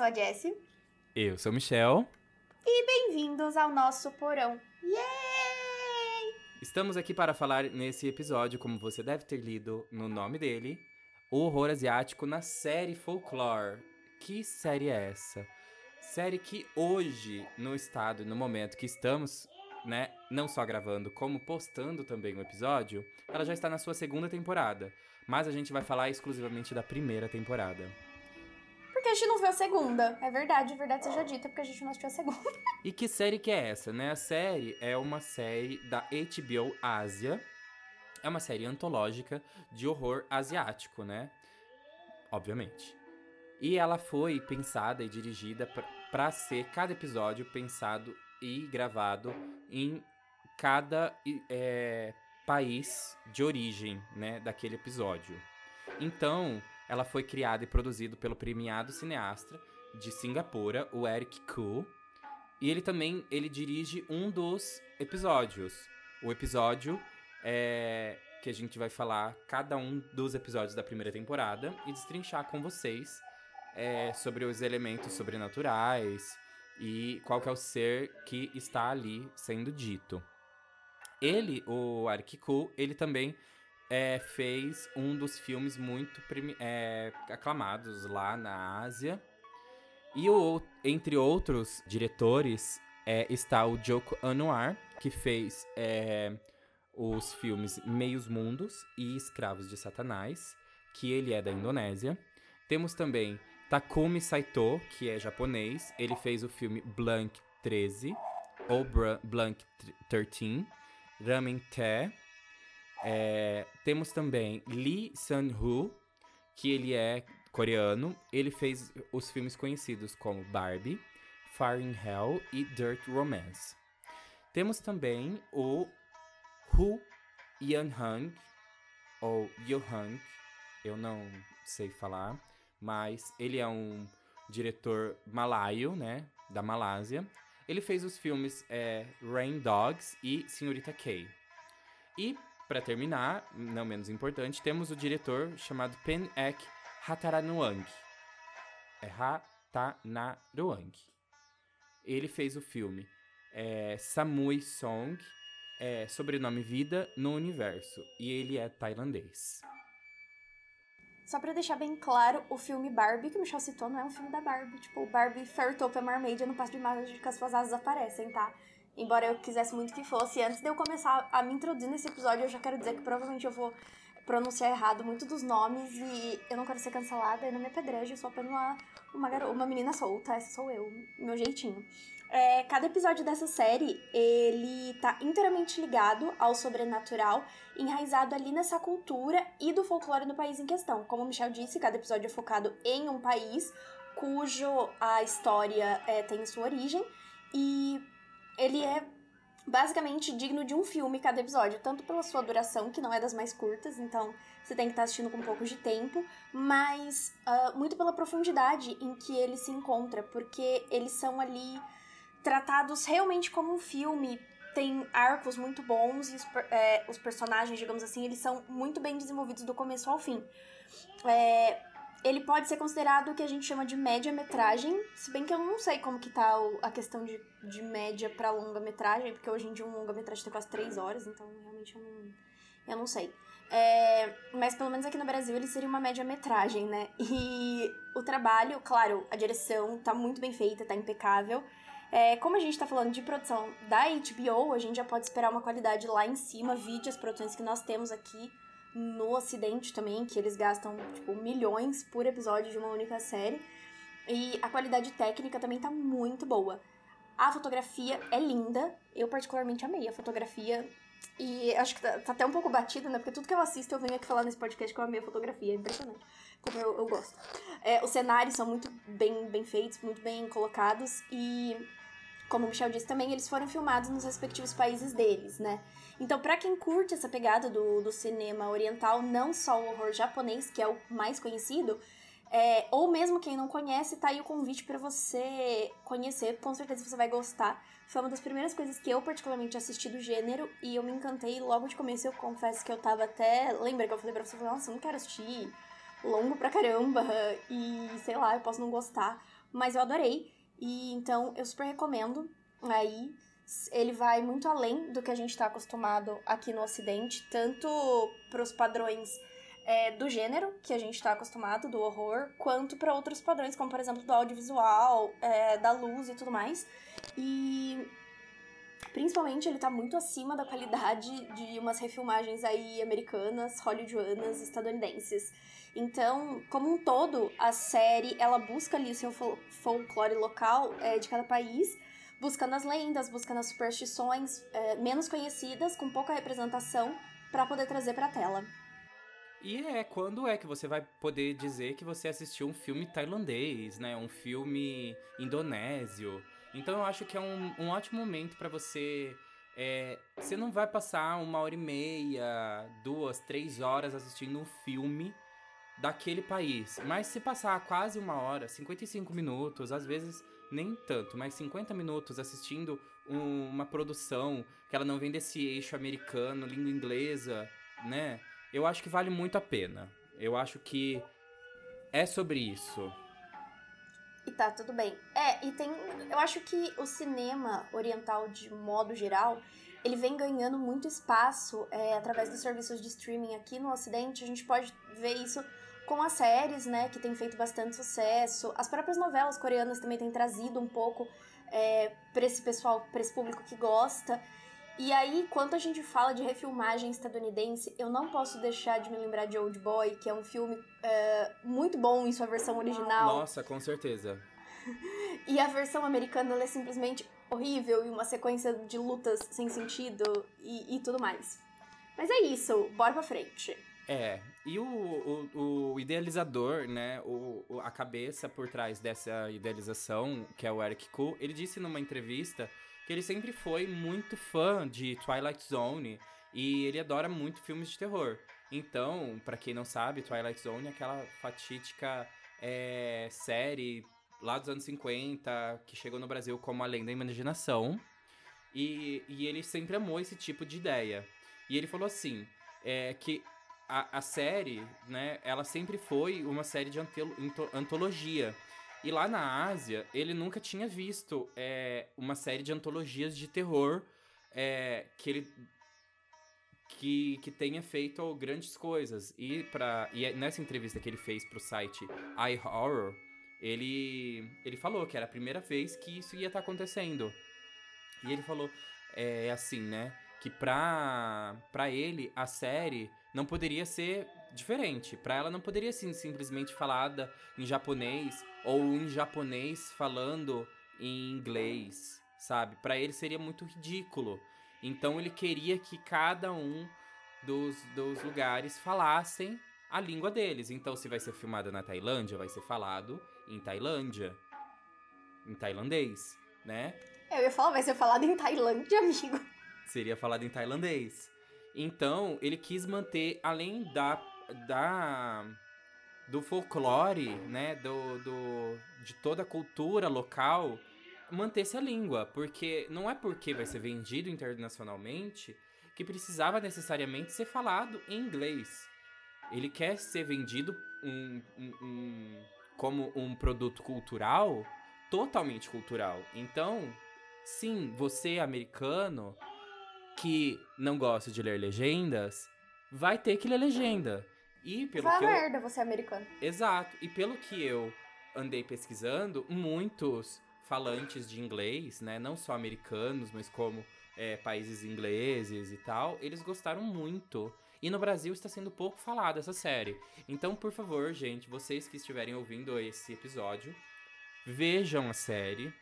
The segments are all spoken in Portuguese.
sou a Jessie. Eu sou o Michel. E bem-vindos ao nosso porão. Yay! Estamos aqui para falar nesse episódio, como você deve ter lido no nome dele, o horror asiático na série Folklore. Que série é essa? Série que hoje, no estado e no momento que estamos, né, não só gravando, como postando também o episódio, ela já está na sua segunda temporada. Mas a gente vai falar exclusivamente da primeira temporada. Porque a gente não viu a segunda. É verdade, é verdade seja dita, porque a gente não assistiu a segunda. E que série que é essa, né? A série é uma série da HBO Ásia. É uma série antológica de horror asiático, né? Obviamente. E ela foi pensada e dirigida para ser cada episódio pensado e gravado em cada é, país de origem, né, daquele episódio. Então, ela foi criada e produzida pelo premiado cineasta de Singapura, o Eric Koo, e ele também ele dirige um dos episódios. O episódio é, que a gente vai falar cada um dos episódios da primeira temporada e destrinchar com vocês é, sobre os elementos sobrenaturais e qual é o ser que está ali sendo dito. Ele, o Arkiku, ele também é, fez um dos filmes muito é, aclamados lá na Ásia. E o, entre outros diretores é, está o Joko Anwar, que fez é, os filmes Meios Mundos e Escravos de Satanás, que ele é da Indonésia. Temos também Takumi Saito, que é japonês. Ele fez o filme Blank 13, ou Blank 13. Ramen Tae. É, temos também Lee Sun-hoo, que ele é coreano. Ele fez os filmes conhecidos como Barbie, Fire in Hell e Dirt Romance. Temos também o Hu Yan-hang, ou Yo-hang, eu não sei falar, mas ele é um diretor malaio, né, da Malásia. Ele fez os filmes é, Rain Dogs e Senhorita K. E, para terminar, não menos importante, temos o diretor chamado Pen Ek Hataranuang. É Hatanaruang. Ele fez o filme é, Samui Song, é, sobrenome Vida no Universo, e ele é tailandês. Só pra deixar bem claro, o filme Barbie, que o Michel citou, não é um filme da Barbie. Tipo, Barbie Fairtopia Mermaid, no passo de as suas asas aparecem, tá? Embora eu quisesse muito que fosse. Antes de eu começar a me introduzir nesse episódio, eu já quero dizer que provavelmente eu vou pronunciar errado muito dos nomes e eu não quero ser cancelada e não me apedreje, eu sou apenas uma, uma, garota, uma menina solta, essa sou eu, meu jeitinho. É, cada episódio dessa série, ele tá inteiramente ligado ao sobrenatural, enraizado ali nessa cultura e do folclore do país em questão. Como o Michel disse, cada episódio é focado em um país cujo a história é, tem sua origem e ele é basicamente digno de um filme cada episódio, tanto pela sua duração, que não é das mais curtas, então você tem que estar assistindo com um pouco de tempo, mas uh, muito pela profundidade em que ele se encontra, porque eles são ali tratados realmente como um filme. Tem arcos muito bons e os, é, os personagens, digamos assim, eles são muito bem desenvolvidos do começo ao fim. É, ele pode ser considerado o que a gente chama de média-metragem, se bem que eu não sei como que tá a questão de, de média para longa-metragem, porque hoje em dia um longa-metragem tem quase três horas, então realmente eu não, eu não sei. É, mas pelo menos aqui no Brasil ele seria uma média-metragem, né? E o trabalho, claro, a direção tá muito bem feita, tá impecável. É, como a gente tá falando de produção da HBO, a gente já pode esperar uma qualidade lá em cima, vide as produções que nós temos aqui no Ocidente também, que eles gastam, tipo, milhões por episódio de uma única série. E a qualidade técnica também tá muito boa. A fotografia é linda, eu particularmente amei a fotografia. E acho que tá, tá, até um pouco batida, né? Porque tudo que eu assisto eu venho aqui falar nesse podcast que eu amei a fotografia. É impressionante como eu, eu gosto. É, os cenários são muito bem, bem feitos, muito bem colocados. E como o Michel disse também, eles foram filmados nos respectivos países deles, né? Então, para quem curte essa pegada do, do cinema oriental, não só o horror japonês, que é o mais conhecido, é, ou mesmo quem não conhece, tá aí o convite para você conhecer, com certeza você vai gostar. Foi uma das primeiras coisas que eu particularmente assisti do gênero e eu me encantei logo de começo. Eu confesso que eu tava até. Lembra que eu falei pra você, nossa, eu não quero assistir longo pra caramba e sei lá, eu posso não gostar mas eu adorei. E então eu super recomendo. Aí ele vai muito além do que a gente está acostumado aqui no Ocidente, tanto para os padrões é, do gênero que a gente está acostumado, do horror, quanto para outros padrões, como por exemplo do audiovisual, é, da luz e tudo mais. E principalmente ele tá muito acima da qualidade de umas refilmagens aí americanas, hollywoodianas, estadunidenses. Então, como um todo, a série ela busca ali o seu folclore local é, de cada país, buscando as lendas, buscando as superstições é, menos conhecidas, com pouca representação, para poder trazer para a tela. E é quando é que você vai poder dizer que você assistiu um filme tailandês, né? Um filme indonésio. Então eu acho que é um, um ótimo momento para você. É, você não vai passar uma hora e meia, duas, três horas assistindo um filme daquele país. Mas se passar quase uma hora, 55 minutos, às vezes nem tanto, mas 50 minutos assistindo um, uma produção que ela não vem desse eixo americano, língua inglesa, né? Eu acho que vale muito a pena. Eu acho que é sobre isso. E tá, tudo bem. É, e tem. Eu acho que o cinema oriental, de modo geral, ele vem ganhando muito espaço é, através dos serviços de streaming aqui no Ocidente. A gente pode ver isso com as séries, né, que tem feito bastante sucesso. As próprias novelas coreanas também têm trazido um pouco é, para esse pessoal, para esse público que gosta. E aí, quando a gente fala de refilmagem estadunidense, eu não posso deixar de me lembrar de Old Boy, que é um filme é, muito bom em sua versão original. Nossa, com certeza. e a versão americana é simplesmente horrível e uma sequência de lutas sem sentido e, e tudo mais. Mas é isso, bora pra frente. É, e o, o, o idealizador, né, o, a cabeça por trás dessa idealização, que é o Eric Koo, ele disse numa entrevista que ele sempre foi muito fã de Twilight Zone e ele adora muito filmes de terror. Então, para quem não sabe, Twilight Zone é aquela fatídica é, série lá dos anos 50 que chegou no Brasil como Além da Imaginação. E, e ele sempre amou esse tipo de ideia. E ele falou assim: é, que a, a série, né, ela sempre foi uma série de antologia. E lá na Ásia, ele nunca tinha visto é, uma série de antologias de terror é, que ele que, que tenha feito grandes coisas. E, pra, e é nessa entrevista que ele fez pro site iHorror, ele, ele falou que era a primeira vez que isso ia estar tá acontecendo. E ele falou, é assim, né? Que pra, pra ele, a série não poderia ser diferente. Para ela não poderia ser simplesmente falada em japonês ou em japonês falando em inglês, sabe? Para ele seria muito ridículo. Então ele queria que cada um dos, dos lugares falassem a língua deles. Então, se vai ser filmado na Tailândia, vai ser falado em Tailândia. Em tailandês, né? Eu ia falar, vai ser falado em Tailândia, amigo. Seria falado em tailandês. Então, ele quis manter, além da da do folclore, né, do, do de toda a cultura local, manter-se a língua, porque não é porque vai ser vendido internacionalmente que precisava necessariamente ser falado em inglês. Ele quer ser vendido um, um, um, como um produto cultural, totalmente cultural. Então, sim, você americano que não gosta de ler legendas, vai ter que ler legenda. E pelo que merda, eu... você é americano. Exato. E pelo que eu andei pesquisando, muitos falantes de inglês, né, não só americanos, mas como é, países ingleses e tal, eles gostaram muito. E no Brasil está sendo pouco falado essa série. Então, por favor, gente, vocês que estiverem ouvindo esse episódio, vejam a série.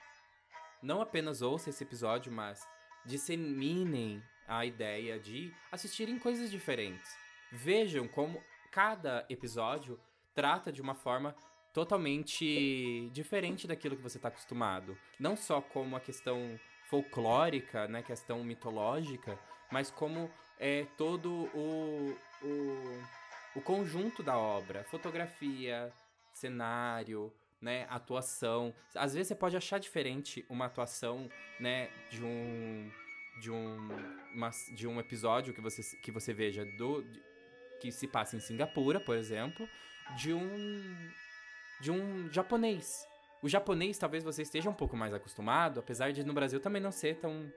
Não apenas ouçam esse episódio, mas disseminem a ideia de assistirem coisas diferentes. Vejam como cada episódio trata de uma forma totalmente diferente daquilo que você está acostumado. Não só como a questão folclórica, né, questão mitológica, mas como é todo o, o, o conjunto da obra, fotografia, cenário, né, atuação. Às vezes você pode achar diferente uma atuação, né, de um de um uma, de um episódio que você que você veja do que se passa em Singapura, por exemplo, de um de um japonês, O japonês talvez você esteja um pouco mais acostumado, apesar de no Brasil também não ser tão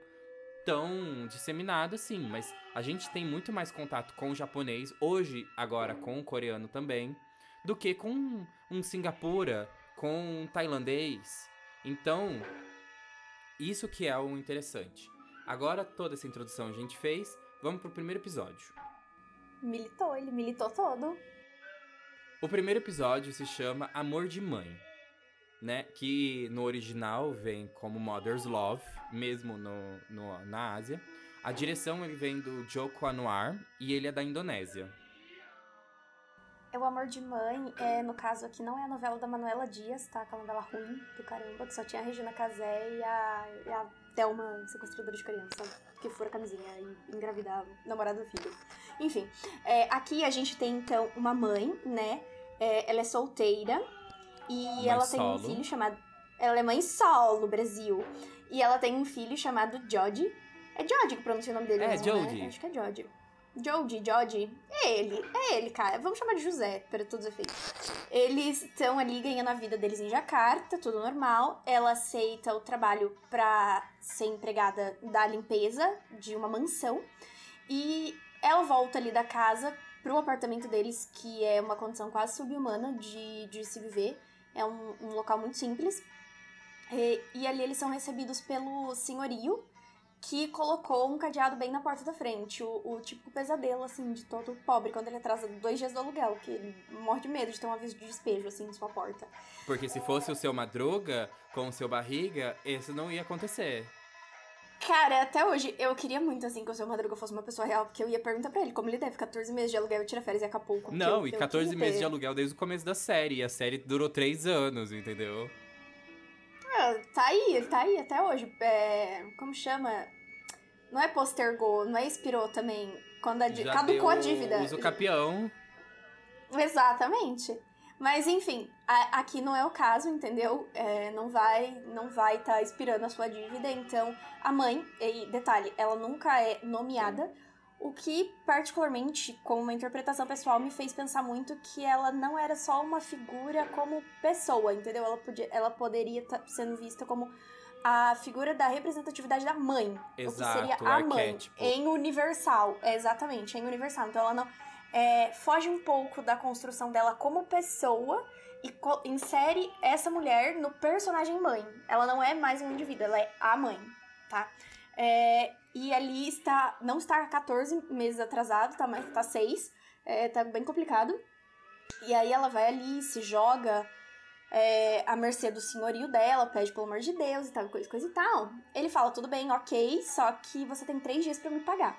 tão disseminado assim, mas a gente tem muito mais contato com o japonês hoje, agora com o coreano também, do que com um Singapura, com um tailandês. Então, isso que é o interessante. Agora toda essa introdução a gente fez, vamos pro primeiro episódio. Militou, ele militou todo. O primeiro episódio se chama Amor de Mãe, né? Que no original vem como Mother's Love, mesmo no, no na Ásia. A direção ele vem do Joko Anwar e ele é da Indonésia. É o Amor de Mãe, é, no caso aqui não é a novela da Manuela Dias, tá? Aquela novela ruim do caramba, que só tinha a Regina Casé e a, e a Thelma, sequestradora de criança, que fura a camisinha e engravida o namorado do filho. Enfim, é, aqui a gente tem então uma mãe, né? É, ela é solteira e Mãe ela tem um solo. filho chamado. Ela é mãe solo, Brasil. E ela tem um filho chamado Jody. É Jody que pronuncia o nome dele É, mesmo, Jody. né? Acho que é Jody. Jody, Jody. É ele, é ele, cara. Vamos chamar de José, para todos os efeitos. Eles estão ali ganhando a vida deles em Jacarta, tudo normal. Ela aceita o trabalho pra ser empregada da limpeza de uma mansão. E ela volta ali da casa pro apartamento deles, que é uma condição quase subhumana de, de se viver. É um, um local muito simples. E, e ali eles são recebidos pelo senhorio, que colocou um cadeado bem na porta da frente. O, o típico pesadelo, assim, de todo pobre, quando ele atrasa dois dias do aluguel, que ele morre de medo de ter um aviso de despejo, assim, em sua porta. Porque se fosse o seu Madruga com o seu Barriga, isso não ia acontecer. Cara, até hoje, eu queria muito, assim, que o seu Madruga fosse uma pessoa real, porque eu ia perguntar pra ele como ele deve 14 meses de aluguel e tira férias em Acapulco. Não, eu- e eu 14 queria meses ter. de aluguel desde o começo da série. E a série durou 3 anos, entendeu? Ah, tá aí, tá aí até hoje. É, como chama? Não é postergou, não é expirou também. Quando a di- caducou a dívida. Uso capião. Exatamente. Mas enfim, a- aqui não é o caso, entendeu? É, não vai não vai estar expirando a sua dívida, então a mãe, e detalhe, ela nunca é nomeada, o que particularmente, como uma interpretação pessoal, me fez pensar muito que ela não era só uma figura como pessoa, entendeu? Ela, podia, ela poderia estar sendo vista como a figura da representatividade da mãe. o que Exato, seria a mãe. Em universal. É, exatamente, em universal. Então ela não é, foge um pouco da construção dela como pessoa e co- insere essa mulher no personagem mãe. Ela não é mais um indivíduo, ela é a mãe, tá? É, e ali está, não está 14 meses atrasado, tá, mas tá 6, é, tá bem complicado. E aí ela vai ali, se joga é, à mercê do senhorio dela, pede pelo amor de Deus e tal, coisa, coisa e tal. Ele fala, tudo bem, ok, só que você tem três dias pra me pagar.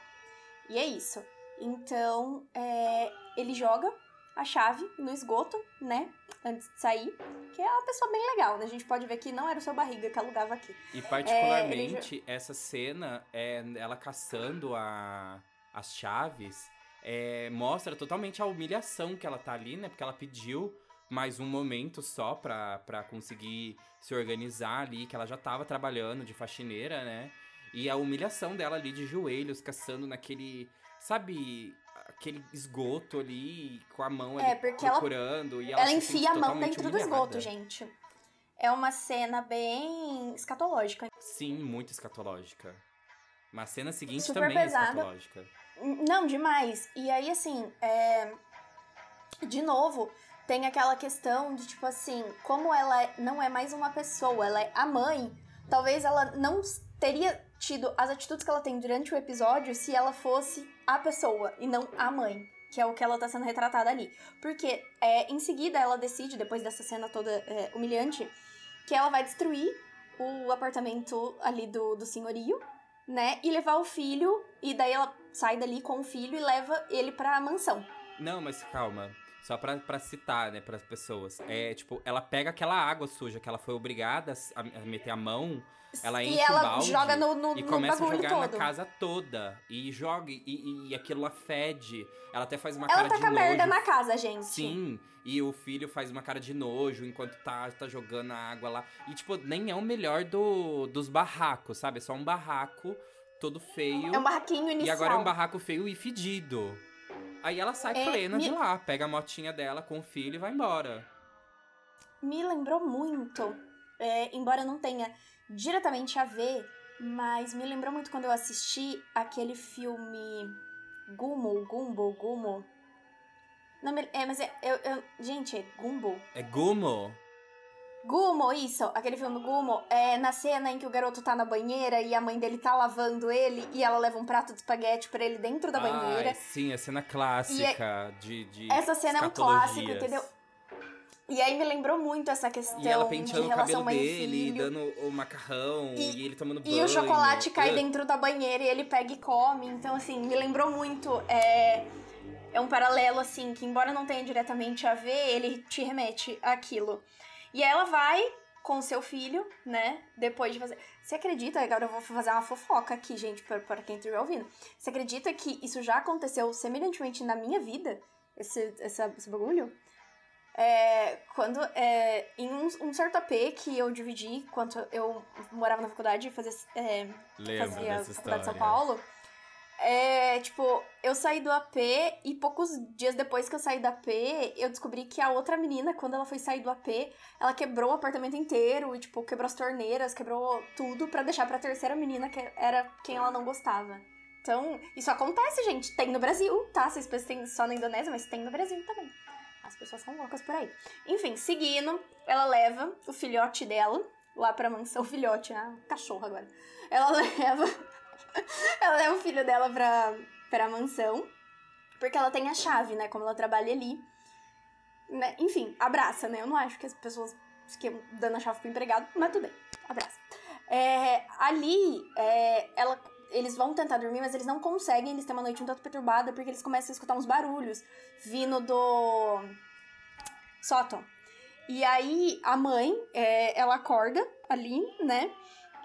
E é isso. Então, é, ele joga a chave no esgoto, né? Antes de sair. Que é uma pessoa bem legal, né? A gente pode ver que não era o seu barriga que alugava aqui. E particularmente, essa cena, é, ela caçando a, as chaves, é, mostra totalmente a humilhação que ela tá ali, né? Porque ela pediu mais um momento só pra, pra conseguir se organizar ali, que ela já tava trabalhando de faxineira, né? E a humilhação dela ali de joelhos, caçando naquele, sabe, aquele esgoto ali, com a mão ali É, porque ela- procurando. e ela, Ela enfia a mão dentro do humilhada. esgoto, gente. É uma cena bem escatológica. Sim, muito escatológica. Mas a cena seguinte Super também é pesada. escatológica. Não, demais. E aí, assim, é... de novo, tem aquela questão de, tipo assim, como ela é- não é mais uma pessoa, ela é a mãe, talvez ela não teria tido as atitudes que ela tem durante o episódio se ela fosse a pessoa e não a mãe. Que é o que ela tá sendo retratada ali. Porque é, em seguida ela decide, depois dessa cena toda é, humilhante, que ela vai destruir o apartamento ali do, do senhorio, né? E levar o filho, e daí ela sai dali com o filho e leva ele pra mansão. Não, mas calma. Só pra, pra citar, né, pras pessoas. É, tipo, ela pega aquela água suja que ela foi obrigada a, a meter a mão, ela enche e ela o balde joga no, no, e no começa a bagulho jogar todo. na casa toda. E joga, e, e, aquilo lá fede. Ela até faz uma Ela cara taca de nojo. merda na casa, gente. Sim, e o filho faz uma cara de nojo enquanto tá, tá jogando a água lá. E, tipo, nem é o melhor do, dos barracos, sabe? É só um barraco todo feio. É um barraquinho inicial. E agora é um barraco feio e fedido. Aí ela sai É, plena me- de lá, pega a motinha dela com o filho e vai embora. Me lembrou muito é, embora não tenha diretamente a ver, mas me lembrou muito quando eu assisti aquele filme Gumo, Gumbo, Gumo. Não, é, mas é, eu, eu, gente, é Gumbo. É Gumo? Gumo, isso, aquele filme Gumo, é na cena em que o garoto tá na banheira e a mãe dele tá lavando ele e ela leva um prato de espaguete para ele dentro da banheira. Sim, a cena clássica é, de, de. Essa cena é um clássico, entendeu? E aí me lembrou muito essa questão e ela penteando de relação o cabelo dele, dando o macarrão e, e ele tomando banho. E o chocolate cai uh. dentro da banheira e ele pega e come. Então, assim, me lembrou muito. É, é um paralelo, assim, que embora não tenha diretamente a ver, ele te remete àquilo. E ela vai com seu filho, né? Depois de fazer. Você acredita? Agora eu vou fazer uma fofoca aqui, gente, para, quem estiver ouvindo. Você acredita que isso já aconteceu semelhantemente na minha vida? Esse, esse, esse bagulho? É, quando é, em um, um, certo AP que eu dividi enquanto eu morava na faculdade e fazia, é, fazia faculdade de São Paulo. É, tipo, eu saí do AP e poucos dias depois que eu saí do AP, eu descobri que a outra menina, quando ela foi sair do AP, ela quebrou o apartamento inteiro e, tipo, quebrou as torneiras, quebrou tudo para deixar pra terceira menina, que era quem ela não gostava. Então, isso acontece, gente. Tem no Brasil, tá? Vocês pensam que tem só na Indonésia, mas tem no Brasil também. As pessoas são loucas por aí. Enfim, seguindo, ela leva o filhote dela lá pra mansão. O filhote, né? Cachorro agora. Ela leva ela leva o filho dela pra, pra mansão, porque ela tem a chave, né? Como ela trabalha ali. Né? Enfim, abraça, né? Eu não acho que as pessoas fiquem dando a chave pro empregado, mas tudo bem, abraça. É, ali, é, ela, eles vão tentar dormir, mas eles não conseguem, eles têm uma noite um tanto perturbada, porque eles começam a escutar uns barulhos vindo do sótão. E aí, a mãe, é, ela acorda ali, né?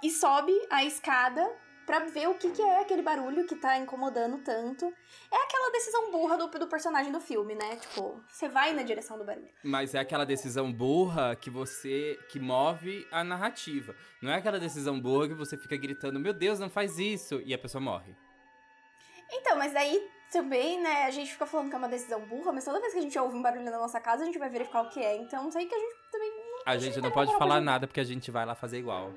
E sobe a escada para ver o que, que é aquele barulho que tá incomodando tanto. É aquela decisão burra do, do personagem do filme, né? Tipo, você vai na direção do barulho. Mas é aquela decisão burra que você. que move a narrativa. Não é aquela decisão burra que você fica gritando, meu Deus, não faz isso, e a pessoa morre. Então, mas aí também, né, a gente fica falando que é uma decisão burra, mas toda vez que a gente ouve um barulho na nossa casa, a gente vai verificar o que é. Então, isso aí que a gente também. a, a gente não pode falar nada porque a gente vai lá fazer igual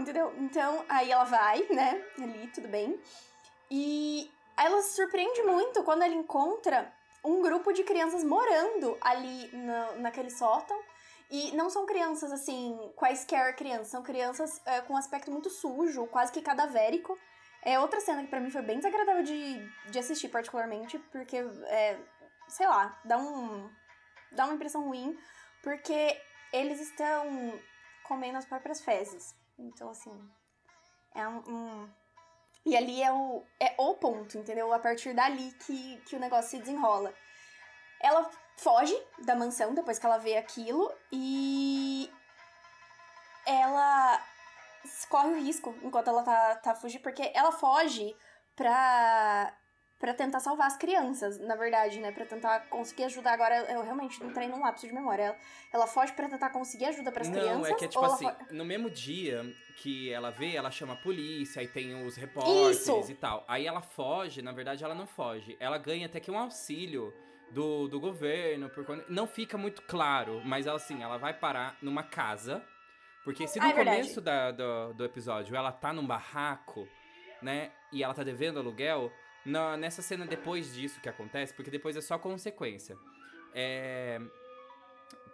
entendeu? Então, aí ela vai, né, ali, tudo bem. E ela se surpreende muito quando ela encontra um grupo de crianças morando ali na, naquele sótão. E não são crianças, assim, quaisquer crianças, são crianças é, com um aspecto muito sujo, quase que cadavérico. É outra cena que para mim foi bem desagradável de, de assistir, particularmente, porque, é, sei lá, dá um. dá uma impressão ruim, porque eles estão comendo as próprias fezes. Então, assim, é um, um... E ali é o, é o ponto, entendeu? A partir dali que, que o negócio se desenrola. Ela foge da mansão depois que ela vê aquilo e ela corre o risco enquanto ela tá, tá fugindo, porque ela foge pra para tentar salvar as crianças, na verdade, né? Para tentar conseguir ajudar. Agora, eu realmente entrei num lapso de memória. Ela, ela foge para tentar conseguir ajuda para as crianças. Não, é que é tipo assim, no mesmo dia que ela vê, ela chama a polícia, aí tem os repórteres Isso. e tal. Aí ela foge, na verdade, ela não foge. Ela ganha até que um auxílio do, do governo, por não fica muito claro, mas ela assim, ela vai parar numa casa. Porque se no ah, é começo da, do, do episódio ela tá num barraco, né? E ela tá devendo aluguel na, nessa cena depois disso que acontece, porque depois é só consequência. É,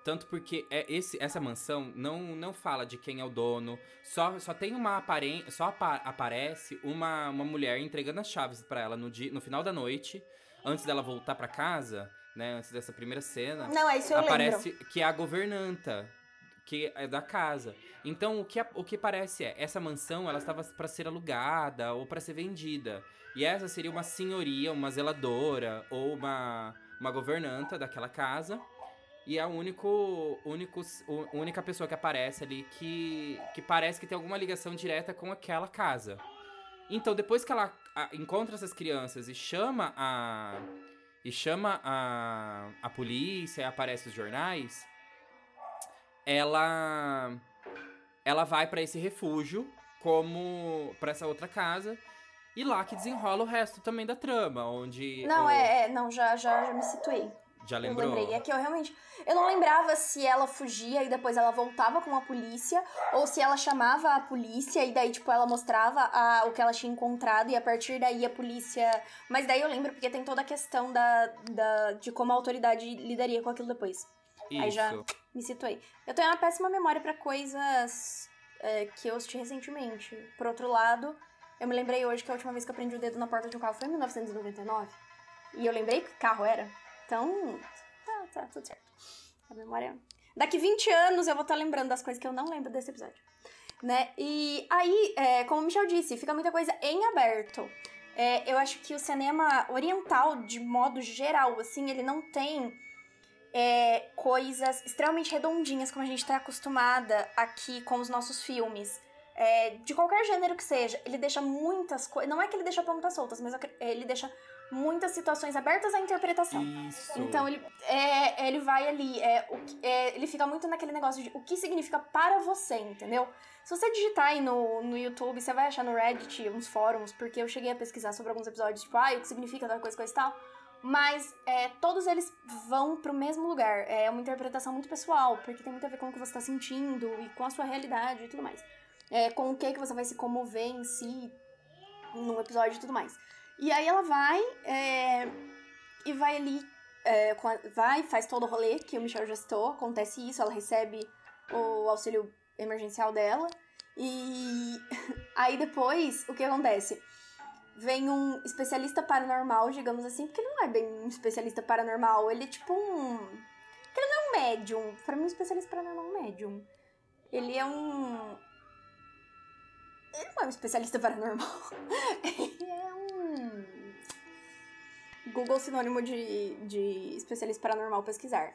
tanto porque é esse, essa mansão não, não fala de quem é o dono, só, só tem uma aparência, só apa, aparece uma, uma mulher entregando as chaves para ela no, dia, no final da noite, antes dela voltar para casa, né, antes dessa primeira cena. Não, é isso eu aparece lembro. que é a governanta que é da casa. Então o que, o que parece é essa mansão ela estava para ser alugada ou para ser vendida. E essa seria uma senhoria, uma zeladora ou uma, uma governanta daquela casa. E é a único, único, única pessoa que aparece ali que, que parece que tem alguma ligação direta com aquela casa. Então, depois que ela encontra essas crianças e chama a. E chama a, a polícia e aparece os jornais, ela. Ela vai para esse refúgio, como. para essa outra casa. E lá que desenrola o resto também da trama, onde. Não, o... é, é, não, já, já, já me situei. Já lembrou? Eu lembrei. É que eu realmente. Eu não lembrava se ela fugia e depois ela voltava com a polícia, ou se ela chamava a polícia e daí, tipo, ela mostrava a, o que ela tinha encontrado e a partir daí a polícia. Mas daí eu lembro porque tem toda a questão da, da, de como a autoridade lidaria com aquilo depois. Isso. Aí já me situei. Eu tenho uma péssima memória para coisas é, que eu assisti recentemente. Por outro lado, eu me lembrei hoje que a última vez que eu prendi o dedo na porta de um carro foi em 1999. E eu lembrei que carro era. Então, tá, tá tudo certo. A memória. Daqui 20 anos eu vou estar tá lembrando das coisas que eu não lembro desse episódio. Né? E aí, é, como o Michel disse, fica muita coisa em aberto. É, eu acho que o cinema oriental, de modo geral, assim, ele não tem é, coisas extremamente redondinhas como a gente está acostumada aqui com os nossos filmes. É, de qualquer gênero que seja, ele deixa muitas coisas. Não é que ele deixa pontas soltas, mas ele deixa muitas situações abertas à interpretação. Isso. Então ele, é, ele vai ali, é, o, é, ele fica muito naquele negócio de o que significa para você, entendeu? Se você digitar aí no, no YouTube, você vai achar no Reddit uns fóruns, porque eu cheguei a pesquisar sobre alguns episódios, tipo, ah, o que significa tal coisa, coisa e tal. Mas é, todos eles vão pro mesmo lugar. É uma interpretação muito pessoal, porque tem muito a ver com o que você tá sentindo e com a sua realidade e tudo mais. É, com o que, que você vai se comover em si num episódio e tudo mais. E aí ela vai é, e vai ali, é, vai, faz todo o rolê que o Michel já citou, acontece isso, ela recebe o auxílio emergencial dela. E aí depois, o que acontece? Vem um especialista paranormal, digamos assim, porque ele não é bem um especialista paranormal, ele é tipo um. Ele não é um médium. Pra mim, um especialista paranormal é um médium. Ele é um. Ele não é um especialista paranormal. ele é um. Google sinônimo de, de especialista paranormal pesquisar.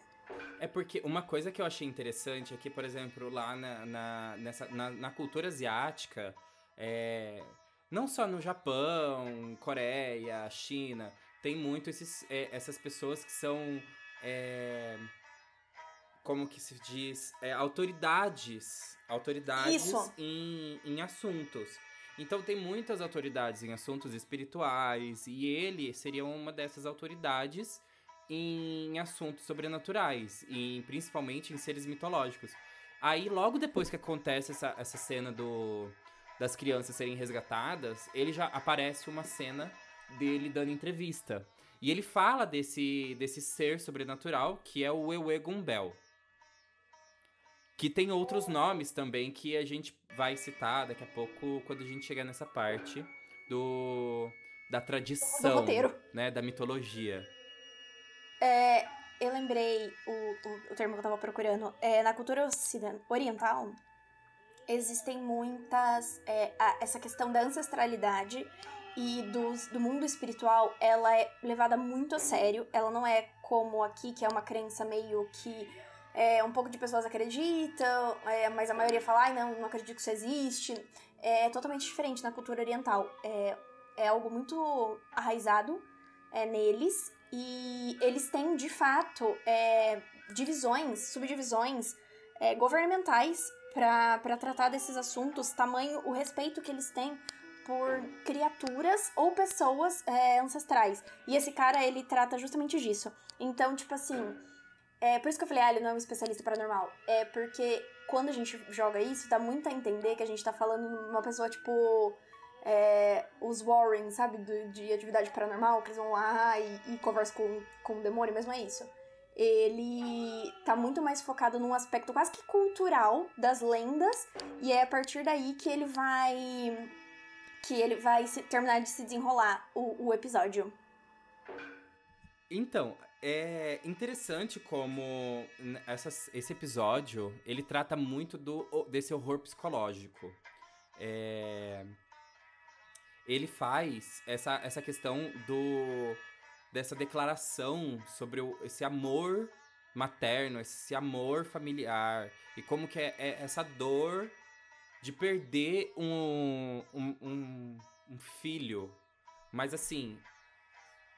É porque uma coisa que eu achei interessante é que, por exemplo, lá na, na, nessa, na, na cultura asiática, é, não só no Japão, Coreia, China, tem muito esses, é, essas pessoas que são. É, como que se diz? É, autoridades. Autoridades em, em assuntos. Então tem muitas autoridades em assuntos espirituais e ele seria uma dessas autoridades em assuntos sobrenaturais e principalmente em seres mitológicos. Aí logo depois que acontece essa, essa cena do das crianças serem resgatadas, ele já aparece uma cena dele dando entrevista. E ele fala desse, desse ser sobrenatural que é o Ewe Gumbel. Que tem outros nomes também que a gente vai citar daqui a pouco quando a gente chegar nessa parte do da tradição, do né, da mitologia. É, eu lembrei o, o, o, termo que eu tava procurando. É, na cultura oriental, existem muitas. É, a, essa questão da ancestralidade e dos, do mundo espiritual, ela é levada muito a sério. Ela não é como aqui, que é uma crença meio que é, um pouco de pessoas acreditam, é, mas a maioria fala, ai, não, não acredito que isso existe. É totalmente diferente na cultura oriental. É, é algo muito arraizado é, neles e eles têm, de fato, é, divisões, subdivisões é, governamentais para tratar desses assuntos, tamanho o respeito que eles têm por criaturas ou pessoas é, ancestrais. E esse cara, ele trata justamente disso. Então, tipo assim, é por isso que eu falei, ah, ele não é um especialista paranormal. É porque quando a gente joga isso, dá muito a entender que a gente tá falando uma pessoa, tipo. É, os Warren, sabe? Do, de atividade paranormal, que eles vão lá e, e conversam com, com o demônio, mesmo é isso. Ele tá muito mais focado num aspecto quase que cultural das lendas, e é a partir daí que ele vai. que ele vai se, terminar de se desenrolar o, o episódio. Então, é interessante como esse episódio ele trata muito do, desse horror psicológico. É, ele faz essa, essa questão do dessa declaração sobre o, esse amor materno, esse amor familiar e como que é, é essa dor de perder um, um, um, um filho. Mas assim,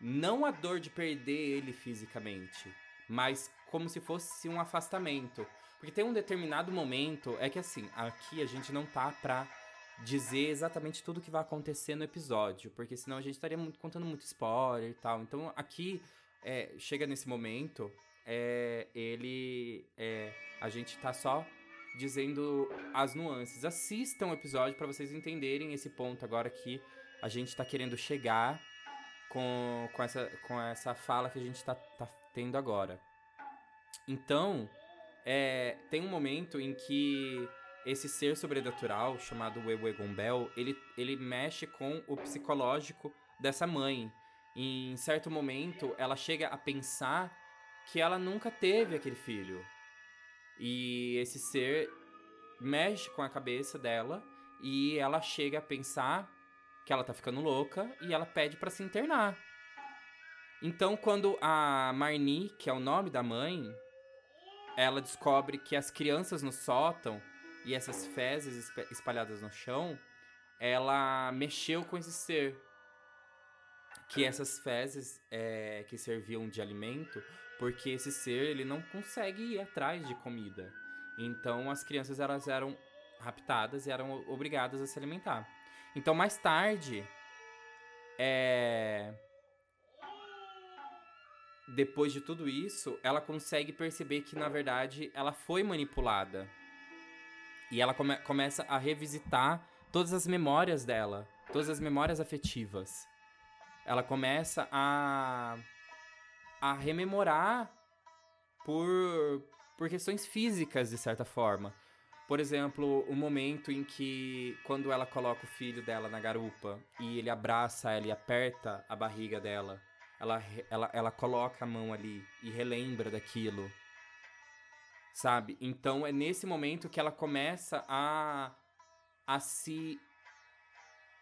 não a dor de perder ele fisicamente, mas como se fosse um afastamento. Porque tem um determinado momento, é que assim, aqui a gente não tá pra dizer exatamente tudo que vai acontecer no episódio, porque senão a gente estaria muito, contando muito spoiler e tal. Então aqui é, chega nesse momento, é, ele. É, a gente tá só dizendo as nuances. Assistam o episódio para vocês entenderem esse ponto agora que a gente tá querendo chegar com, com, essa, com essa fala que a gente tá, tá tendo agora. Então, é, tem um momento em que esse ser sobrenatural, chamado Wewe Gombel, ele, ele mexe com o psicológico dessa mãe. E, em certo momento, ela chega a pensar que ela nunca teve aquele filho. E esse ser mexe com a cabeça dela e ela chega a pensar que ela tá ficando louca e ela pede para se internar. Então, quando a Marnie, que é o nome da mãe, ela descobre que as crianças no sótão e essas fezes espalhadas no chão, ela mexeu com esse ser. Que essas fezes é, que serviam de alimento, porque esse ser ele não consegue ir atrás de comida. Então as crianças elas eram raptadas e eram obrigadas a se alimentar. Então mais tarde, é... depois de tudo isso, ela consegue perceber que na verdade ela foi manipulada e ela come começa a revisitar todas as memórias dela, todas as memórias afetivas. Ela começa a a rememorar por por questões físicas de certa forma. Por exemplo, o momento em que quando ela coloca o filho dela na garupa e ele abraça ela e aperta a barriga dela, ela, ela, ela coloca a mão ali e relembra daquilo sabe? Então é nesse momento que ela começa a a se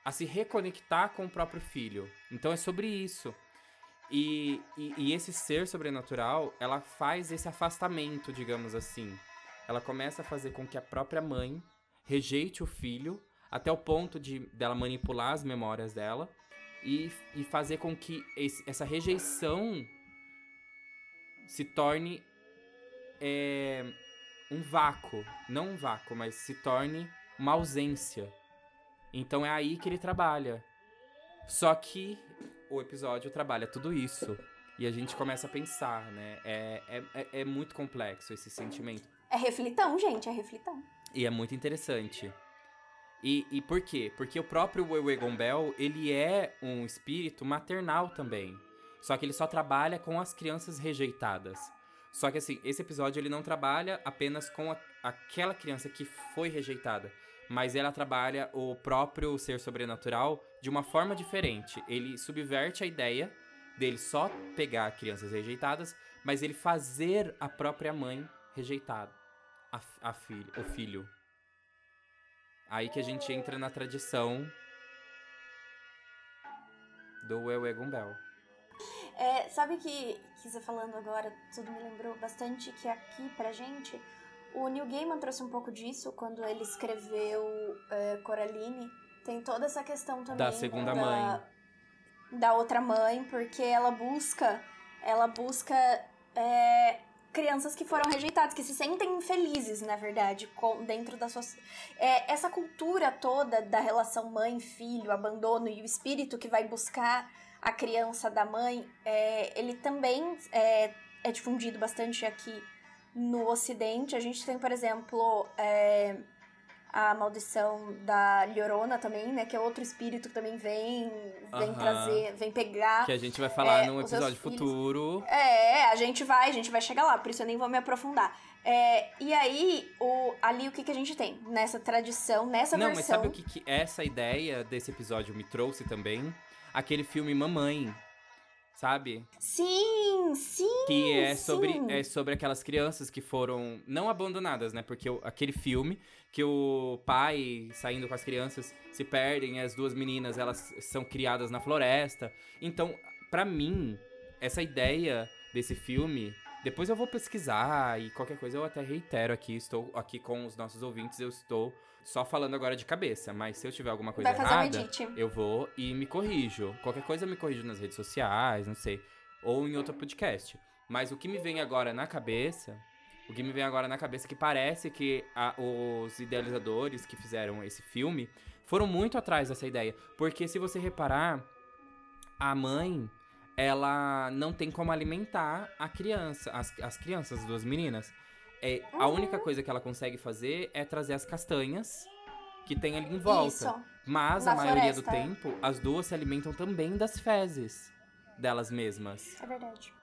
a se reconectar com o próprio filho. Então é sobre isso. E, e, e, esse ser sobrenatural, ela faz esse afastamento, digamos assim. Ela começa a fazer com que a própria mãe rejeite o filho, até o ponto de dela manipular as memórias dela e, e fazer com que esse, essa rejeição se torne é, um vácuo. Não um vácuo, mas se torne uma ausência. Então é aí que ele trabalha. Só que o episódio trabalha tudo isso. E a gente começa a pensar, né? É, é, é, é muito complexo esse sentimento. É reflitão, gente, é reflitão. E é muito interessante. E, e por quê? Porque o próprio Wewe Gombel, ele é um espírito maternal também. Só que ele só trabalha com as crianças rejeitadas. Só que assim, esse episódio ele não trabalha apenas com a, aquela criança que foi rejeitada, mas ela trabalha o próprio ser sobrenatural de uma forma diferente. Ele subverte a ideia dele só pegar crianças rejeitadas, mas ele fazer a própria mãe rejeitada, a, a filho, o filho. Aí que a gente entra na tradição do Wewe Gumbel. É, sabe que, que você falando agora, tudo me lembrou bastante que aqui pra gente, o Neil Gaiman trouxe um pouco disso quando ele escreveu é, Coraline. Tem toda essa questão também. Da segunda da, mãe. Da outra mãe, porque ela busca. Ela busca. É, crianças que foram rejeitadas, que se sentem infelizes, na verdade, com, dentro da sua. É, essa cultura toda da relação mãe-filho, abandono e o espírito que vai buscar a criança da mãe, é, ele também é, é, difundido bastante aqui no Ocidente. A gente tem, por exemplo, é, a maldição da Llorona também, né? Que é outro espírito que também vem, vem trazer, vem pegar. Que a gente vai falar é, num episódio futuro. É, a gente vai, a gente vai chegar lá, por isso eu nem vou me aprofundar. É, e aí, o, ali o que, que a gente tem nessa tradição, nessa Não, versão... mas sabe o que, que essa ideia desse episódio me trouxe também? Aquele filme Mamãe. Sabe? Sim, sim. Que é sim. sobre, é sobre aquelas crianças que foram não abandonadas, né? Porque o, aquele filme que o pai saindo com as crianças se perdem, as duas meninas elas são criadas na floresta. Então, para mim, essa ideia desse filme depois eu vou pesquisar e qualquer coisa eu até reitero aqui. Estou aqui com os nossos ouvintes, eu estou só falando agora de cabeça. Mas se eu tiver alguma coisa errada, eu vou e me corrijo. Qualquer coisa eu me corrijo nas redes sociais, não sei. Ou em outro podcast. Mas o que me vem agora na cabeça. O que me vem agora na cabeça é que parece que a, os idealizadores que fizeram esse filme foram muito atrás dessa ideia. Porque se você reparar, a mãe ela não tem como alimentar a criança, as, as crianças, as duas meninas. É, A única coisa que ela consegue fazer é trazer as castanhas que tem ali em volta. Isso. Mas Na a maioria do floresta. tempo, as duas se alimentam também das fezes delas mesmas. É verdade.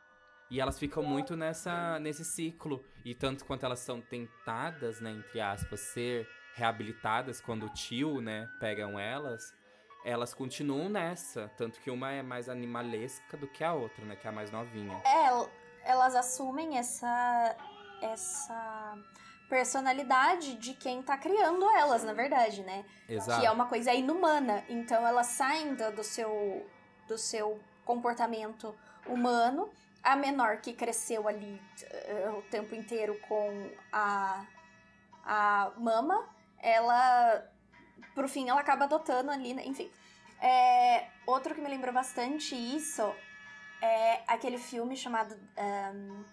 E elas ficam muito nessa, nesse ciclo. E tanto quanto elas são tentadas, né, entre aspas, ser reabilitadas quando o tio, né, pegam elas, elas continuam nessa. Tanto que uma é mais animalesca do que a outra, né, que é a mais novinha. É, el- elas assumem essa essa personalidade de quem tá criando elas, na verdade, né? Exato. Que é uma coisa inumana. Então elas saem do, seu do seu comportamento humano. A menor que cresceu ali eh, o tempo inteiro com a a mama, ela pro fim ela acaba adotando ali, né? enfim. É, outro que me lembrou bastante isso é aquele filme chamado. ahn,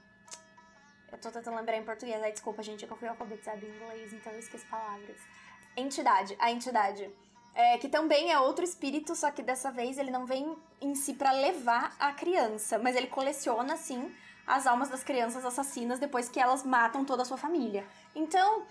eu tô tentando lembrar em português, aí desculpa, gente, é que eu fui alfabetizada em inglês, então eu esqueço palavras. Entidade, a entidade. É, que também é outro espírito, só que dessa vez ele não vem em si pra levar a criança, mas ele coleciona, assim, as almas das crianças assassinas depois que elas matam toda a sua família. Então,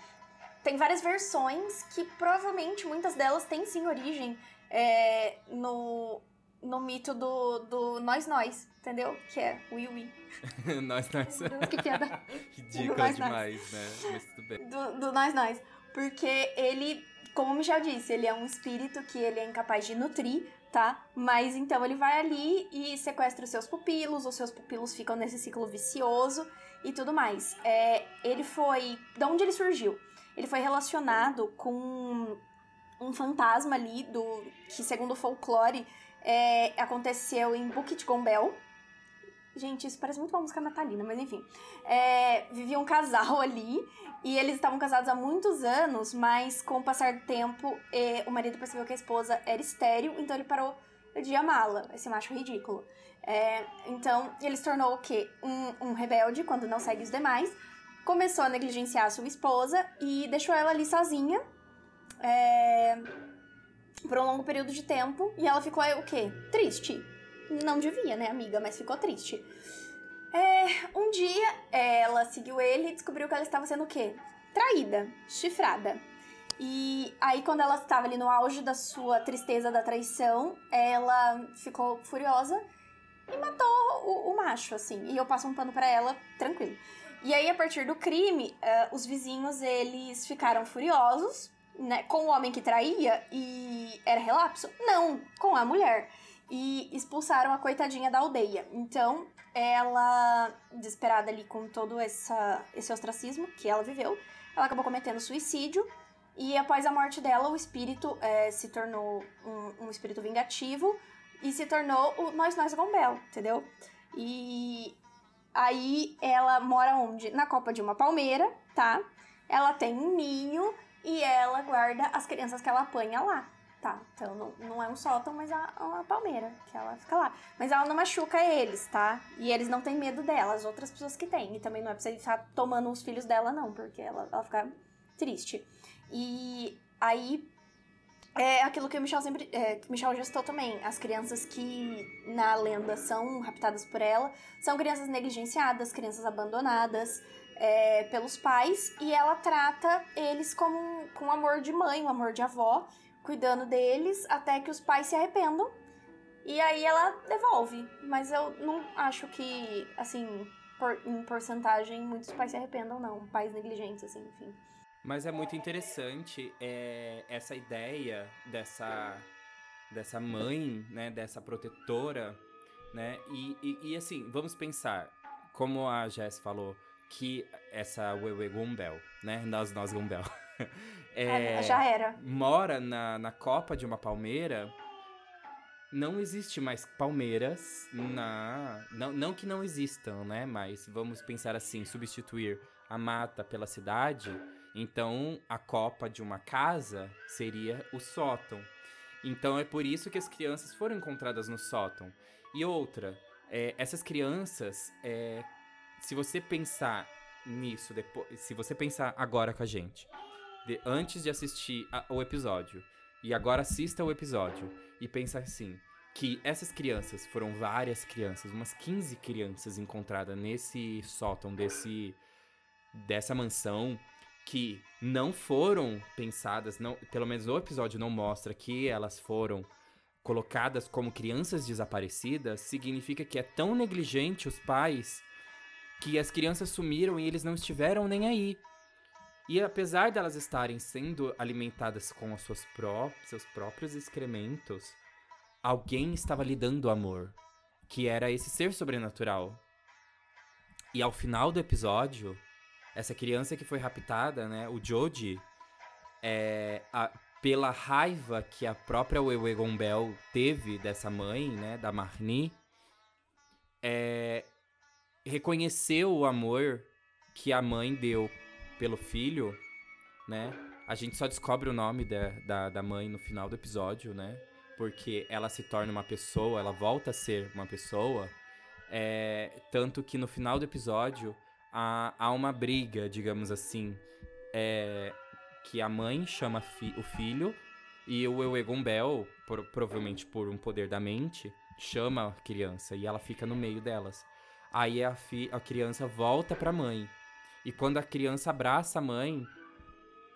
tem várias versões que provavelmente muitas delas têm sim origem é, no, no mito do, do nós nós, entendeu? Que é o Iwi. nós, nós. Que piada. Ridícula Nós, nós. demais, né? Mas tudo bem. do, do nós nós. Porque ele, como o Michel disse, ele é um espírito que ele é incapaz de nutrir, tá? Mas então ele vai ali e sequestra os seus pupilos, os seus pupilos ficam nesse ciclo vicioso e tudo mais. É, ele foi. De onde ele surgiu? Ele foi relacionado com um fantasma ali do. que segundo o folclore é, aconteceu em Bukit Gombel. Gente, isso parece muito uma música natalina, mas enfim. É, vivia um casal ali e eles estavam casados há muitos anos, mas com o passar do tempo, o marido percebeu que a esposa era estéril, então ele parou de amá-la, esse macho ridículo. É, então, ele se tornou o quê? Um, um rebelde quando não segue os demais, começou a negligenciar a sua esposa e deixou ela ali sozinha é, por um longo período de tempo, e ela ficou o quê? Triste. Não devia, né, amiga, mas ficou triste. É, um dia, ela seguiu ele e descobriu que ela estava sendo o quê? Traída, chifrada. E aí, quando ela estava ali no auge da sua tristeza da traição, ela ficou furiosa e matou o, o macho, assim. E eu passo um pano pra ela, tranquilo. E aí, a partir do crime, eh, os vizinhos, eles ficaram furiosos, né? Com o homem que traía e era relapso? Não, com a mulher. E expulsaram a coitadinha da aldeia. Então, ela, desesperada ali com todo essa, esse ostracismo que ela viveu, ela acabou cometendo suicídio. E após a morte dela, o espírito eh, se tornou um, um espírito vingativo e se tornou o Nós Nós Gombel, entendeu? E aí ela mora onde? Na copa de uma palmeira, tá? Ela tem um ninho e ela guarda as crianças que ela apanha lá, tá? Então não, não é um sótão, mas é uma palmeira que ela fica lá. Mas ela não machuca eles, tá? E eles não têm medo dela, as outras pessoas que têm. E também não é pra você ficar tomando os filhos dela, não, porque ela, ela fica triste. E aí é aquilo que o Michel sempre. É, Michel já também. As crianças que na lenda são raptadas por ela são crianças negligenciadas, crianças abandonadas é, pelos pais, e ela trata eles como com amor de mãe, um amor de avó, cuidando deles até que os pais se arrependam. E aí ela devolve. Mas eu não acho que, assim, por- em porcentagem, muitos pais se arrependam, não. Pais negligentes, assim, enfim. Mas é muito interessante é, essa ideia dessa, dessa mãe, né? Dessa protetora, né? E, e, e, assim, vamos pensar, como a Jess falou, que essa Wewe Gumbel, né? Nós, nós Gumbel. é, Ah, já era. mora na, na copa de uma palmeira, não existe mais palmeiras na. Não, não que não existam, né? Mas vamos pensar assim: substituir a mata pela cidade. Então a copa de uma casa seria o sótão. Então é por isso que as crianças foram encontradas no sótão. E outra, é, essas crianças, é, se você pensar nisso depois, se você pensar agora com a gente, de- antes de assistir a- o episódio e agora assista o episódio e pensa assim: que essas crianças, foram várias crianças, umas 15 crianças encontradas nesse sótão desse dessa mansão que não foram pensadas, não, pelo menos o episódio não mostra que elas foram colocadas como crianças desaparecidas, significa que é tão negligente os pais que as crianças sumiram e eles não estiveram nem aí. E apesar delas estarem sendo alimentadas com pró seus próprios excrementos, alguém estava lhe dando amor, que era esse ser sobrenatural. E ao final do episódio, essa criança que foi raptada, né, o Joji, é, a, pela raiva que a própria Wewe teve dessa mãe, né, da Marni, é, reconheceu o amor que a mãe deu pelo filho, né? A gente só descobre o nome da, da, da mãe no final do episódio, né? porque ela se torna uma pessoa, ela volta a ser uma pessoa. É, tanto que no final do episódio há, há uma briga, digamos assim, é, que a mãe chama fi o filho e o Egon Bell, provavelmente por um poder da mente, chama a criança e ela fica no meio delas. Aí a, a criança volta pra mãe. E quando a criança abraça a mãe,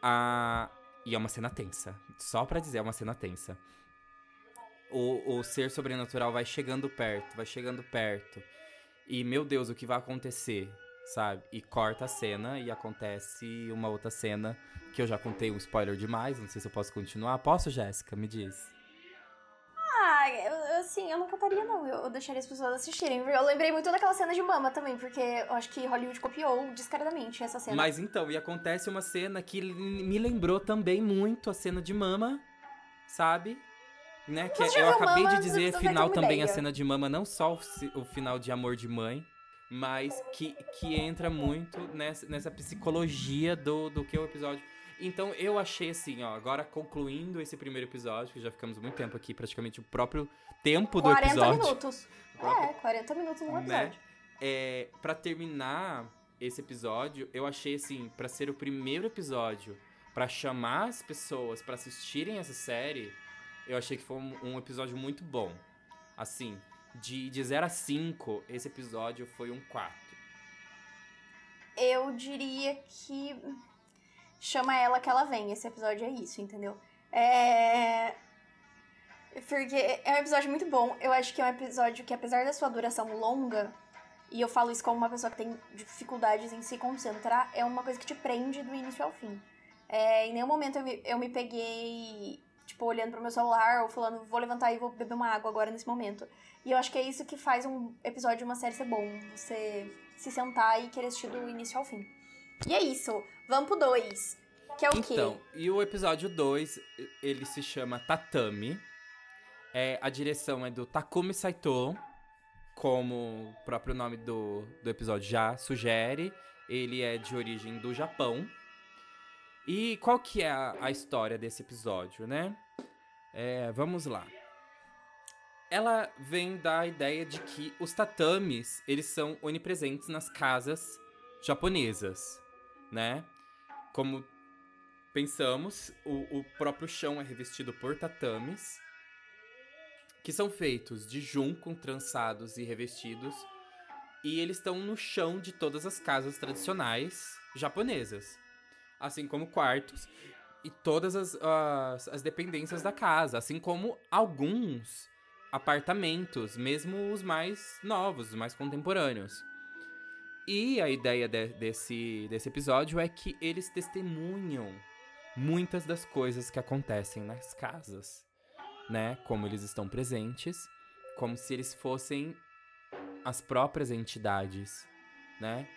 a... e é uma cena tensa. Só pra dizer, é uma cena tensa o, o ser sobrenatural vai chegando perto, vai chegando perto. E, meu Deus, o que vai acontecer? Sabe? E corta a cena e acontece uma outra cena que eu já contei um spoiler demais. Não sei se eu posso continuar. Posso, Jéssica? Me diz. Eu, assim, eu não contaria, não. Eu, deixaria as pessoas assistirem. Eu lembrei muito daquela cena de mama também, porque eu acho que Hollywood copiou descaradamente essa cena. Mas então, e acontece uma cena que me lembrou também muito a cena de mama, sabe? Né, que eu acabei de dizer final também ideia. a cena de mama, não só o, o, final de amor de mãe, mas que, que entra muito nessa, nessa psicologia do, do que é o episódio. Então eu achei assim, ó, agora concluindo esse primeiro episódio, que já ficamos muito tempo aqui, praticamente o próprio tempo do episódio. 40 minutos. Próprio, é, 40 minutos no né? episódio. Né? É, pra terminar esse episódio, eu achei assim, para ser o primeiro episódio, para chamar as pessoas para assistirem essa série, eu achei que foi um, um episódio muito bom. Assim, de, de 0 a 5, esse episódio foi um 4. Eu diria que chama ela que ela vem. Esse episódio é isso, entendeu? É. Porque é um episódio muito bom. Eu acho que é um episódio que, apesar da sua duração longa, e eu falo isso como uma pessoa que tem dificuldades em se concentrar, é uma coisa que te prende do início ao fim. É, em nenhum momento eu me, eu me peguei tipo, olhando pro meu celular ou falando, vou levantar e vou beber uma água agora nesse momento. E eu acho que é isso que faz um episódio de uma série ser bom. Você se sentar e querer assistir do início ao fim. E é isso. Vamos pro 2. Que é o então, quê? Então, e o episódio 2, ele se chama Tatami. É, a direção é do Takumi Saito, como o próprio nome do, do episódio já sugere. Ele é de origem do Japão. E qual que é a, a história desse episódio, né? É, vamos lá. Ela vem da ideia de que os tatames, eles são onipresentes nas casas japonesas, né? Como pensamos, o, o próprio chão é revestido por tatames, que são feitos de junco, trançados e revestidos, e eles estão no chão de todas as casas tradicionais japonesas assim como quartos e todas as, as, as dependências da casa, assim como alguns apartamentos, mesmo os mais novos, os mais contemporâneos. E a ideia de, desse, desse episódio é que eles testemunham muitas das coisas que acontecem nas casas, né? Como eles estão presentes, como se eles fossem as próprias entidades, né?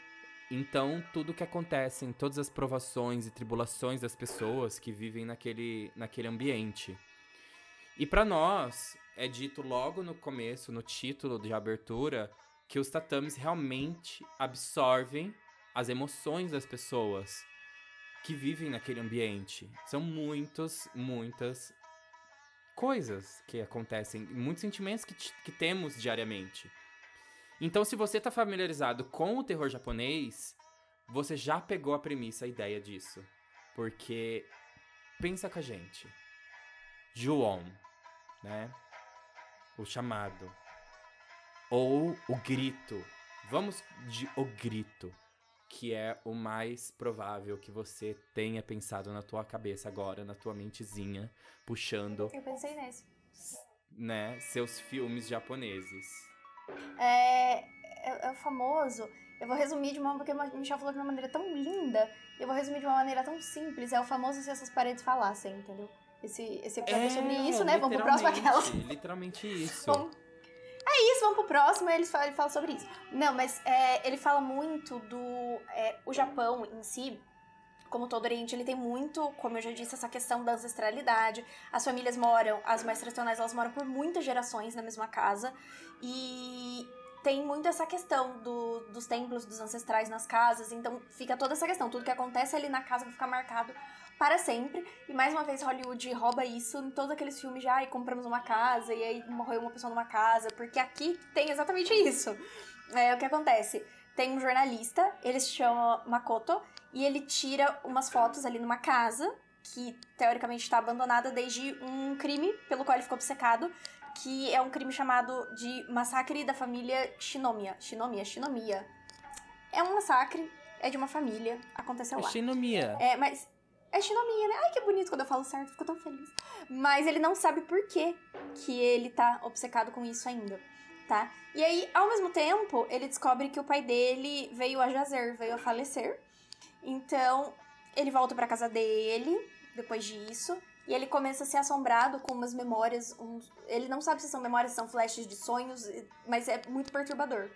Então, tudo que acontece, todas as provações e tribulações das pessoas que vivem naquele, naquele ambiente. E para nós, é dito logo no começo, no título de abertura, que os tatames realmente absorvem as emoções das pessoas que vivem naquele ambiente. São muitas, muitas coisas que acontecem, muitos sentimentos que, que temos diariamente. Então, se você está familiarizado com o terror japonês, você já pegou a premissa, a ideia disso. Porque pensa com a gente. Ju-on, né? o chamado. Ou o grito. Vamos de o grito, que é o mais provável que você tenha pensado na tua cabeça agora, na tua mentezinha, puxando. Eu pensei nesse. Né, seus filmes japoneses. É, é, é o famoso. Eu vou resumir de uma porque o Michel falou de uma maneira tão linda. Eu vou resumir de uma maneira tão simples. É o famoso se essas paredes falassem, entendeu? Esse, esse episódio é, sobre isso, né? Vamos pro próximo aquela. Literalmente isso. Vamos pro próximo e ele fala, ele fala sobre isso. Não, mas é, ele fala muito do. É, o Japão em si, como todo Oriente, ele tem muito, como eu já disse, essa questão da ancestralidade. As famílias moram, as mais tradicionais, elas moram por muitas gerações na mesma casa. E tem muito essa questão do, dos templos dos ancestrais nas casas, então fica toda essa questão. Tudo que acontece ali na casa vai ficar marcado para sempre. E mais uma vez, Hollywood rouba isso em todos aqueles filmes de ai, compramos uma casa e aí morreu uma pessoa numa casa, porque aqui tem exatamente isso. É o que acontece. Tem um jornalista, ele se chama Makoto, e ele tira umas fotos ali numa casa que teoricamente está abandonada desde um crime pelo qual ele ficou obcecado, que é um crime chamado de massacre da família Shinomiya. Shinomiya, Shinomiya. É um massacre, é de uma família, aconteceu lá. Shinomiya. É, mas é Shinomiya, né? Ai, que bonito quando eu falo certo, fico tão feliz. Mas ele não sabe por que que ele tá obcecado com isso ainda, tá? E aí, ao mesmo tempo, ele descobre que o pai dele veio a jazer, veio a falecer. Então, ele volta para casa dele depois disso. E ele começa a ser assombrado com umas memórias. Ele não sabe se são memórias, se são flashes de sonhos, mas é muito perturbador.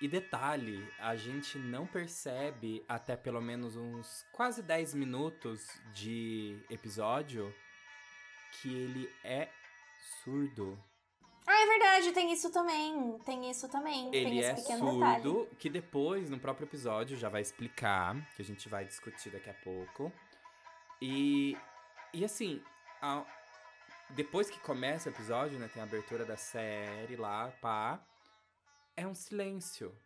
E detalhe, a gente não percebe até pelo menos uns quase 10 minutos de episódio que ele é surdo. Ah, é verdade, tem isso também. Tem isso também. Ele tem esse é surdo, detalhe. que depois, no próprio episódio, já vai explicar, que a gente vai discutir daqui a pouco. E e assim, a, depois que começa o episódio, né, tem a abertura da série lá, pá, é um silêncio.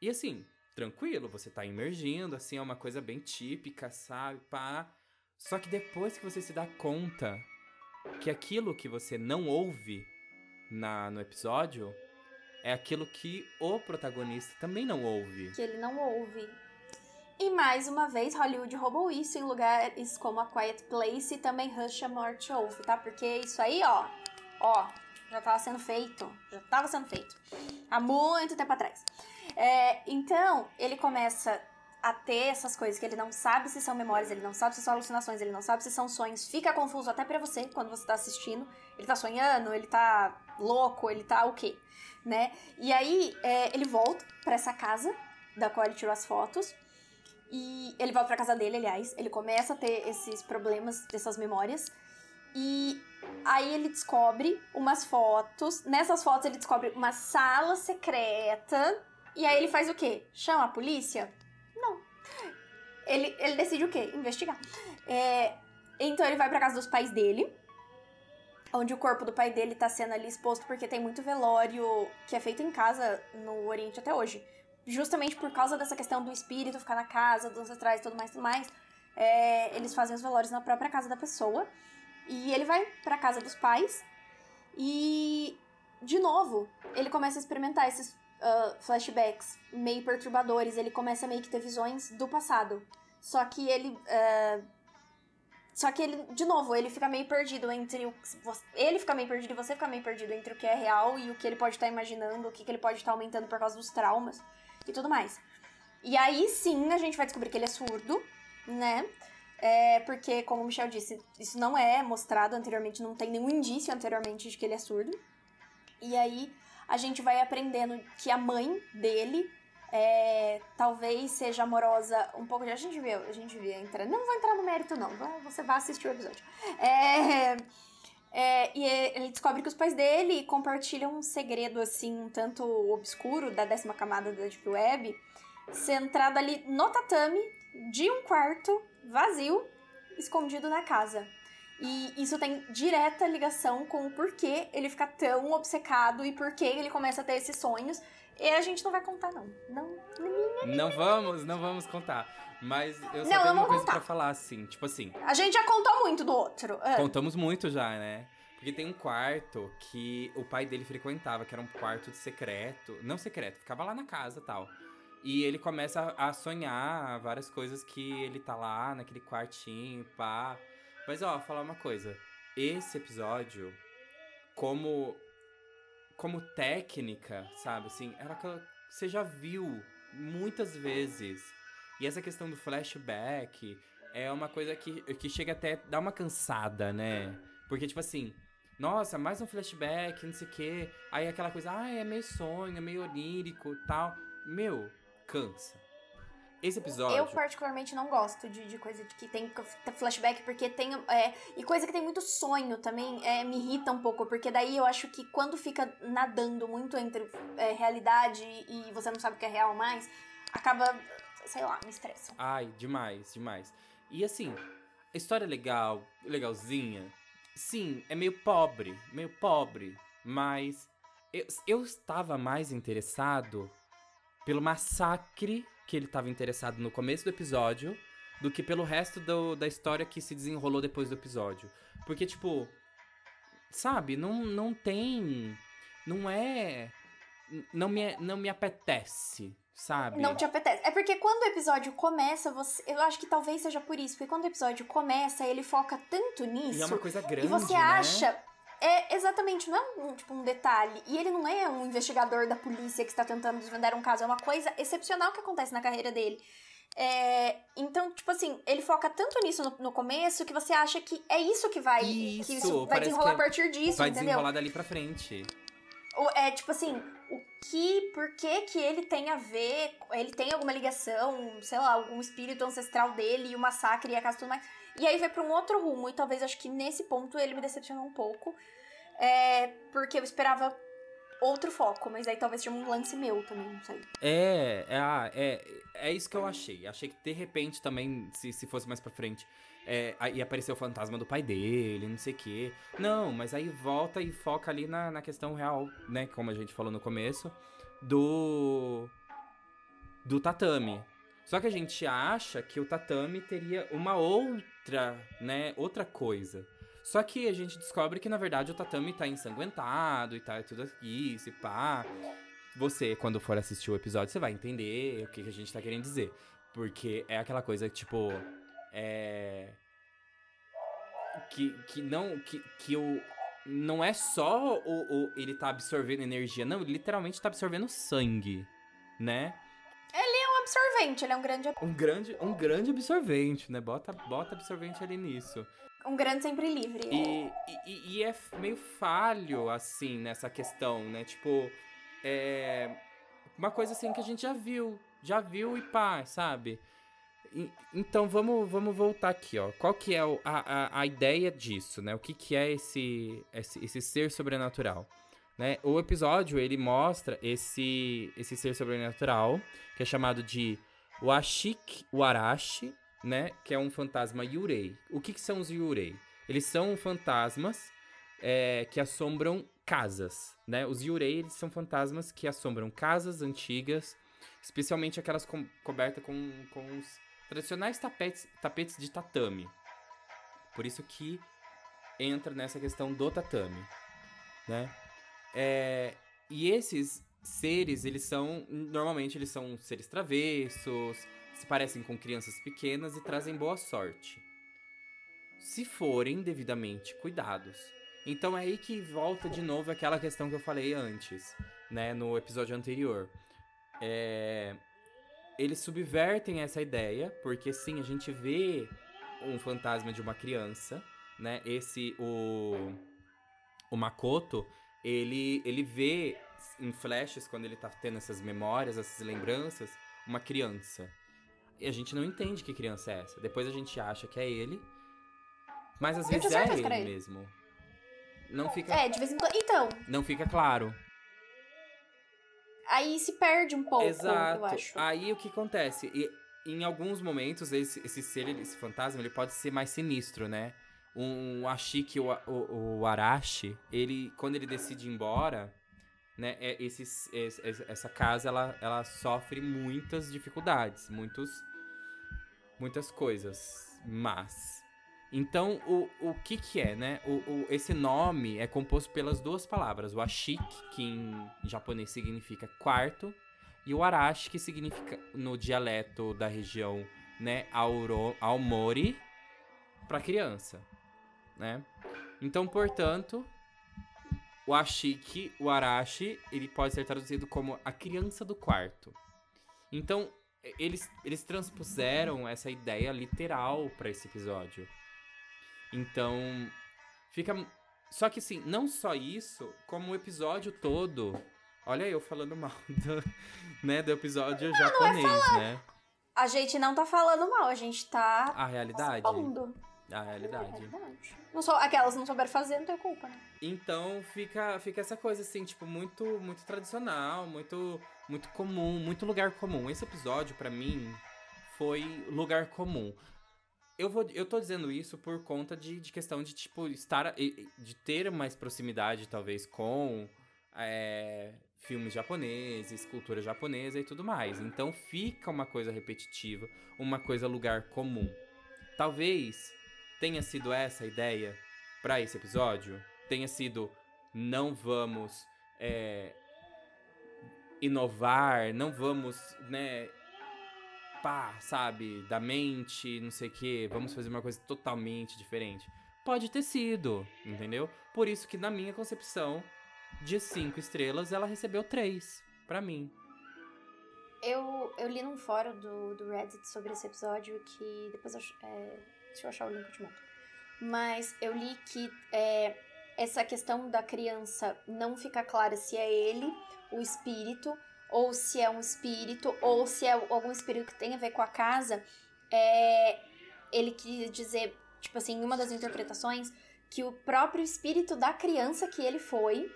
E assim, tranquilo, você tá emergindo, assim, é uma coisa bem típica, sabe, pá. Só que depois que você se dá conta que aquilo que você não ouve na, no episódio é aquilo que o protagonista também não ouve. Que ele não ouve. E mais uma vez, Hollywood roubou isso em lugares como A Quiet Place e também Rush a Morte Wolf, tá? Porque isso aí, ó, ó, já tava sendo feito, já tava sendo feito há muito tempo atrás. É, então, ele começa a ter essas coisas que ele não sabe se são memórias, ele não sabe se são alucinações, ele não sabe se são sonhos. Fica confuso até para você quando você tá assistindo. Ele tá sonhando, ele tá louco, ele tá o quê, né? E aí, é, ele volta para essa casa da qual ele tirou as fotos. E ele volta pra casa dele, aliás. Ele começa a ter esses problemas, dessas memórias. E aí ele descobre umas fotos. Nessas fotos ele descobre uma sala secreta. E aí ele faz o quê? Chama a polícia? Não. Ele, ele decide o quê? Investigar. É, então ele vai pra casa dos pais dele. Onde o corpo do pai dele tá sendo ali exposto porque tem muito velório que é feito em casa no Oriente até hoje justamente por causa dessa questão do espírito ficar na casa, dos ancestrais e tudo mais, tudo mais, é, eles fazem os velórios na própria casa da pessoa. E ele vai pra casa dos pais e, de novo, ele começa a experimentar esses uh, flashbacks meio perturbadores. Ele começa a meio que ter visões do passado. Só que ele. Uh, só que ele, de novo, ele fica meio perdido entre o. Ele fica meio perdido e você fica meio perdido entre o que é real e o que ele pode estar imaginando, o que, que ele pode estar aumentando por causa dos traumas e tudo mais. E aí sim a gente vai descobrir que ele é surdo, né? É porque, como o Michel disse, isso não é mostrado anteriormente, não tem nenhum indício anteriormente de que ele é surdo. E aí a gente vai aprendendo que a mãe dele é, talvez seja amorosa um pouco. A gente vê, a gente vê entrar. Não vou entrar no mérito, não. Você vai assistir o episódio. É, é, e ele descobre que os pais dele compartilham um segredo, assim, um tanto obscuro da décima camada da Deep Web, centrado ali no tatame de um quarto vazio, escondido na casa. E isso tem direta ligação com o porquê ele fica tão obcecado e porquê ele começa a ter esses sonhos. E a gente não vai contar, não. Não, não vamos, não vamos contar. Mas eu só não, tenho uma coisa contar. pra falar, assim, tipo assim. A gente já contou muito do outro. É. Contamos muito já, né? Porque tem um quarto que o pai dele frequentava, que era um quarto de secreto. Não secreto, ficava lá na casa tal. E ele começa a sonhar várias coisas que ele tá lá naquele quartinho, pá. Mas ó, falar uma coisa. Esse episódio, como como técnica, sabe, assim, era que você já viu muitas vezes. E essa questão do flashback é uma coisa que, que chega até a dar uma cansada, né? Porque, tipo assim, nossa, mais um flashback, não sei o quê. Aí aquela coisa, ah, é meio sonho, é meio onírico tal. Meu, cansa. Esse episódio. Eu, particularmente, não gosto de, de coisa que tem flashback, porque tem. É, e coisa que tem muito sonho também é, me irrita um pouco, porque daí eu acho que quando fica nadando muito entre é, realidade e você não sabe o que é real mais, acaba. Sei lá, me estressa. Ai, demais, demais. E assim, história legal, legalzinha. Sim, é meio pobre, meio pobre, mas eu, eu estava mais interessado pelo massacre que ele estava interessado no começo do episódio do que pelo resto do, da história que se desenrolou depois do episódio. Porque, tipo, sabe, não, não tem. Não é. Não me, não me apetece, sabe? Não te apetece. É porque quando o episódio começa, você. Eu acho que talvez seja por isso. Porque quando o episódio começa, ele foca tanto nisso. E é uma coisa grande. E você né? É, exatamente, não é um, tipo, um detalhe. E ele não é um investigador da polícia que está tentando desvendar um caso, é uma coisa excepcional que acontece na carreira dele. É, então, tipo assim, ele foca tanto nisso no, no, começo que você acha que é isso que vai. Isso, que isso vai desenrolar a partir disso, vai entendeu? desenrolar dali pra frente. É tipo assim, o que, por que que ele tem a ver, ele tem alguma ligação, sei lá, algum espírito ancestral dele e o massacre e a casa e tudo mais. E aí vai para um outro rumo, e talvez acho que nesse ponto ele me decepcionou um pouco. É, porque eu esperava outro foco, mas aí talvez seja um lance meu também, não sei. É, é, ah, é, é isso que eu achei. Achei que de repente também, se, se fosse mais pra frente, é, ia aparecer o fantasma do pai dele, não sei o quê. Não, mas aí volta e foca ali na, na questão real, né? Como a gente falou no começo, do. do tatame. Só que a gente acha que o tatame teria uma outra, né? Outra coisa. Só que a gente descobre que, na verdade, o tatame tá ensanguentado e tá tudo isso e pá. Você, quando for assistir o episódio, você vai entender o que, a gente tá querendo dizer. Porque é aquela coisa, tipo. É. Que, que não. Que, que o. Não é só o, o ele tá absorvendo energia, não, ele literalmente tá absorvendo sangue, né? Absorvente, ele é um grande um grande um grande absorvente, né? Bota bota absorvente ali nisso. Um grande sempre livre. E, e, e, é meio falho, assim, nessa questão, né? Tipo, é. Uma coisa assim que a gente já viu. Já viu e pá, sabe? Então vamos, vamos voltar aqui, ó. Qual que é a, a, a, ideia disso, né? O que, que é esse, esse, esse ser sobrenatural? Né? O episódio, ele mostra esse, esse ser sobrenatural, que é chamado de Washik Warashi, né? Que é um fantasma Yurei. O que, que são os Yurei? Eles são fantasmas é, que assombram casas, né? Os Yurei, eles são fantasmas que assombram casas antigas, especialmente aquelas co cobertas com, com os tradicionais tapetes, tapetes de tatame. Por isso que entra nessa questão do tatame, né? É, e esses seres, eles são, normalmente eles são seres travessos, se parecem com crianças pequenas e trazem boa sorte. Se forem devidamente cuidados. Então é aí que volta de novo aquela questão que eu falei antes, né, no episódio anterior. É... Eles subvertem essa ideia, porque sim, a gente vê um fantasma de uma criança, né? Esse, o, o Makoto, ele, ele vê em flashes, quando ele tá tendo essas memórias, essas lembranças, uma criança. E a gente não entende que criança é essa. Depois a gente acha que é ele. Mas às vezes é ele, ele mesmo. Não fica. É, de vez em quando. Então. Não fica claro. Aí se perde um pouco, Exato. eu acho. Aí o que acontece? E, em alguns momentos, esse, esse ser, esse fantasma, ele pode ser mais sinistro, né? Um, Ashiki, o, o, o Arashi, ele, quando ele decide ir embora, né, é, esses, essa casa, ela, ela sofre muitas dificuldades, muitos muitas coisas, mas Então, o, o que que é, né? O, o, esse nome é composto pelas duas palavras. O ashik, que em japonês significa quarto, e o arashi, que significa, no dialeto da região, né, auro, aomori, para criança, né? Então, portanto, o ashiki, o arashi, ele pode ser traduzido como a criança do quarto. Então, eles, eles transpuseram essa ideia literal para esse episódio. Então, fica. Só que assim, não só isso, como o episódio todo. Olha eu falando mal do, né, do episódio não, japonês, não é né? A gente não tá falando mal, a gente tá. A realidade. A realidade. É, realidade. Não sou, aquelas não souberam fazer, não tem culpa, né? Então fica, fica essa coisa assim, tipo, muito, muito tradicional, muito, muito comum, muito lugar comum. Esse episódio, para mim, foi lugar comum. Eu, vou, eu tô dizendo isso por conta de, de questão de, tipo, estar. de ter mais proximidade, talvez, com é, filmes japoneses, cultura japonesa e tudo mais. Então fica uma coisa repetitiva, uma coisa lugar comum. Talvez tenha sido essa a ideia para esse episódio, tenha sido não vamos é, inovar, não vamos, né, pá, sabe, da mente, não sei o que, vamos fazer uma coisa totalmente diferente. Pode ter sido, entendeu? Por isso que na minha concepção de cinco estrelas ela recebeu três para mim. Eu, eu li num fórum do, do Reddit sobre esse episódio que depois eu, é, deixa eu achar o link eu te mando. Mas eu li que é, essa questão da criança não fica clara se é ele, o espírito, ou se é um espírito, ou se é algum espírito que tem a ver com a casa, é, ele quis dizer, tipo assim, em uma das interpretações, que o próprio espírito da criança que ele foi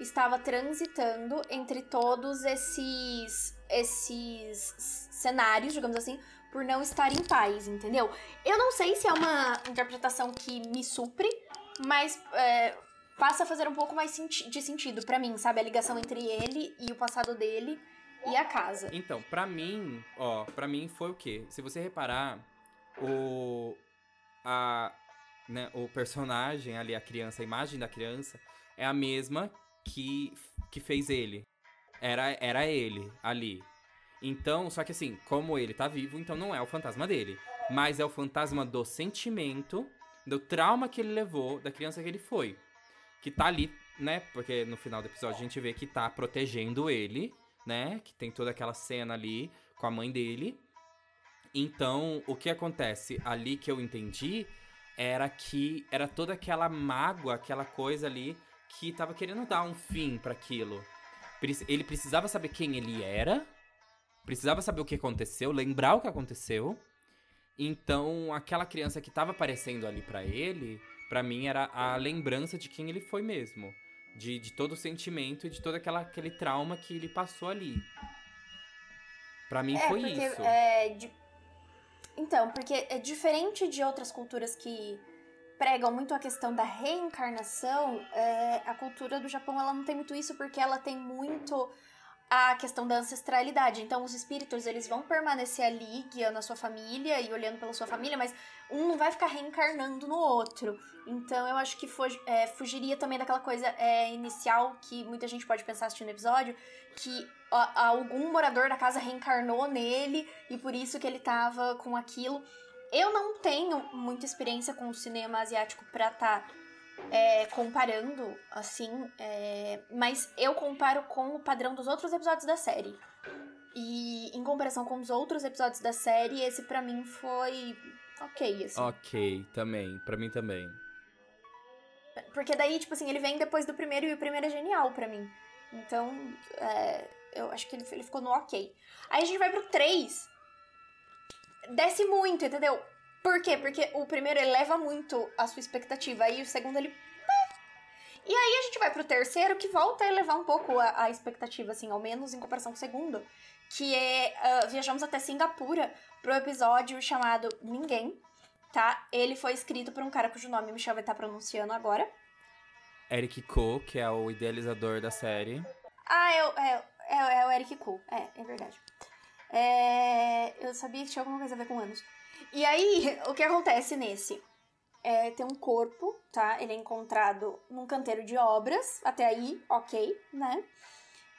estava transitando entre todos esses esses cenários, digamos assim, por não estar em paz, entendeu? Eu não sei se é uma interpretação que me supre, mas é, passa a fazer um pouco mais senti de sentido para mim, sabe? A ligação entre ele e o passado dele e a casa. Então, para mim, ó, para mim foi o quê? Se você reparar, o a né, o personagem ali, a criança, a imagem da criança é a mesma que que fez ele. Era era ele ali. Então, só que assim, como ele tá vivo, então não é o fantasma dele, mas é o fantasma do sentimento, do trauma que ele levou, da criança que ele foi que tá ali, né? Porque no final do episódio a gente vê que tá protegendo ele, né? Que tem toda aquela cena ali com a mãe dele. Então, o que acontece ali que eu entendi era que era toda aquela mágoa, aquela coisa ali que tava querendo dar um fim para aquilo. Ele precisava saber quem ele era, precisava saber o que aconteceu, lembrar o que aconteceu. Então, aquela criança que tava aparecendo ali para ele, para mim era a lembrança de quem ele foi mesmo. De, de todo o sentimento e de todo aquela, aquele trauma que ele passou ali. Para mim é, foi porque, isso. É, de... Então, porque é diferente de outras culturas que pregam muito a questão da reencarnação, é, a cultura do Japão ela não tem muito isso porque ela tem muito a questão da ancestralidade. Então, os espíritos, eles vão permanecer ali, guiando a sua família e olhando pela sua família, mas um não vai ficar reencarnando no outro. Então, eu acho que é, fugiria também daquela coisa é, inicial que muita gente pode pensar assistindo o episódio, que algum morador da casa reencarnou nele e por isso que ele tava com aquilo. Eu não tenho muita experiência com o cinema asiático pra estar tá é, comparando, assim, é, mas eu comparo com o padrão dos outros episódios da série. E em comparação com os outros episódios da série, esse para mim foi ok, assim. Ok, também, para mim também. Porque daí, tipo assim, ele vem depois do primeiro e o primeiro é genial para mim. Então, é, eu acho que ele, ele ficou no ok. Aí a gente vai pro 3. Desce muito, entendeu? Por quê? Porque o primeiro eleva muito a sua expectativa, aí o segundo ele. E aí a gente vai pro terceiro que volta a elevar um pouco a, a expectativa, assim, ao menos em comparação com o segundo. Que é. Uh, viajamos até Singapura pro episódio chamado Ninguém, tá? Ele foi escrito por um cara cujo nome o Michel vai estar tá pronunciando agora. Eric Ko, que é o idealizador da série. Ah, é, é, é, é o Eric Ko, é, é verdade. É, eu sabia que tinha alguma coisa a ver com anos. E aí, o que acontece nesse? é, tem um corpo, tá? Ele é encontrado num canteiro de obras. Até aí, ok, né?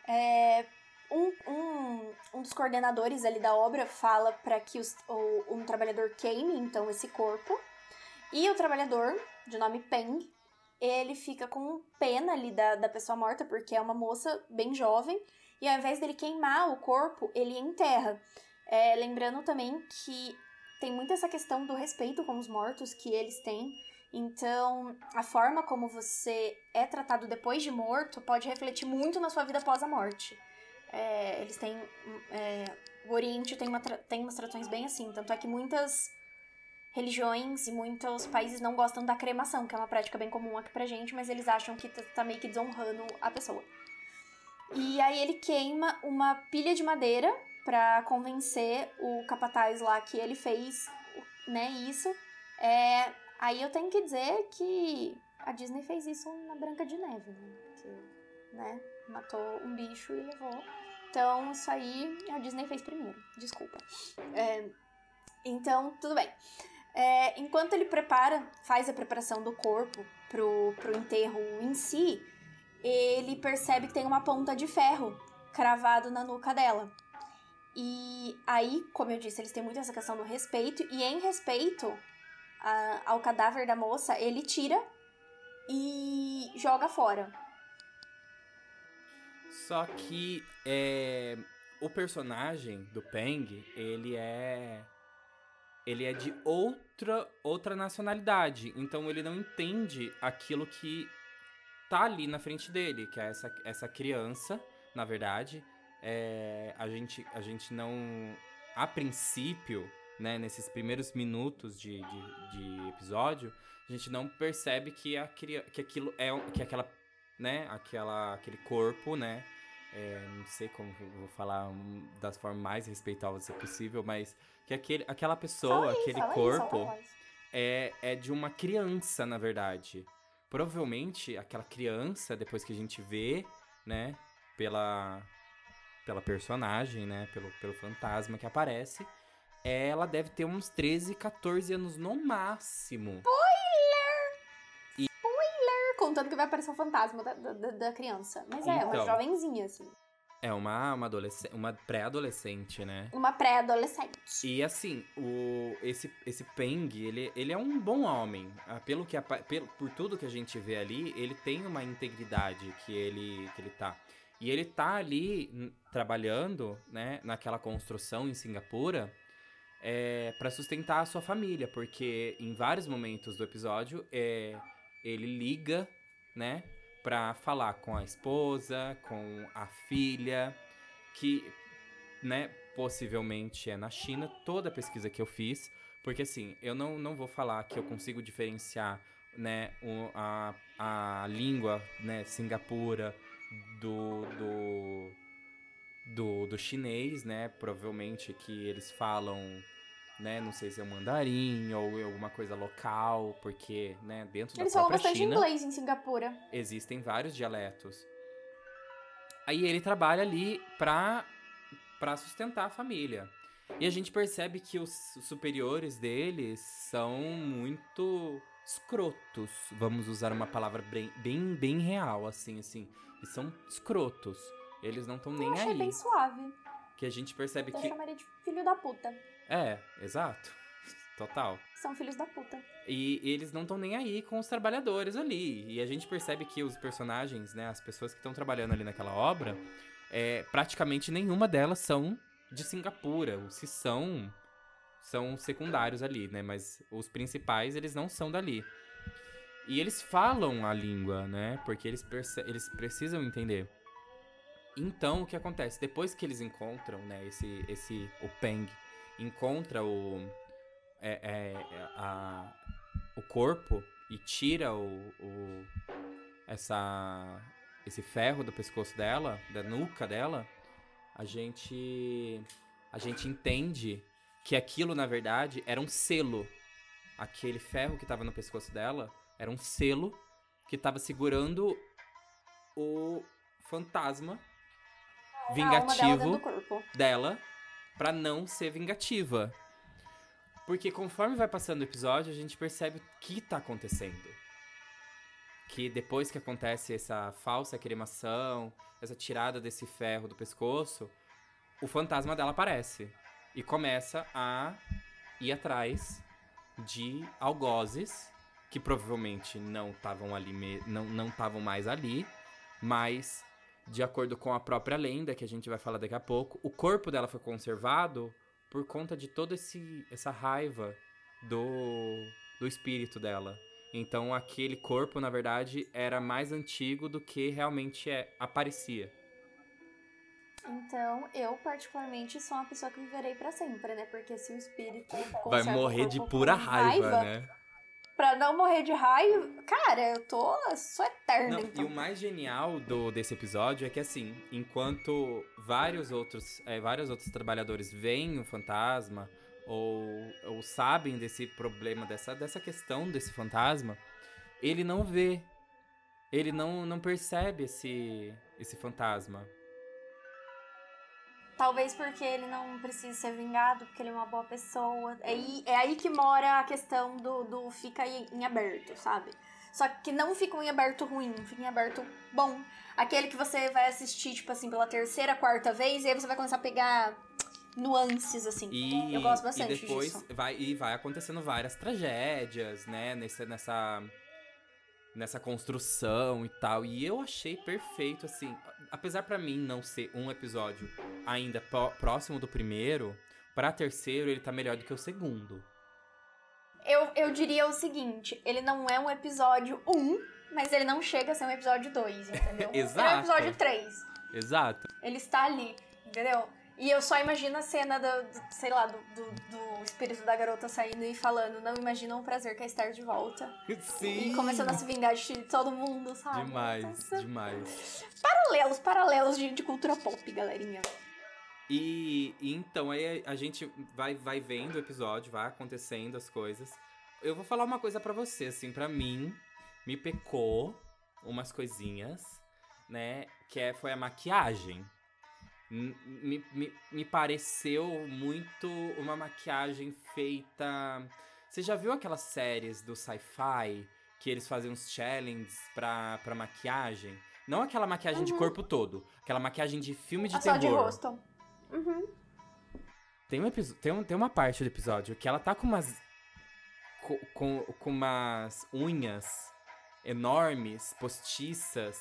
É, um, um, um dos coordenadores ali da obra fala para que os, o, um trabalhador queime, então, esse corpo. E o trabalhador, de nome Peng, ele fica com pena ali da, da pessoa morta, porque é uma moça bem jovem. E ao invés dele queimar o corpo, ele enterra. É, lembrando também que tem muito essa questão do respeito com os mortos que eles têm. Então, a forma como você é tratado depois de morto pode refletir muito na sua vida após a morte. É, eles têm. É, o Oriente tem, uma tem umas tradições bem assim. Tanto é que muitas religiões e muitos países não gostam da cremação, que é uma prática bem comum aqui pra gente, mas eles acham que tá, tá meio que desonrando a pessoa. E aí ele queima uma pilha de madeira para convencer o capataz lá que ele fez, né, isso. É, aí eu tenho que dizer que a Disney fez isso na Branca de Neve, né? Né, matou um bicho e levou. Então, isso aí a Disney fez primeiro. Desculpa. É, então, tudo bem. É, enquanto ele prepara, faz a preparação do corpo pro, pro enterro em si, ele percebe que tem uma ponta de ferro cravado na nuca dela. E aí, como eu disse, eles têm muito essa questão do respeito, e em respeito a, ao cadáver da moça, ele tira e joga fora. Só que é, o personagem do Peng, ele é ele é de outra outra nacionalidade, então ele não entende aquilo que tá ali na frente dele, que é essa, essa criança, na verdade, é, a, gente, a gente não. A princípio, né, nesses primeiros minutos de, de, de episódio, a gente não percebe que, a, que aquilo é. que aquela. né, aquela, aquele corpo, né? É, não sei como vou falar das formas mais respeitosas possível, mas que aquele, aquela pessoa, aí, aquele corpo é, é de uma criança, na verdade. Provavelmente aquela criança, depois que a gente vê, né, pela, pela personagem, né? Pelo, pelo fantasma que aparece. Ela deve ter uns 13, 14 anos no máximo. Spoiler! E... Spoiler! Contando que vai aparecer o fantasma da, da, da criança. Mas é, uma então. jovenzinha, assim. É, uma, uma, uma pré-adolescente, né? Uma pré-adolescente. E assim, o, esse, esse Peng, ele, ele é um bom homem. Ah, pelo que, pelo, por tudo que a gente vê ali, ele tem uma integridade que ele, que ele tá. E ele tá ali trabalhando, né, naquela construção em Singapura, é, para sustentar a sua família, porque em vários momentos do episódio é, ele liga, né, para falar com a esposa, com a filha, que, né, possivelmente é na China. Toda a pesquisa que eu fiz, porque assim, eu não, não vou falar que eu consigo diferenciar, né, a, a língua, né, Singapura do, do, do, do chinês, né? Provavelmente que eles falam, né? Não sei se é um mandarim ou alguma coisa local, porque, né? Dentro eles da própria China... Eles falam bastante inglês em Singapura. Existem vários dialetos. Aí ele trabalha ali pra, pra sustentar a família. E a gente percebe que os superiores deles são muito escrotos. Vamos usar uma palavra bem, bem, bem real, assim, assim. E são escrotos. Eles não estão nem achei aí. bem suave. Que a gente percebe Eu que. Eu chamaria de filho da puta. É, exato. Total. São filhos da puta. E eles não estão nem aí com os trabalhadores ali. E a gente percebe que os personagens, né, as pessoas que estão trabalhando ali naquela obra, é, praticamente nenhuma delas são de Singapura. Que são, são secundários ali, né? Mas os principais, eles não são dali. E eles falam a língua, né? Porque eles, eles precisam entender. Então, o que acontece? Depois que eles encontram, né? Esse, esse o Peng encontra o, é, é, a, o corpo e tira o, o, essa, esse ferro do pescoço dela, da nuca dela, a gente, a gente entende que aquilo, na verdade, era um selo. Aquele ferro que estava no pescoço dela era um selo que estava segurando o fantasma vingativo dela para não ser vingativa. Porque conforme vai passando o episódio, a gente percebe o que tá acontecendo. Que depois que acontece essa falsa cremação, essa tirada desse ferro do pescoço, o fantasma dela aparece. E começa a ir atrás de algozes, que provavelmente não estavam ali, não não estavam mais ali, mas de acordo com a própria lenda que a gente vai falar daqui a pouco, o corpo dela foi conservado por conta de toda essa raiva do, do espírito dela. Então aquele corpo, na verdade, era mais antigo do que realmente é, aparecia. Então, eu particularmente sou uma pessoa que viverei para sempre, né? Porque se o espírito vai morrer de pura raiva, raiva, né? Pra não morrer de raiva, cara, eu tô sou eterna. então. E o mais genial do desse episódio é que assim, enquanto vários outros, é, vários outros trabalhadores veem o fantasma ou, ou sabem desse problema, dessa, dessa questão desse fantasma, ele não vê. Ele não, não percebe esse, esse fantasma. Talvez porque ele não precisa ser vingado, porque ele é uma boa pessoa. É aí, é aí que mora a questão do, do fica em aberto, sabe? Só que não fica em aberto ruim, fica em aberto bom. Aquele que você vai assistir, tipo assim, pela terceira, quarta vez, e aí você vai começar a pegar nuances, assim. E, Eu gosto bastante e depois disso. Vai, e vai acontecendo várias tragédias, né? Nessa, nessa, nessa construção e tal. E eu achei perfeito, assim apesar para mim não ser um episódio ainda próximo do primeiro, para terceiro ele tá melhor do que o segundo. Eu, eu diria o seguinte, ele não é um episódio 1, um, mas ele não chega a ser um episódio 2, entendeu? Exato. É um episódio 3. Exato. Ele está ali, entendeu? E eu só imagino a cena do, do sei lá, do, do, do, espírito da garota saindo e falando, não imaginam o prazer que é estar de volta. Sim. E começando a se vingar de todo mundo, sabe? Demais, demais. Paralelos, paralelos de, de cultura pop, galerinha. E, e, então aí a gente vai, vai vendo o episódio, vai acontecendo as coisas. Eu vou falar uma coisa para você, assim, para mim me pecou umas coisinhas, né? Que é, foi a maquiagem me, me, me pareceu muito uma maquiagem feita. Você já viu aquelas séries do sci-fi que eles fazem uns challenges pra, pra maquiagem? Não aquela maquiagem uhum. de corpo todo, aquela maquiagem de filme de a terror. Só de rosto. Uhum. Tem, um tem, um, tem uma parte do episódio que ela tá com umas. com, com, com umas unhas enormes, postiças,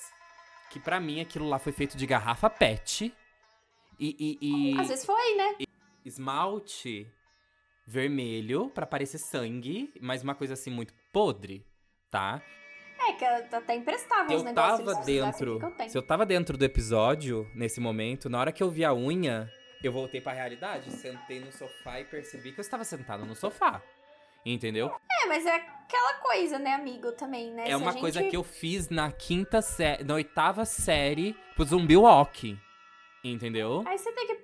que para mim aquilo lá foi feito de garrafa PET e, e, e, Às vezes foi, né? Esmalte vermelho para parecer sangue, mas uma coisa assim muito podre, tá? É, que até emprestava eu os negócios. Tava dentro, eu se eu tava dentro do episódio, nesse momento, na hora que eu vi a unha, eu voltei pra realidade, sentei no sofá e percebi que eu estava sentado no sofá. Entendeu? É, mas é aquela coisa, né, amigo, também, né? É Se uma gente... coisa que eu fiz na quinta série, na oitava série pro Zumbi Walk. Entendeu? Aí você tem que.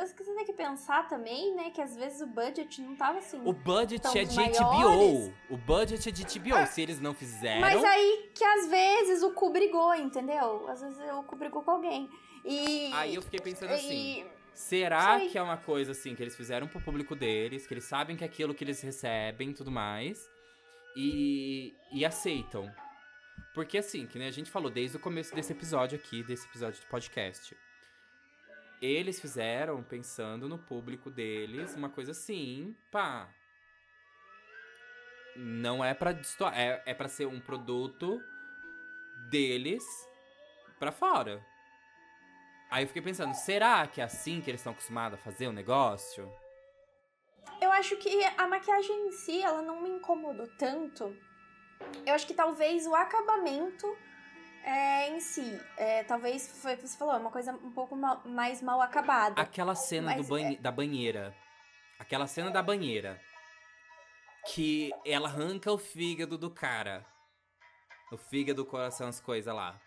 Você tem que pensar também, né? Que às vezes o budget não tava assim. O budget é de maiores. HBO. O budget é de HBO. Ah, Se eles não fizeram. Mas aí que às vezes o cu brigou, entendeu? Às vezes o cu brigou com alguém. E. Aí eu fiquei pensando assim. Será que é uma coisa assim que eles fizeram pro público deles, que eles sabem que é aquilo que eles recebem e tudo mais, e, e aceitam? Porque assim, que nem a gente falou desde o começo desse episódio aqui, desse episódio do podcast eles fizeram pensando no público deles, uma coisa assim, pá. Não é pra destoar, é, é pra ser um produto deles pra fora. Aí eu fiquei pensando, será que é assim que eles estão acostumados a fazer o negócio? Eu acho que a maquiagem em si, ela não me incomodou tanto. Eu acho que talvez o acabamento é, em si. É, talvez foi o que você falou, é uma coisa um pouco mal, mais mal acabada. Aquela cena do banhe, é... da banheira. Aquela cena da banheira. Que ela arranca o fígado do cara. O fígado, o coração, as coisas lá.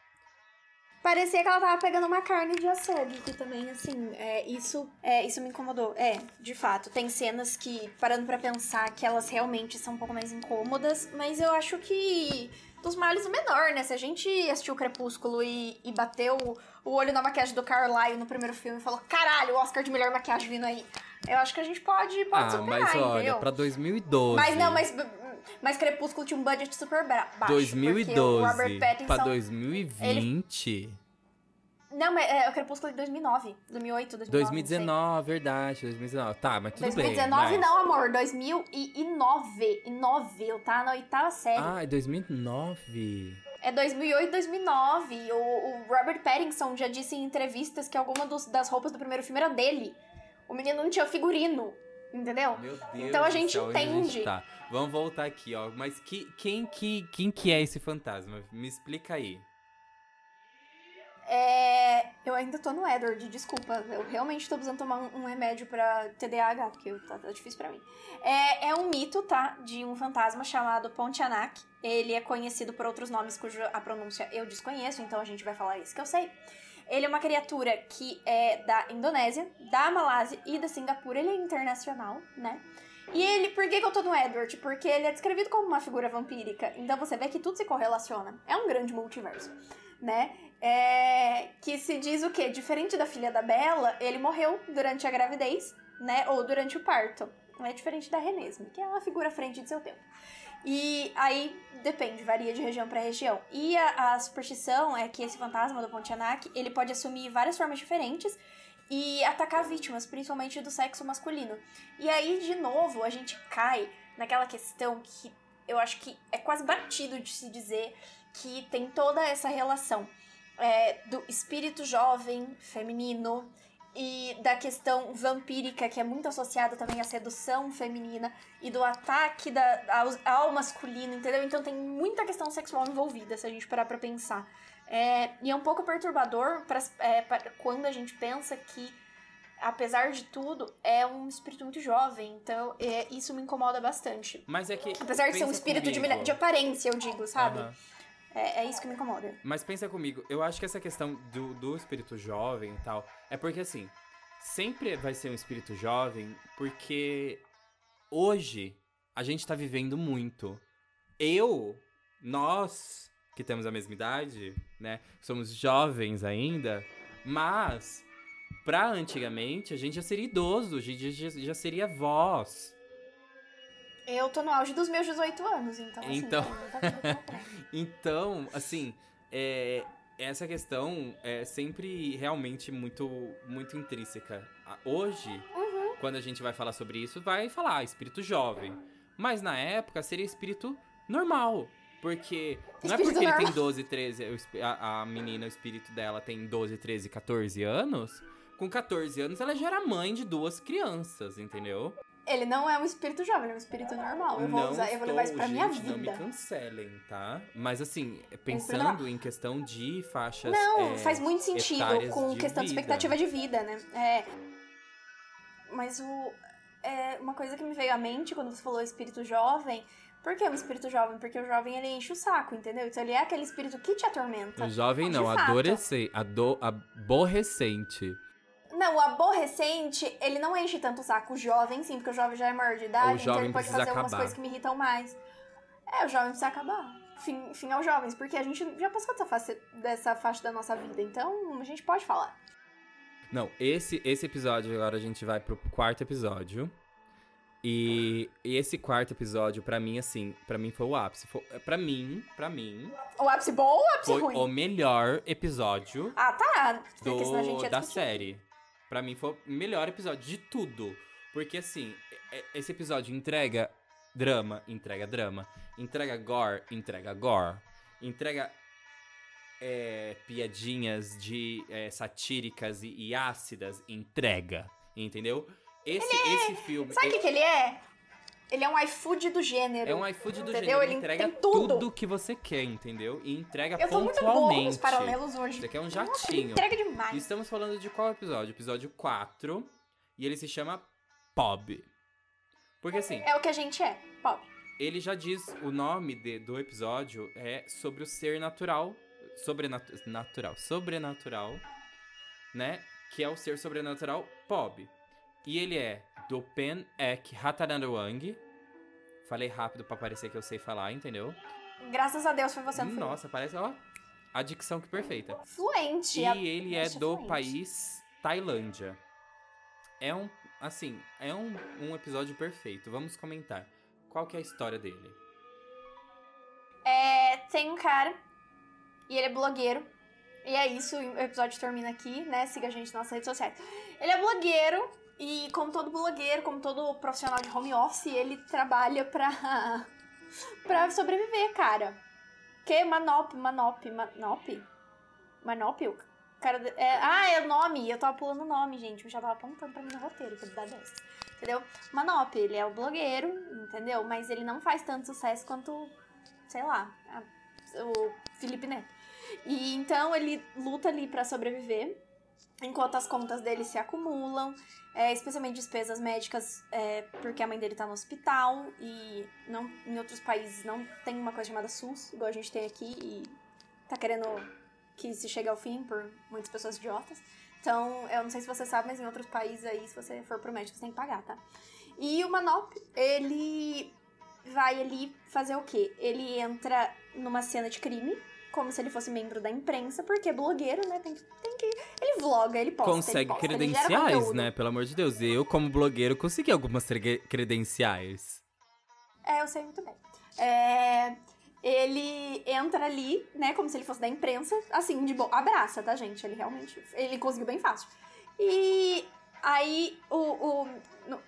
Parecia que ela tava pegando uma carne de açougue, que também, assim, é, isso, é, isso me incomodou. É, de fato, tem cenas que, parando para pensar, que elas realmente são um pouco mais incômodas, mas eu acho que dos males o menor, né? Se a gente assistiu Crepúsculo e, e bateu o olho na maquiagem do Carlyle no primeiro filme e falou: caralho, o Oscar de melhor maquiagem vindo aí. Eu acho que a gente pode, pode ah, superar, mas olha, entendeu? pra 2012. Mas não, mas, mas Crepúsculo tinha um budget super baixo. porque o 2012 Robert Pattinson... pra 2020. Não, mas é o Crepúsculo de 2009, 2008, 2009, 2019, verdade, 2019. Tá, mas tudo 2019 bem. mas- não, amor, 2009. E 9, eu tava na oitava série. Ah, é 2009. É 2008, 2009. O, o Robert Pattinson já disse em entrevistas que alguma dos- das roupas do primeiro filme era dele. O menino não tinha figurino, entendeu? Meu Deus Então a gente céu, onde a gente entende. tá? Vamos voltar aqui, ó. Mas que, quem, que, quem que é esse fantasma? Me explica aí. É, eu ainda tô no Edward, desculpa. Eu realmente tô precisando tomar um, remédio pra TDAH, porque tá, tá difícil pra mim. É, é um mito, tá? De um fantasma chamado Pontianak. Ele é conhecido por outros nomes cuja a pronúncia eu desconheço, então a gente vai falar isso que eu sei. Ele é uma criatura que é da Indonésia, da Malásia e da Singapura. Ele é internacional, né? E ele, por que, que eu tô no Edward? Porque ele é descrevido como uma figura vampírica. Então você vê que tudo se correlaciona. É um grande multiverso, né? É, que se diz o quê? Diferente da filha da Bella, ele morreu durante a gravidez, né? Ou durante o parto. Não é diferente da Renesme, que é uma figura à frente de seu tempo. E aí depende, varia de região para região. E a, a superstição é que esse fantasma do Pontianak, ele pode assumir várias formas diferentes e atacar vítimas, principalmente do sexo masculino. E aí, de novo, a gente cai naquela questão que eu acho que é quase batido de se dizer que tem toda essa relação é, do espírito jovem, feminino, e da questão vampírica, que é muito associada também à sedução feminina, e do ataque da, ao, ao masculino, entendeu? Então tem muita questão sexual envolvida, se a gente parar pra pensar. É, e é um pouco perturbador pra, é, pra- quando a gente pensa que, apesar de tudo, é um espírito muito jovem. Então é, isso me incomoda bastante. Mas é que. Apesar de ser um espírito de, de aparência, eu digo, sabe? Aham. É, é isso que me incomoda. Mas pensa comigo, eu acho que essa questão do, do espírito jovem e tal, é porque assim, sempre vai ser um espírito jovem, porque hoje a gente tá vivendo muito. Eu, nós, que temos a mesma idade, né, somos jovens ainda, mas pra antigamente a gente já seria idoso, a gente já, já seria voz. Eu tô no auge dos meus 18 anos, então assim, Então. frente. Então, assim, é, essa questão é sempre realmente muito, muito intrínseca. Hoje, Uhum. quando a gente vai falar sobre isso, vai falar ah, espírito jovem. Mas na época seria espírito normal. Porque não é porque ele tem normal. 12, 13, o espi- a, a menina, o espírito dela tem 12, 13, 14 anos. Com 14 anos ela já era mãe de duas crianças, entendeu? Ele não é um espírito jovem, ele é um espírito normal. Eu vou, não usar, eu vou levar isso pra estou, minha gente, Não me vida. cancelem, tá? Mas assim, pensando em questão de faixas. Não, é, faz muito sentido com de questão de vida. expectativa de vida, né? É. Mas o. É uma coisa que me veio à mente quando você falou espírito jovem. Por que um espírito jovem? Porque o jovem ele enche o saco, entendeu? Então ele é aquele espírito que te atormenta. O jovem De não, fato. ado, aborrecente. Não, o aborrecente, ele não enche tanto o saco. O jovem, sim, porque o jovem já é maior de idade, então ele pode fazer algumas acabar. coisas que me irritam mais. É, o jovem precisa acabar. Fim, fim aos jovens, porque a gente já passou dessa faixa, dessa faixa da nossa vida, então a gente pode falar. Não, esse, esse episódio agora a gente vai pro quarto episódio. E esse quarto episódio, pra mim, assim, pra mim foi o ápice. Foi, pra mim, pra mim, O ápice bom ou o ápice foi ruim? o melhor episódio Ah, tá. Porque senão a gente do, da discutir. série. Pra mim foi o melhor episódio de tudo. Porque assim, é- é- esse episódio entrega drama, entrega drama. Entrega gore, entrega gore. Entrega é, piadinhas de é, satíricas e, e ácidas, entrega. Entendeu? Esse, esse filme. Sabe o que, que ele é? Ele é um iFood do gênero. É um iFood do Entendeu? gênero, Ele entrega tem tudo. que você quer, entendeu? E entrega Eu tô muito boa com pontualmente. os paralelos hoje. Isso aqui é um Nossa, jatinho. entrega demais. E estamos falando de qual episódio? Episódio 4. E ele se chama Pob. Porque assim, É o que a gente é. Pop. ele já diz o nome de- do episódio é sobre o ser natural. Sobrenatu natural. Sobrenatural. Né? Que é o ser sobrenatural Pob. E ele é do Pen Ek Hatanarwang. Falei rápido pra parecer que eu sei falar, entendeu? Graças a Deus foi você no filme. Nossa, parece, ó, a dicção que perfeita. Fluente. E a- ele é Nossa, do fluente. país Tailândia. É um, assim, é um, um episódio perfeito. Vamos comentar. Qual que é a história dele? É, tem um cara e ele é blogueiro. E é isso, o episódio termina aqui, né? Siga a gente nas nossas redes sociais. Ele é blogueiro e, como todo blogueiro, como todo profissional de home office, ele trabalha pra, pra sobreviver, cara. Que? Manop, Manop, Manop? Manop? O cara. É, ah, é o nome. Eu tava pulando o nome, gente. Eu já tava apontando pra mim no roteiro, pra dar dessas. Entendeu? Manop, ele é o blogueiro, entendeu? Mas ele não faz tanto sucesso quanto, sei lá, a, o Felipe Neto. E então ele luta ali para sobreviver, enquanto as contas dele se acumulam, é, especialmente despesas médicas, é, porque a mãe dele tá no hospital e não, em outros países não tem uma coisa chamada SUS, igual a gente tem aqui, e tá querendo que se chegue ao fim por muitas pessoas idiotas. Então, eu não sei se você sabe, mas em outros países aí, se você for pro médico, você tem que pagar, tá? E o Manop, ele vai ali fazer o quê? Ele entra numa cena de crime, como se ele fosse membro da imprensa, porque é blogueiro, né? Tem que, tem que. Ele vloga, ele posta. Consegue ele posta, credenciais, né? Pelo amor de Deus. Eu, como blogueiro, consegui algumas credenciais. É, eu sei muito bem. É, ele entra ali, né? Como se ele fosse da imprensa. Assim, de boa. Abraça, tá, gente? Ele realmente. Ele conseguiu bem fácil. E aí o, o,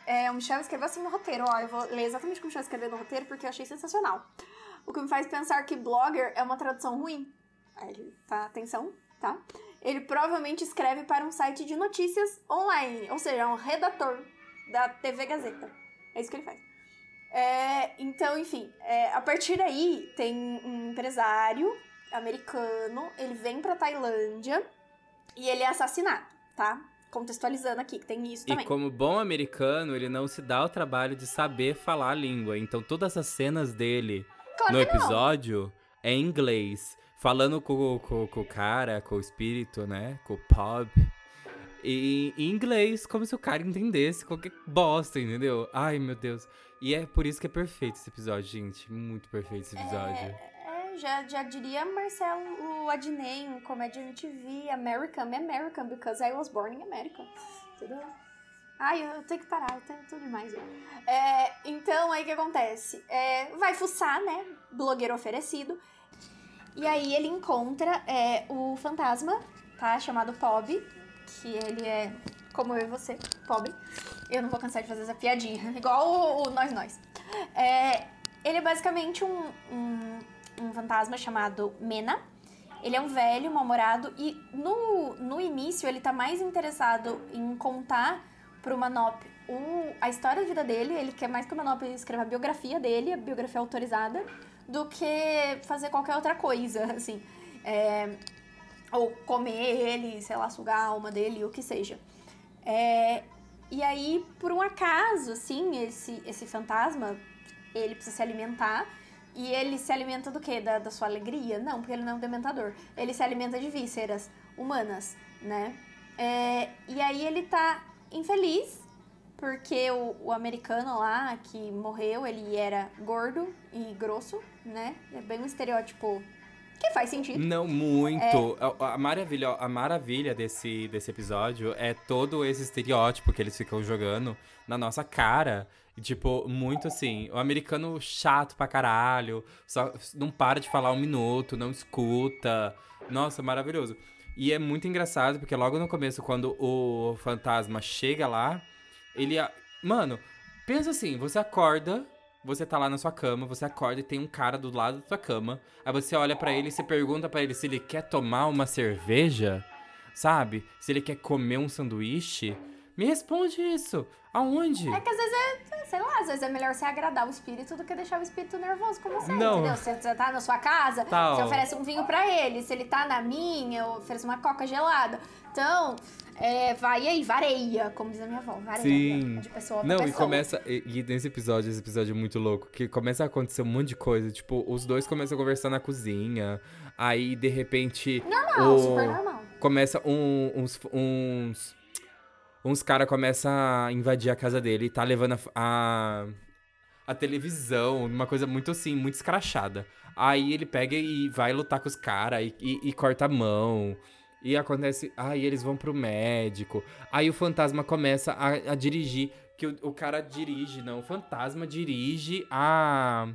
é, o Michel escreveu assim no roteiro, ó. Eu vou ler exatamente como o Michel escreveu no roteiro, porque eu achei sensacional o que me faz pensar que blogger é uma tradução ruim. Aí tá, atenção, tá? Ele provavelmente escreve para um site de notícias online, ou seja, é um redator da TV Gazeta. É isso que ele faz. É, então, enfim, é, a partir daí tem um empresário americano, ele vem pra Tailândia e ele é assassinado, tá? Contextualizando aqui, que tem isso também. E como bom americano, ele não se dá o trabalho de saber falar a língua. Então todas as cenas dele Claro no episódio é em inglês. Falando com, com, com, o cara, com o espírito, né? Com o Pub. E em inglês, como se o cara entendesse qualquer bosta, entendeu? Ai, meu Deus. E é por isso que é perfeito esse episódio, gente. Muito perfeito esse episódio. É, é já, já diria Marcelo Adnet em Comédia MTV, American, American, because I was born in America. Entendeu? Ai, eu tenho que parar, eu tenho tudo demais. É, então, aí o que acontece? É, vai fuçar, né? Blogueiro oferecido. E aí ele encontra é, o fantasma, tá? Chamado Pob. Que ele é, como eu e você, pobre. Eu não vou cansar de fazer essa piadinha. Igual o, o Nós Nós. É, ele é basicamente um, um, um fantasma chamado Mena. Ele é um velho, mal-humorado. E no, no início ele tá mais interessado em contar pro Manop o, a história da vida dele, ele quer mais que o Manop escreva a biografia dele, a biografia autorizada, do que fazer qualquer outra coisa, assim. É, ou comer ele, sei lá, sugar a alma dele, o que seja. É, e aí, por um acaso, assim, esse, esse fantasma, ele precisa se alimentar. E ele se alimenta do quê? Da, da sua alegria? Não, porque ele não é um dementador. Ele se alimenta de vísceras humanas, né? É, e aí ele tá infeliz, porque o, o, americano lá que morreu, ele era gordo e grosso, né? É bem um estereótipo que faz sentido. Não, muito. É... A, a, maravilha, a maravilha desse, desse episódio é todo esse estereótipo que eles ficam jogando na nossa cara. Tipo, muito assim, o americano chato pra caralho, só não para de falar um minuto, não escuta. Nossa, maravilhoso. E é muito engraçado, porque logo no começo, quando o fantasma chega lá, ele. Mano, pensa assim: você acorda, você tá lá na sua cama, você acorda e tem um cara do lado da sua cama. Aí você olha para ele e você pergunta para ele se ele quer tomar uma cerveja, sabe? Se ele quer comer um sanduíche. Me responde isso. Aonde? É que às vezes é, sei lá, às vezes é melhor você agradar o espírito do que deixar o espírito nervoso com você, não. entendeu? Se você tá na sua casa, Tal. você oferece um vinho para ele. Se ele tá na minha, eu ofereço uma coca gelada. Então, é, vai aí, vareia, como diz a minha avó, vareia. Sim. De pessoa Não, pessoa. e começa. E, e, nesse episódio, esse episódio é muito louco, que começa a acontecer um monte de coisa. Tipo, os dois começam a conversar na cozinha. Aí, de repente. Normal, o, super normal. Começa um, uns. uns uns caras começam a invadir a casa dele e tá levando a, a, a, televisão, uma coisa muito assim, muito escrachada. Aí ele pega e vai lutar com os caras e, e, e, corta a mão. E acontece. Aí eles vão pro médico. Aí o fantasma começa a, a dirigir. Que o, o, cara dirige, não. O fantasma dirige a.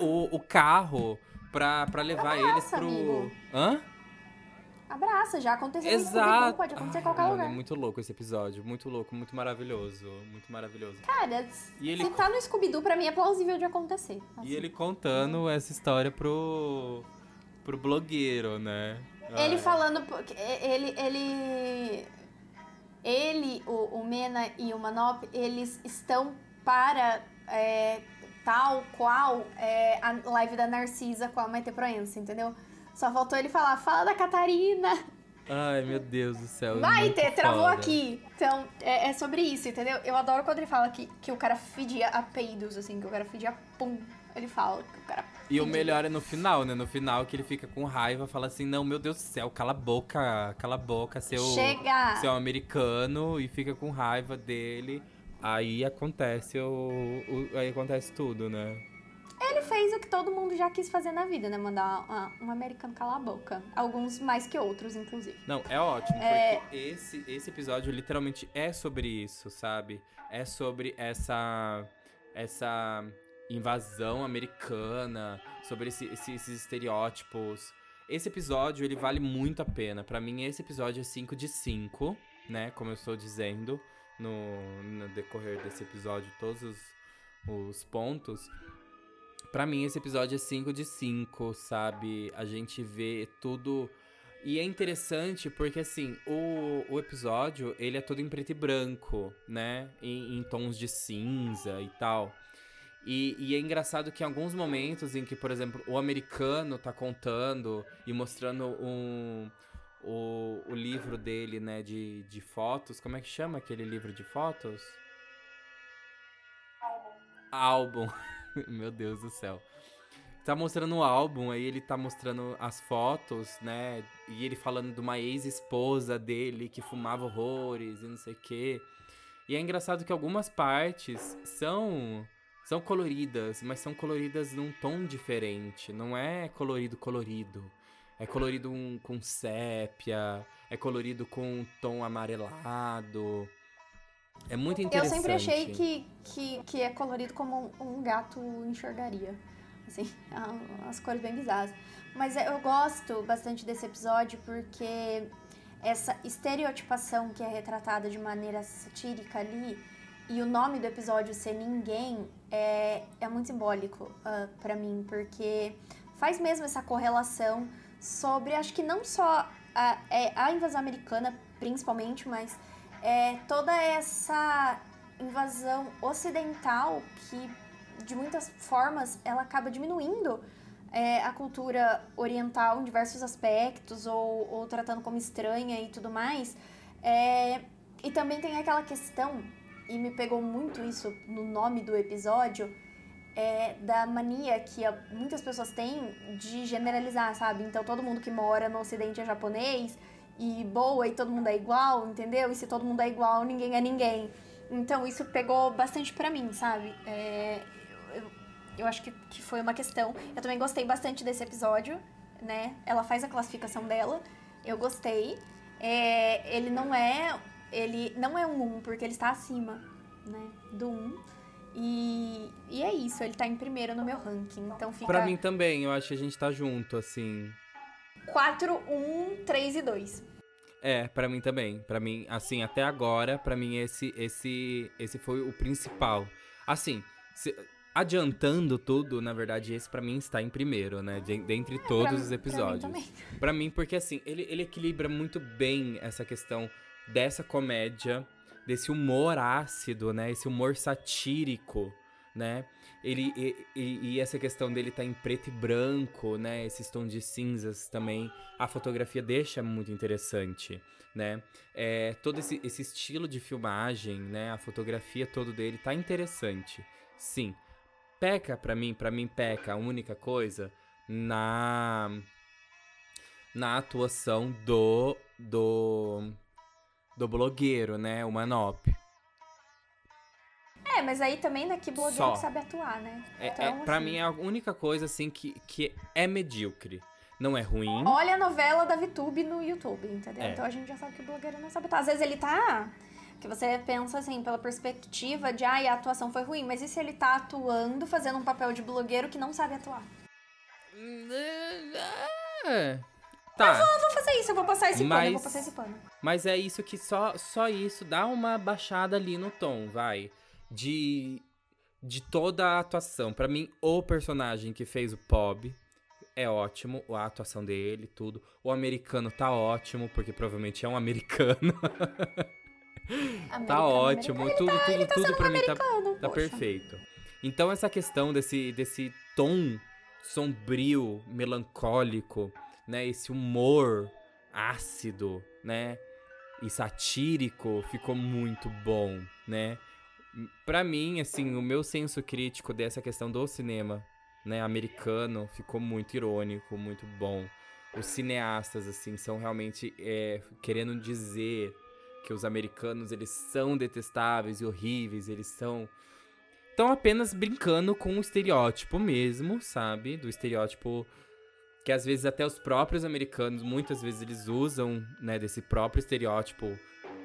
O, o carro pra, pra levar eles pro. amigo. Hã? Abraça, já aconteceu Exato. Scooby-Doo, pode acontecer em qualquer mano, lugar. É muito louco esse episódio. Muito louco, muito maravilhoso. Muito maravilhoso. Cara, E ele- se tá no Scooby-Doo, pra mim é plausível de acontecer. assim. E ele contando essa história pro. pro blogueiro, né? Ele Ai. falando. Ele. Ele. Ele, o, o Mena e o Manop, eles estão para é, tal qual é, a live da Narcisa com a Maite Proença, entendeu? Só faltou ele falar, fala da Catarina. Ai, meu Deus do céu. Maite, muito travou foda. aqui. Então, é, é sobre isso, entendeu? Eu adoro quando ele fala que, que o cara fedia a peidos, assim, que o cara fedia pum. Ele fala que o cara E o fedia. melhor é no final, né? No final que ele fica com raiva, fala assim: Não, meu Deus do céu, cala a boca, cala a boca, seu, Chega! seu americano, e fica com raiva dele. Aí acontece o, o- Aí acontece tudo, né? Ele fez o que todo mundo já quis fazer na vida, né? Mandar um americano calar a boca. Alguns mais que outros, inclusive. Não, é ótimo, É. porque esse, esse episódio literalmente é sobre isso, sabe? É sobre essa. essa invasão americana, sobre esse- esse- esses estereótipos. Esse episódio, ele vale muito a pena. Pra mim, esse episódio é 5 de 5, né? Como eu estou dizendo no, no decorrer desse episódio, todos os, os pontos. Pra mim, esse episódio é 5 de 5, sabe? A gente vê tudo. E é interessante porque, assim, o, o episódio, ele é todo em preto e branco, né? Em, em tons de cinza e tal. E, e é engraçado que em alguns momentos em que, por exemplo, o americano tá contando e mostrando um, o, o livro dele, né, de, de fotos. Como é que chama aquele livro de fotos? Álbum. Meu Deus do céu. Tá mostrando o álbum, aí ele tá mostrando as fotos, né? E ele falando de uma ex-esposa dele que fumava horrores e não sei o quê. E é engraçado que algumas partes são são coloridas, mas são coloridas num tom diferente. Não é colorido colorido. É colorido um- com sépia, é colorido com um tom amarelado. É muito Eu interessante. sempre achei que, que, que é colorido como um, um gato enxergaria. Assim, as cores bem bizarras. Mas eu gosto bastante desse episódio porque essa estereotipação que é retratada de maneira satírica ali e o nome do episódio ser Ninguém é, é muito simbólico ah, pra mim, porque faz mesmo essa correlação sobre, acho que não só a, é, a invasão americana, principalmente, mas é, toda essa invasão ocidental que, de muitas formas, ela acaba diminuindo é, a cultura oriental em diversos aspectos, ou, ou tratando como estranha e tudo mais. É, e também tem aquela questão, e me pegou muito isso no nome do episódio, é, da mania que muitas pessoas têm de generalizar, sabe? Então todo mundo que mora no ocidente é japonês, e boa, e todo mundo é igual, entendeu? E se todo mundo é igual, ninguém é ninguém. Então isso pegou bastante pra mim, sabe? É, eu, eu- acho que, que foi uma questão. Eu também gostei bastante desse episódio, né? Ela faz a classificação dela, eu gostei. É, ele não é. Ele não é um 1, porque ele está acima, né? Do 1. E, e é isso, ele tá em primeiro no meu ranking. Então fica Pra mim também, eu acho que a gente tá junto, assim. 4, 1, 3 e 2. É, pra mim também. Pra mim, assim, até agora, pra mim esse esse esse foi o principal. Assim, se- adiantando tudo, na verdade, esse pra mim está em primeiro, né, de- dentre todos Pra- os mim episódios. também. Pra mim, porque assim, ele, ele equilibra muito bem essa questão dessa comédia, desse humor ácido, né? Esse humor satírico, né? Ele, e, e- e essa questão dele tá em preto e branco, né? Esses tons de cinzas também. A fotografia deixa muito interessante, né? É, todo esse, esse estilo de filmagem, né? A fotografia todo dele tá interessante. Sim. Peca pra mim, pra mim peca a única coisa na na atuação do do do blogueiro, né, o Manop. É, mas aí também, né, que blogueiro Só. que sabe atuar, né? É, Então, é, pra assim, mim é a única coisa assim que, que é medíocre. Não é ruim. Olha a novela da VTube no YouTube, entendeu? É. Então a gente já sabe que o blogueiro não sabe atuar. Às vezes ele tá. Que você pensa assim, pela perspectiva de, ai, a atuação foi ruim, mas e se ele tá atuando, fazendo um papel de blogueiro que não sabe atuar? É. Tá. Eu vou fazer isso, eu vou passar esse pano, eu Mas- vou passar esse pano. Mas é isso que só, só isso dá uma baixada ali no tom, vai. De, de toda a atuação. Pra mim, o personagem que fez o Pob é ótimo, a atuação dele, tudo. O americano tá ótimo, porque provavelmente é um americano. tá Americano, ótimo, americano. tudo, tudo, tudo sendo pra um mim tá, tá perfeito. Então essa questão desse, desse tom sombrio, melancólico, né? Esse humor ácido, né? E satírico ficou muito bom, né? Pra mim, assim, o meu senso crítico dessa questão do cinema, né, americano, ficou muito irônico, muito bom. Os cineastas, assim, são realmente é, querendo dizer que os americanos, eles são detestáveis e horríveis, eles são... Estão apenas brincando com o estereótipo mesmo, sabe? Do estereótipo que às vezes até os próprios americanos, muitas vezes eles usam, né, desse próprio estereótipo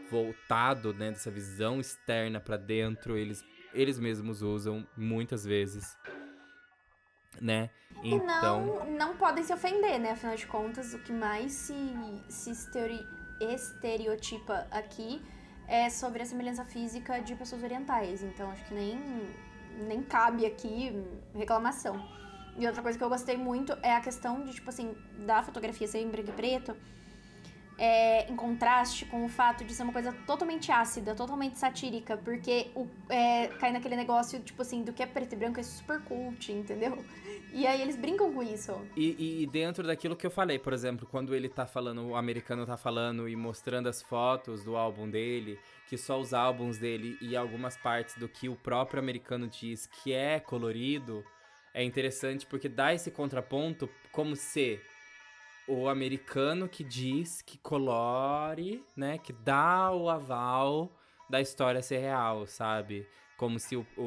voltado, né, dessa visão externa pra dentro, eles eles mesmos usam muitas vezes, né? E Então, não, não podem se ofender, né? Afinal de contas, o que mais se, se estere- estereotipa aqui é sobre a semelhança física de pessoas orientais. Então, acho que nem, nem cabe aqui reclamação. E outra coisa que eu gostei muito é a questão de, tipo assim, da fotografia ser em branco e preto, é, em contraste com o fato de ser uma coisa totalmente ácida, totalmente satírica, porque o, é, cai naquele negócio, tipo assim, do que é preto e branco é super cult, entendeu? E aí eles brincam com isso. E, e dentro daquilo que eu falei, por exemplo, quando ele tá falando, o americano tá falando e mostrando as fotos do álbum dele, que só os álbuns dele e algumas partes do que o próprio americano diz que é colorido, é interessante porque dá esse contraponto como se o americano que diz que colore, né, que dá o aval da história ser real, sabe? Como se o, o,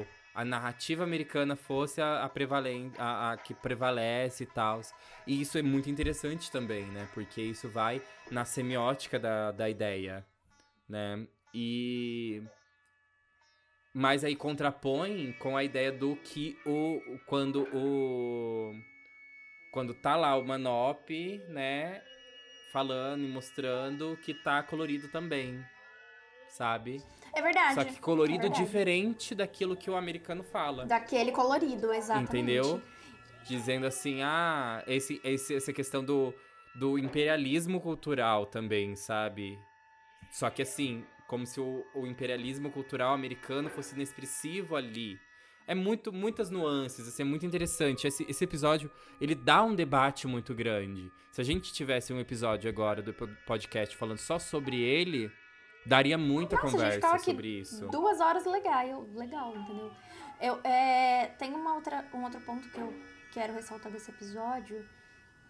o- a narrativa americana fosse a, a, prevalen- a, a que prevalece e tal. E isso é muito interessante também, né? Porque isso vai na semiótica da, da ideia, né? E... Mas aí contrapõe com a ideia do que o- Quando o... Quando tá lá o Manop, né? Falando e mostrando que tá colorido também, sabe? É verdade. Só que colorido é diferente daquilo que o americano fala. Daquele colorido, exatamente. Entendeu? Dizendo assim, ah, esse, esse, essa questão do, do imperialismo cultural também, sabe? Só que assim, como se o, o imperialismo cultural americano fosse inexpressivo ali. É muito, muitas nuances, assim, é muito interessante. Esse, esse episódio, ele dá um debate muito grande. Se a gente tivesse um episódio agora do po- podcast falando só sobre ele, daria muita Nossa, a gente conversa ficava aqui sobre isso. Duas horas legal, legal, entendeu? Eu, é, tem uma outra, um outro ponto que eu quero ressaltar desse episódio,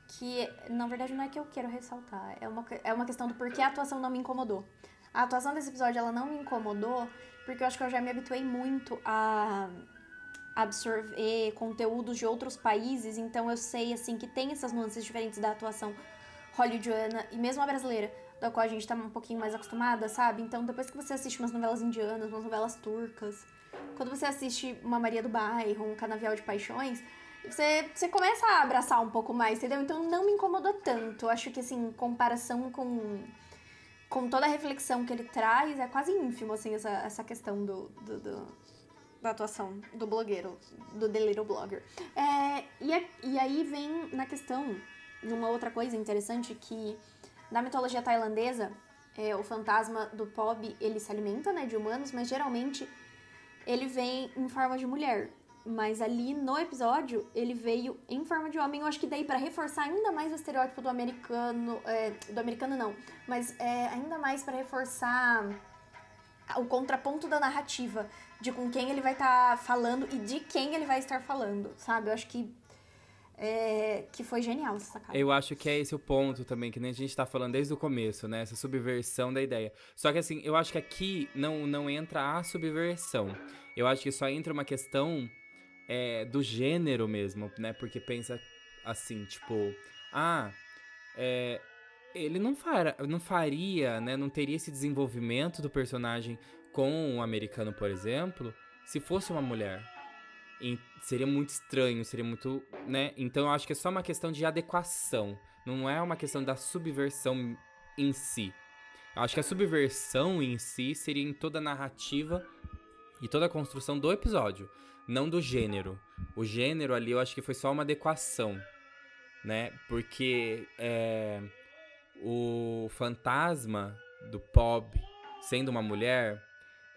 que na verdade não é que eu quero ressaltar, é uma, é uma questão do porquê a atuação não me incomodou. A atuação desse episódio, ela não me incomodou, porque eu acho que eu já me habituei muito a absorver conteúdos de outros países, então eu sei, assim, que tem essas nuances diferentes da atuação hollywoodiana e mesmo a brasileira, da qual a gente tá um pouquinho mais acostumada, sabe? Então, depois que você assiste umas novelas indianas, umas novelas turcas, quando você assiste uma Maria do Bairro, um Canavial de Paixões, você, você começa a abraçar um pouco mais, entendeu? Então, não me incomodou tanto. Acho que, assim, em comparação com, com toda a reflexão que ele traz, é quase ínfimo, assim, essa, essa questão do, do, do- da atuação do blogueiro, do The Little Blogger. É, e, é- e aí vem na questão de uma outra coisa interessante que na mitologia tailandesa, é, o fantasma do Pob, ele se alimenta, né, de humanos, mas geralmente ele vem em forma de mulher. Mas ali no episódio, ele veio em forma de homem. Eu acho que daí para reforçar ainda mais o estereótipo do americano, é, do americano não, mas é, ainda mais para reforçar o contraponto da narrativa, de com quem ele vai estar falando e de quem ele vai estar falando, sabe? Eu acho que é, que foi genial essa sacada. Eu acho que é esse o ponto também, que nem a gente tá falando desde o começo, né? Essa subversão da ideia. Só que assim, eu acho que aqui não, não entra a subversão. Eu acho que só entra uma questão é, do gênero mesmo, né? Porque pensa. assim, tipo, ah, é, ele não, fara, não faria, né, não teria esse desenvolvimento do personagem com um americano, por exemplo, se fosse uma mulher. E seria muito estranho, seria muito, né? Então eu acho que é só uma questão de adequação, não é uma questão da subversão em si. Eu acho que a subversão em si seria em toda a narrativa e toda a construção do episódio, não do gênero. O gênero ali eu acho que foi só uma adequação, né? Porque é, o fantasma do Pob sendo uma mulher,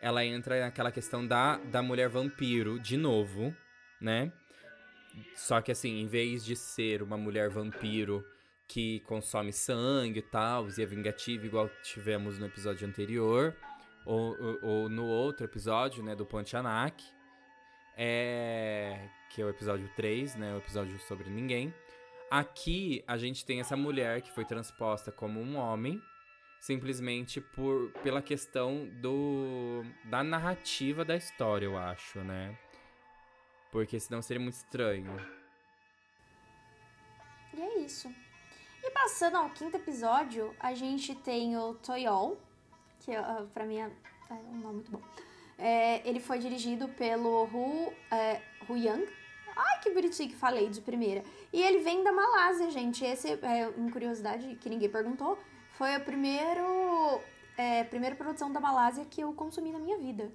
ela entra naquela questão da, da mulher vampiro de novo, né? Só que assim, em vez de ser uma mulher vampiro que consome sangue e tal, e é vingativa, igual tivemos no episódio anterior, ou, ou, ou no outro episódio, né, do Pontianak, é, que é o episódio 3, né, o episódio sobre ninguém. Aqui a gente tem essa mulher que foi transposta como um homem, simplesmente por pela questão do da narrativa da história, eu acho, né? Porque senão seria muito estranho. E é isso. E passando ao quinto episódio, a gente tem o Toyol, que uh, pra mim é, é, um nome muito bom. É, ele foi dirigido pelo Hu, é, Hu Yang. Ai, que bonitinho que falei de primeira. E ele vem da Malásia, gente. Esse é uma curiosidade que ninguém perguntou. Foi a primeiro, é, primeira produção da Malásia que eu consumi na minha vida.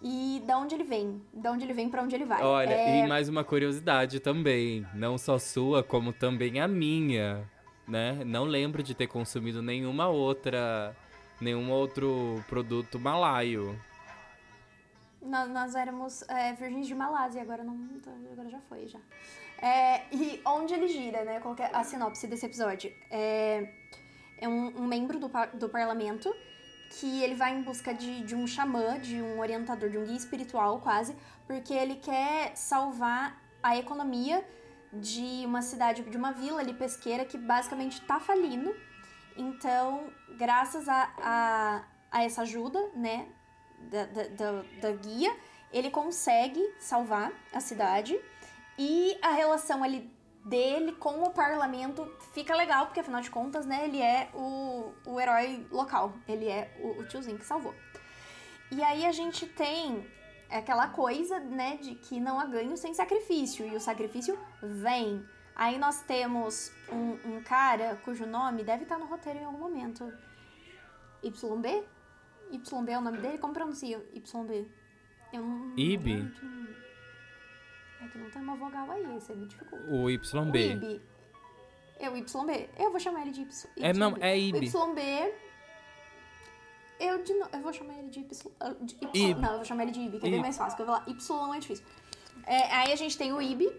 E da onde ele vem? Da onde ele vem para onde ele vai? Olha, é... e mais uma curiosidade também, não só sua, como também a minha né? Não lembro de ter consumido nenhuma outra, nenhum outro produto malaio. Nós, nós éramos é, virgens de Malásia, agora não, agora já foi já. É, e onde ele gira, né? Qual é a sinopse desse episódio? É, é um, um, membro do, do parlamento que ele vai em busca de, de um xamã, de um orientador, de um guia espiritual quase, porque ele quer salvar a economia de uma cidade, de uma vila ali pesqueira que basicamente tá falindo. Então, graças a, a, a essa ajuda, né, da, da, da, guia, ele consegue salvar a cidade e a relação ali dele com o parlamento fica legal, porque afinal de contas, né, ele é o, o herói local, ele é o, o tiozinho que salvou. E aí a gente tem aquela coisa, né, de que não há ganho sem sacrifício, e o sacrifício vem. Aí nós temos um, um cara cujo nome deve estar no roteiro em algum momento. YB? YB é o nome dele? Como pronuncia YB? Eu não. IB? É que não tem uma vogal aí, você me dificulta. O YB. O IB. É o YB. Eu vou chamar ele de Y. É, não, é IB. O YB eu, de no... eu vou chamar ele de Y. Ah, de y. Não, eu vou chamar ele de Ibi, que é bem mais fácil, porque eu vou falar Y é difícil. É, aí a gente tem o Ibi.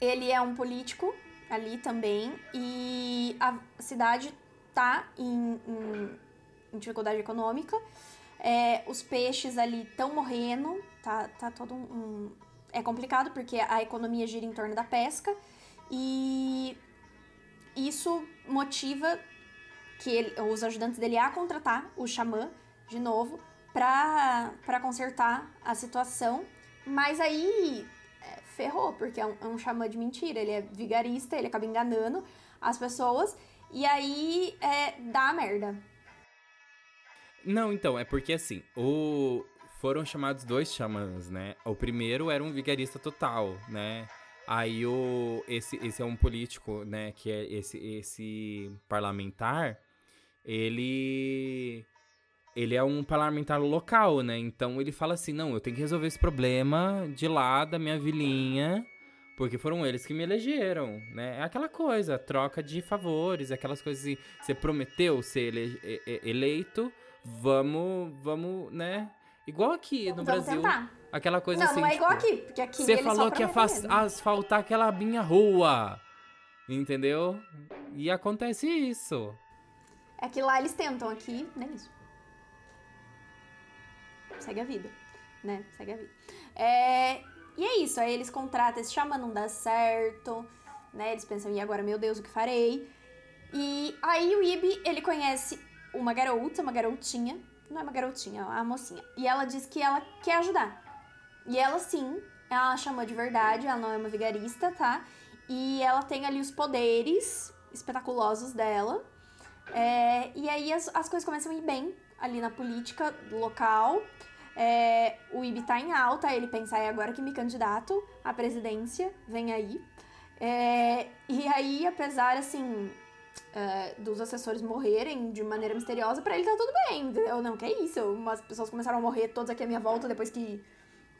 Ele é um político ali também. E a cidade tá em, em, em dificuldade econômica. É, os peixes ali estão morrendo. Tá, tá todo um, um. É complicado porque a economia gira em torno da pesca. E isso motiva que ele, os ajudantes dele a contratar o xamã de novo para consertar a situação. Mas aí é, ferrou, porque é um, é um xamã de mentira. Ele é vigarista, ele acaba enganando as pessoas. E aí é, dá merda. Não, então, é porque assim, o... foram chamados dois xamãs, né? O primeiro era um vigarista total, né? Aí o esse, esse é um político, né, que é esse esse parlamentar, ele ele é um parlamentar local, né? Então ele fala assim: "Não, eu tenho que resolver esse problema de lá da minha vilinha, porque foram eles que me elegeram, né? É aquela coisa, troca de favores, aquelas coisas assim, você prometeu ser ele, eleito, vamos, vamos, né? Igual aqui no vamos Brasil. Tentar. Aquela coisa não, assim. Não, é tipo, igual aqui, porque aqui Você falou que ia asfaltar aquela minha rua. Entendeu? E acontece isso. É que lá eles tentam, aqui nem isso. Segue a vida, né? Segue a vida. É, e é isso, aí eles contratam esse xamã, não dá certo, né? Eles pensam, e agora, meu Deus, o que farei? E aí o Ibi, ele conhece uma garota, uma garotinha, não é uma garotinha, é uma mocinha. E ela diz que ela quer ajudar. E ela sim, ela chamou de verdade, ela não é uma vigarista, tá? e ela tem ali os poderes espetaculosos dela. É, e aí as, as coisas começam a ir bem ali na política local. É, o IB tá em alta, ele pensa, é agora que me candidato à presidência, vem aí. É, e aí, apesar, assim, é, dos assessores morrerem de maneira misteriosa, para ele tá tudo bem, entendeu? Não, que é isso, umas pessoas começaram a morrer todas aqui à minha volta depois que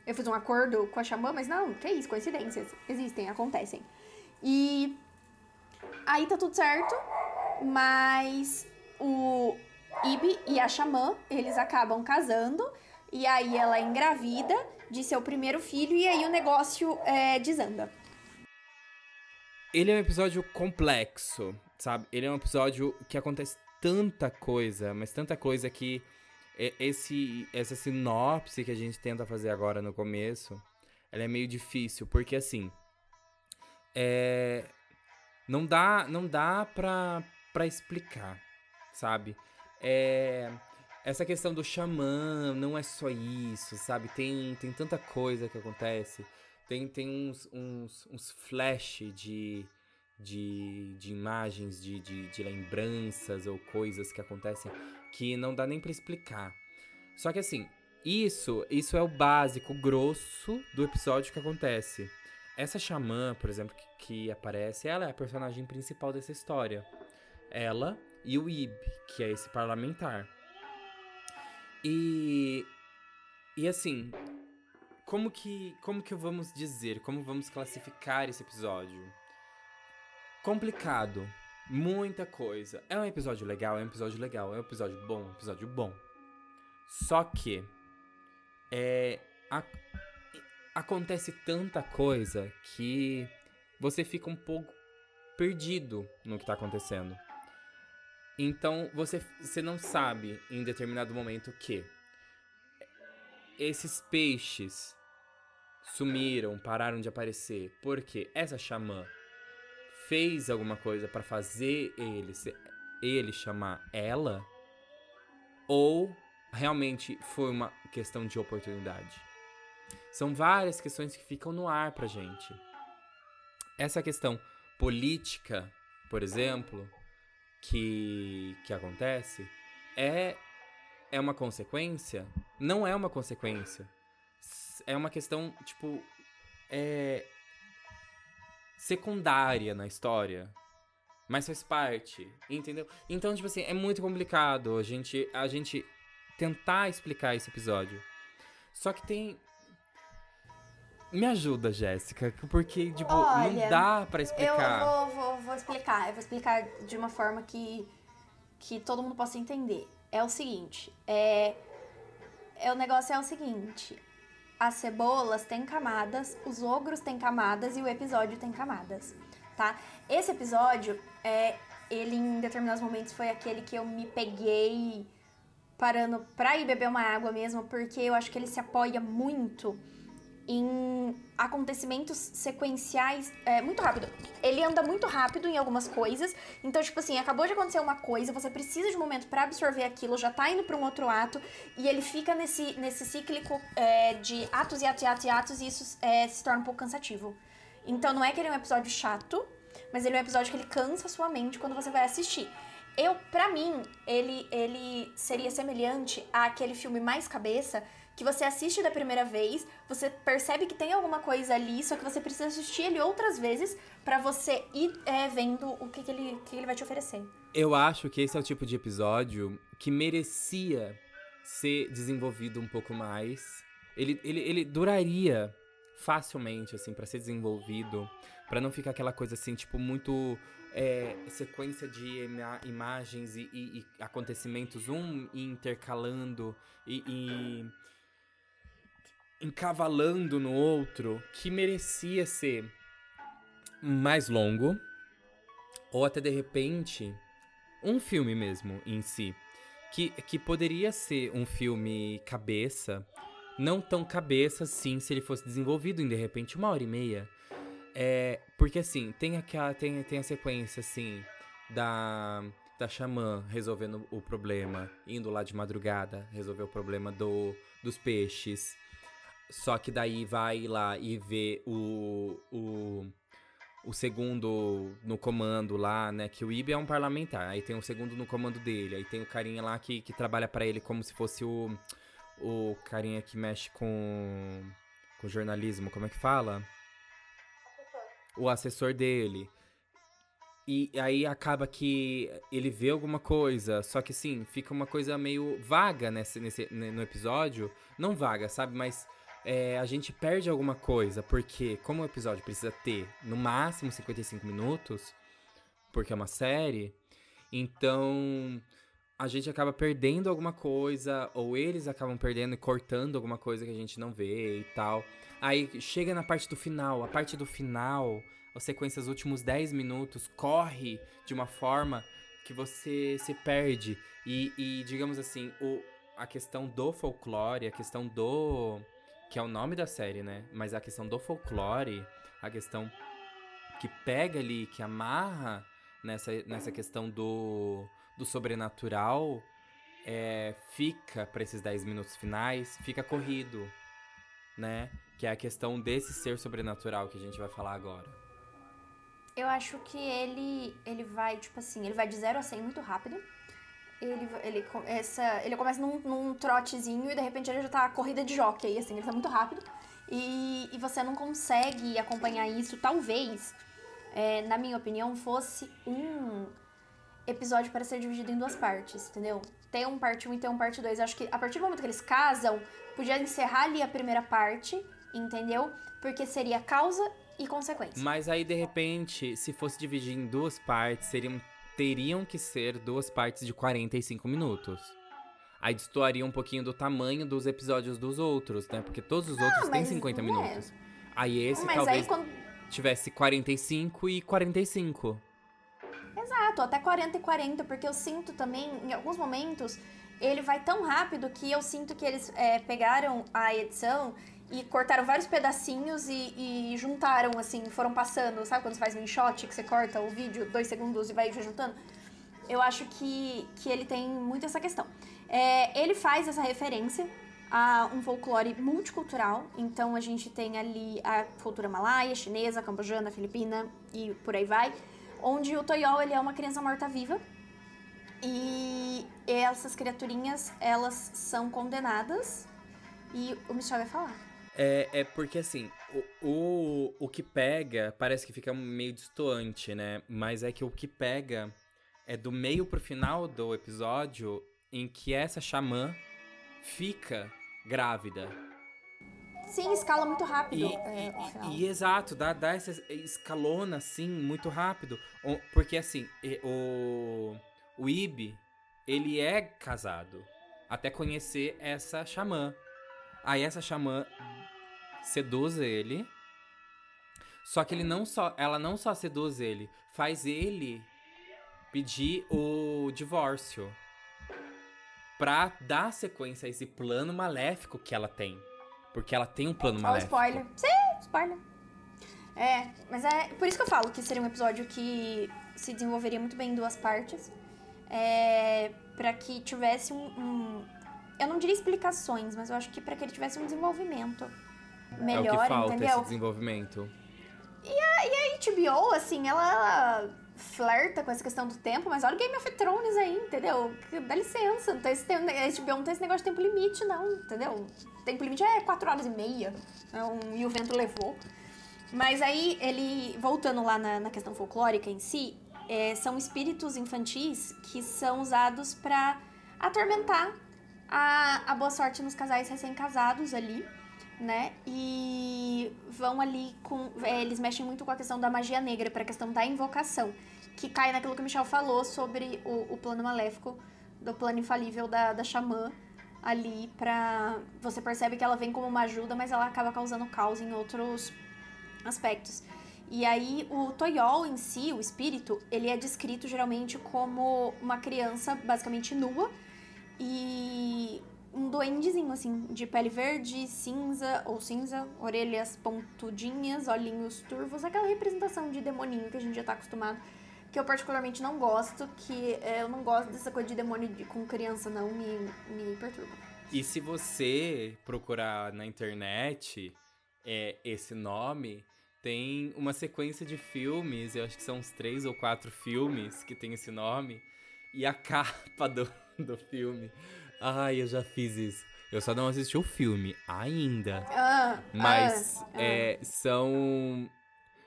eu fiz um acordo com a Xamã, mas não, que é isso, coincidências, existem, acontecem. E aí tá tudo certo, mas o Ibi e a Xamã, eles acabam casando, e aí ela é engravida de seu primeiro filho, e aí o negócio é, desanda. Ele é um episódio complexo, sabe? Ele é um episódio que acontece tanta coisa, mas tanta coisa que esse essa sinopse que a gente tenta fazer agora no começo, ela é meio difícil, porque assim, é não dá não dá pra, pra explicar, sabe? É essa questão do xamã não é só isso, sabe? Tem, tem tanta coisa que acontece. Tem, tem uns, uns, uns flash de, de, de imagens, de, de, de lembranças ou coisas que acontecem que não dá nem para explicar. Só que assim, isso, isso é o básico, o grosso do episódio que acontece. Essa xamã, por exemplo, que, que aparece, ela é a personagem principal dessa história. Ela e o Ib, que é esse parlamentar. E e assim, como que como que vamos dizer, como vamos classificar esse episódio? Complicado, muita coisa. É um episódio legal, é um episódio legal, é um episódio bom, é um episódio bom. Só que é a, acontece tanta coisa que você fica um pouco perdido no que tá acontecendo. Então você, você não sabe em determinado momento que esses peixes sumiram, pararam de aparecer, porque essa xamã fez alguma coisa para fazer ele, ele chamar ela, ou realmente foi uma questão de oportunidade. São várias questões que ficam no ar pra gente. Essa questão política, por exemplo, que, que acontece é, é uma consequência? Não é uma consequência. É uma questão, tipo, é secundária na história. Mas faz parte, entendeu? Então, tipo assim, é muito complicado a gente, a gente tentar explicar esse episódio. Só que tem me ajuda, Jéssica, porque, tipo, Olha, não dá para explicar. Eu vou, vou, vou, explicar. Eu vou explicar de uma forma que, que todo mundo possa entender. É o seguinte, é, é o negócio é o seguinte. As cebolas têm camadas, os ogros têm camadas e o episódio tem camadas, tá? Esse episódio, é, ele em determinados momentos foi aquele que eu me peguei parando pra ir beber uma água mesmo, porque eu acho que ele se apoia muito em acontecimentos sequenciais é, muito rápido. Ele anda muito rápido em algumas coisas. Então, tipo assim, acabou de acontecer uma coisa, você precisa de um momento para absorver aquilo, já tá indo para um outro ato, e ele fica nesse, nesse cíclico é, de atos e atos e atos e atos, e isso é, se torna um pouco cansativo. Então, não é que ele é um episódio chato, mas ele é um episódio que ele cansa a sua mente quando você vai assistir. Eu, para mim, ele, ele seria semelhante àquele filme Mais Cabeça, que você assiste da primeira vez, você percebe que tem alguma coisa ali, só que você precisa assistir ele outras vezes para você ir é, vendo o que, que, ele, que ele vai te oferecer. Eu acho que esse é o tipo de episódio que merecia ser desenvolvido um pouco mais. Ele, ele, ele duraria facilmente, assim, para ser desenvolvido, para não ficar aquela coisa assim, tipo, muito é, sequência de ima imagens e, e, e, acontecimentos, um intercalando e, e encavalando no outro que merecia ser mais longo ou até de repente um filme mesmo em si que, que poderia ser um filme cabeça não tão cabeça assim se ele fosse desenvolvido em de repente uma hora e meia. É porque assim tem aquela tem, tem a sequência assim da da xamã resolvendo o problema indo lá de madrugada resolver o problema do dos peixes só que daí vai lá e vê o, o, o segundo no comando lá, né? Que o Ibi é um parlamentar. Aí tem o segundo no comando dele. Aí tem o carinha lá que, que trabalha para ele como se fosse o, o carinha que mexe com, com jornalismo. Como é que fala? O assessor dele. E aí acaba que ele vê alguma coisa, só que sim, fica uma coisa meio vaga nesse, nesse, no episódio. Não vaga, sabe? Mas é, a gente perde alguma coisa, porque como o episódio precisa ter no máximo 55 minutos, porque é uma série, então a gente acaba perdendo alguma coisa, ou eles acabam perdendo e cortando alguma coisa que a gente não vê e tal. Aí chega na parte do final, a parte do final, a sequência dos últimos 10 minutos corre de uma forma que você se perde. E, e digamos assim, o, a questão do folclore, a questão do que é o nome da série, né? Mas a questão do folclore, a questão que pega ali, que amarra nessa, nessa questão do, do sobrenatural, é, fica para esses 10 minutos finais, fica corrido, né? Que é a questão desse ser sobrenatural que a gente vai falar agora. Eu acho que ele, ele vai, tipo assim, ele vai de 0 a 100 muito rápido ele, ele, essa, ele começa num, num trotezinho e de repente ele já tá corrida de jockey, assim, ele tá muito rápido. E, e você não consegue acompanhar isso, talvez, é, na minha opinião, fosse um episódio para ser dividido em duas partes, entendeu? Tem um parte 1 e tem um parte 2. Acho que a partir do momento que eles casam, podia encerrar ali a primeira parte, entendeu? Porque seria causa e consequência. Mas aí, de repente, se fosse dividir em duas partes, seriam teriam que ser duas partes de 45 minutos. Aí destoaria um pouquinho do tamanho dos episódios dos outros, né? Porque todos os outros têm 50 é. minutos. Aí esse mas talvez aí, quando... tivesse 45 e 45. Exato, até 40 e 40, porque eu sinto também, em alguns momentos, ele vai tão rápido que eu sinto que eles é, pegaram a edição e cortaram vários pedacinhos e, e, juntaram, assim, foram passando, sabe quando você faz um shot que você corta o vídeo dois segundos e vai juntando? Eu acho que, que ele tem muito essa questão. É, ele faz essa referência a um folclore multicultural, então a gente tem ali a cultura malaia, chinesa, cambojana, filipina e por aí vai, onde o Toyol ele é uma criança morta-viva e essas criaturinhas elas são condenadas e o Michel vai falar. É, é porque assim, o, o, o que pega parece que fica meio distoante, né? Mas é que o que pega é do meio pro final do episódio em que essa xamã fica grávida. Sim, escala muito rápido. E, é, e, e exato, dá, dá essa escalona assim muito rápido. Porque assim, o, o Ibi, ele é casado até conhecer essa xamã. Aí essa xamã seduz ele. Só que ele não só, ela não só seduz ele, faz ele pedir o divórcio pra dar sequência a esse plano maléfico que ela tem. Porque ela tem um plano oh, maléfico. spoiler. Sim, spoiler. É, mas é por isso que eu falo que seria um episódio que se desenvolveria muito bem em duas partes. É, para que tivesse um, um, Eu não diria explicações, mas eu acho que para que ele tivesse um desenvolvimento melhor, é o que falta, entendeu? Esse desenvolvimento. E a, e a HBO, assim, ela, ela flerta com essa questão do tempo, mas olha o Game of Thrones aí, entendeu? Dá licença, não tem esse, a HBO não tem esse negócio de tempo limite, não, entendeu? Tempo limite é 4 horas e meia, então, e o vento levou. Mas aí, ele, voltando lá na, na questão folclórica em si, é, são espíritos infantis que são usados para atormentar a, a boa sorte nos casais recém-casados ali né? E vão ali com. É, eles mexem muito com a questão da magia negra, para a questão da invocação, que cai naquilo que o Michel falou sobre o, o plano maléfico, do plano infalível da, da xamã ali pra. Você percebe que ela vem como uma ajuda, mas ela acaba causando caos em outros aspectos. E aí o Toyol em si, o espírito, ele é descrito geralmente como uma criança basicamente nua e um duendezinho, assim, de pele verde, cinza ou cinza, orelhas pontudinhas, olhinhos turvos, aquela representação de demoninho que a gente já tá acostumado, que eu particularmente não gosto, que é, eu não gosto dessa coisa de demônio de, com criança, não, me, me perturba. E se você procurar na internet é, esse nome, tem uma sequência de filmes, eu acho que são uns três ou quatro filmes que tem esse nome, e a capa do, do filme. Ai, eu já fiz isso. Eu só não assisti o filme ainda. Ah, Mas ah, ah. é, são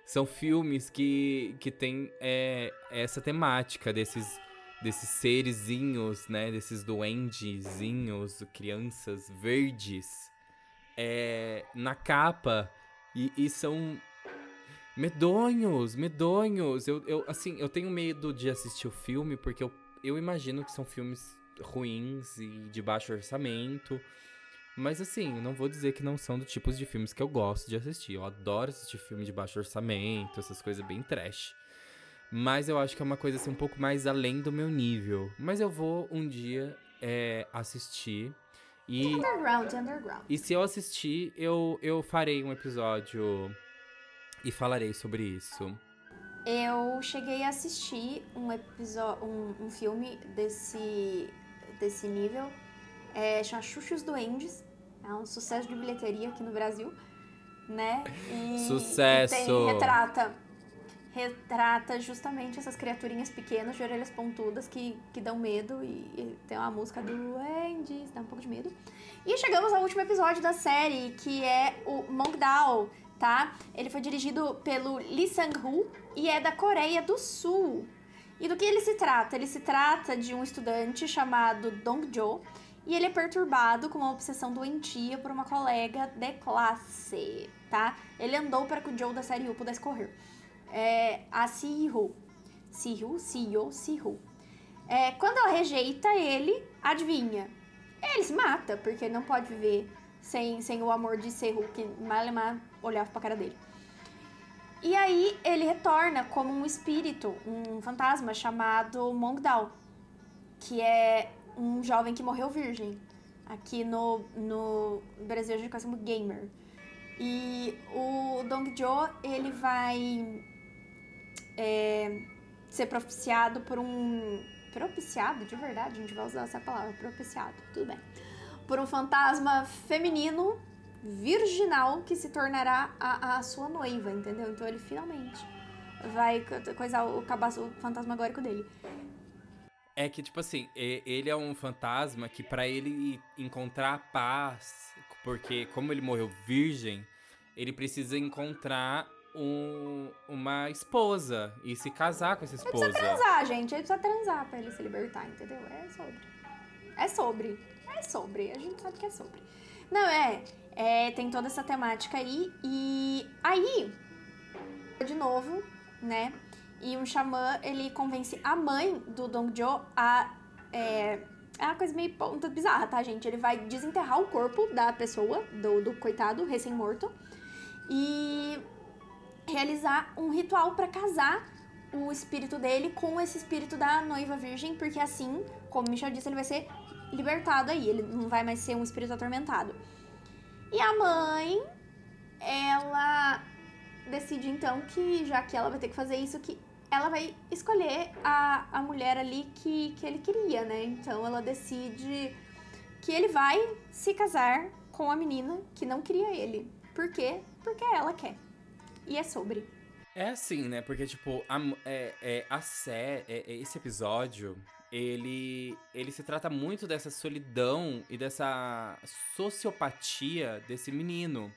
são filmes que, que tem é, essa temática desses desses serezinhos, né? Desses duendezinhos, crianças verdes é, na capa e, e são medonhos, medonhos. Eu, eu, assim, eu tenho medo de assistir o filme porque eu, eu imagino que são filmes ruins e de baixo orçamento. Mas assim, não vou dizer que não são do tipos de filmes que eu gosto de assistir. Eu adoro assistir filme de baixo orçamento, essas coisas bem trash. Mas eu acho que é uma coisa assim um pouco mais além do meu nível. Mas eu vou um dia é, assistir. E, Underground, underground. e se eu assistir, eu, eu farei um episódio e falarei sobre isso. Eu cheguei a assistir um episódio, um, um filme desse, desse nível. É, chama Xuxa e os Duendes. É um sucesso de bilheteria aqui no Brasil, né? E, Sucesso! e tem- retrata, retrata justamente essas criaturinhas pequenas de orelhas pontudas que, que dão medo e, e tem uma música do Duendes, dá um pouco de medo. E chegamos ao último episódio da série, que é o Mongdao, tá? Ele foi dirigido pelo Lee Sang-woo e é da Coreia do Sul. E do que ele se trata? Ele se trata de um estudante chamado Dong-jo e ele é perturbado com uma obsessão doentia por uma colega de classe, tá? Ele andou para que o Joe da série U pudesse correr. É, a Siho. Siho, Siho, Siho. É, quando ela rejeita ele, adivinha? Ele se mata, porque ele não pode viver sem, sem o amor de Sehu, que Malemar olhava pra cara dele. E aí ele retorna como um espírito, um fantasma chamado Mongdao, que é um jovem que morreu virgem. Aqui no, no Brasil a gente conhece como gamer. E o Dongjo, ele vai é, ser propiciado por um... Propiciado, de verdade, a gente vai usar essa palavra, propiciado, tudo bem. Por um fantasma feminino virginal que se tornará a, a sua noiva, entendeu? Então ele finalmente vai co- coisar o cabaço fantasmagórico dele. É que, tipo assim, ele é um fantasma que pra ele encontrar a paz, porque como ele morreu virgem, ele precisa encontrar um- uma esposa e se casar com essa esposa. Transar, gente, ele precisa transar pra ele se libertar, entendeu? É sobre. É sobre. É sobre. A gente sabe que é sobre. Não, é. é tem toda essa temática aí. E aí, de novo, né? E um xamã, ele convence a mãe do Dongjo a. É, é uma coisa meio ponta bizarra, tá, gente? Ele vai desenterrar o corpo da pessoa, do, do coitado recém-morto, e realizar um ritual pra casar o espírito dele com esse espírito da noiva virgem, porque assim, como Michel disse, ele vai ser libertado aí, ele não vai mais ser um espírito atormentado. E a mãe, ela decide então que, já que ela vai ter que fazer isso, que ela vai escolher a, a mulher ali que, que ele queria, né? Então ela decide que ele vai se casar com a menina que não queria ele. Por quê? Porque ela quer. E é sobre. É assim, né? Porque, tipo, a, é, é, a sé, é, é, esse episódio, ele, ele se trata muito dessa solidão e dessa sociopatia desse menino.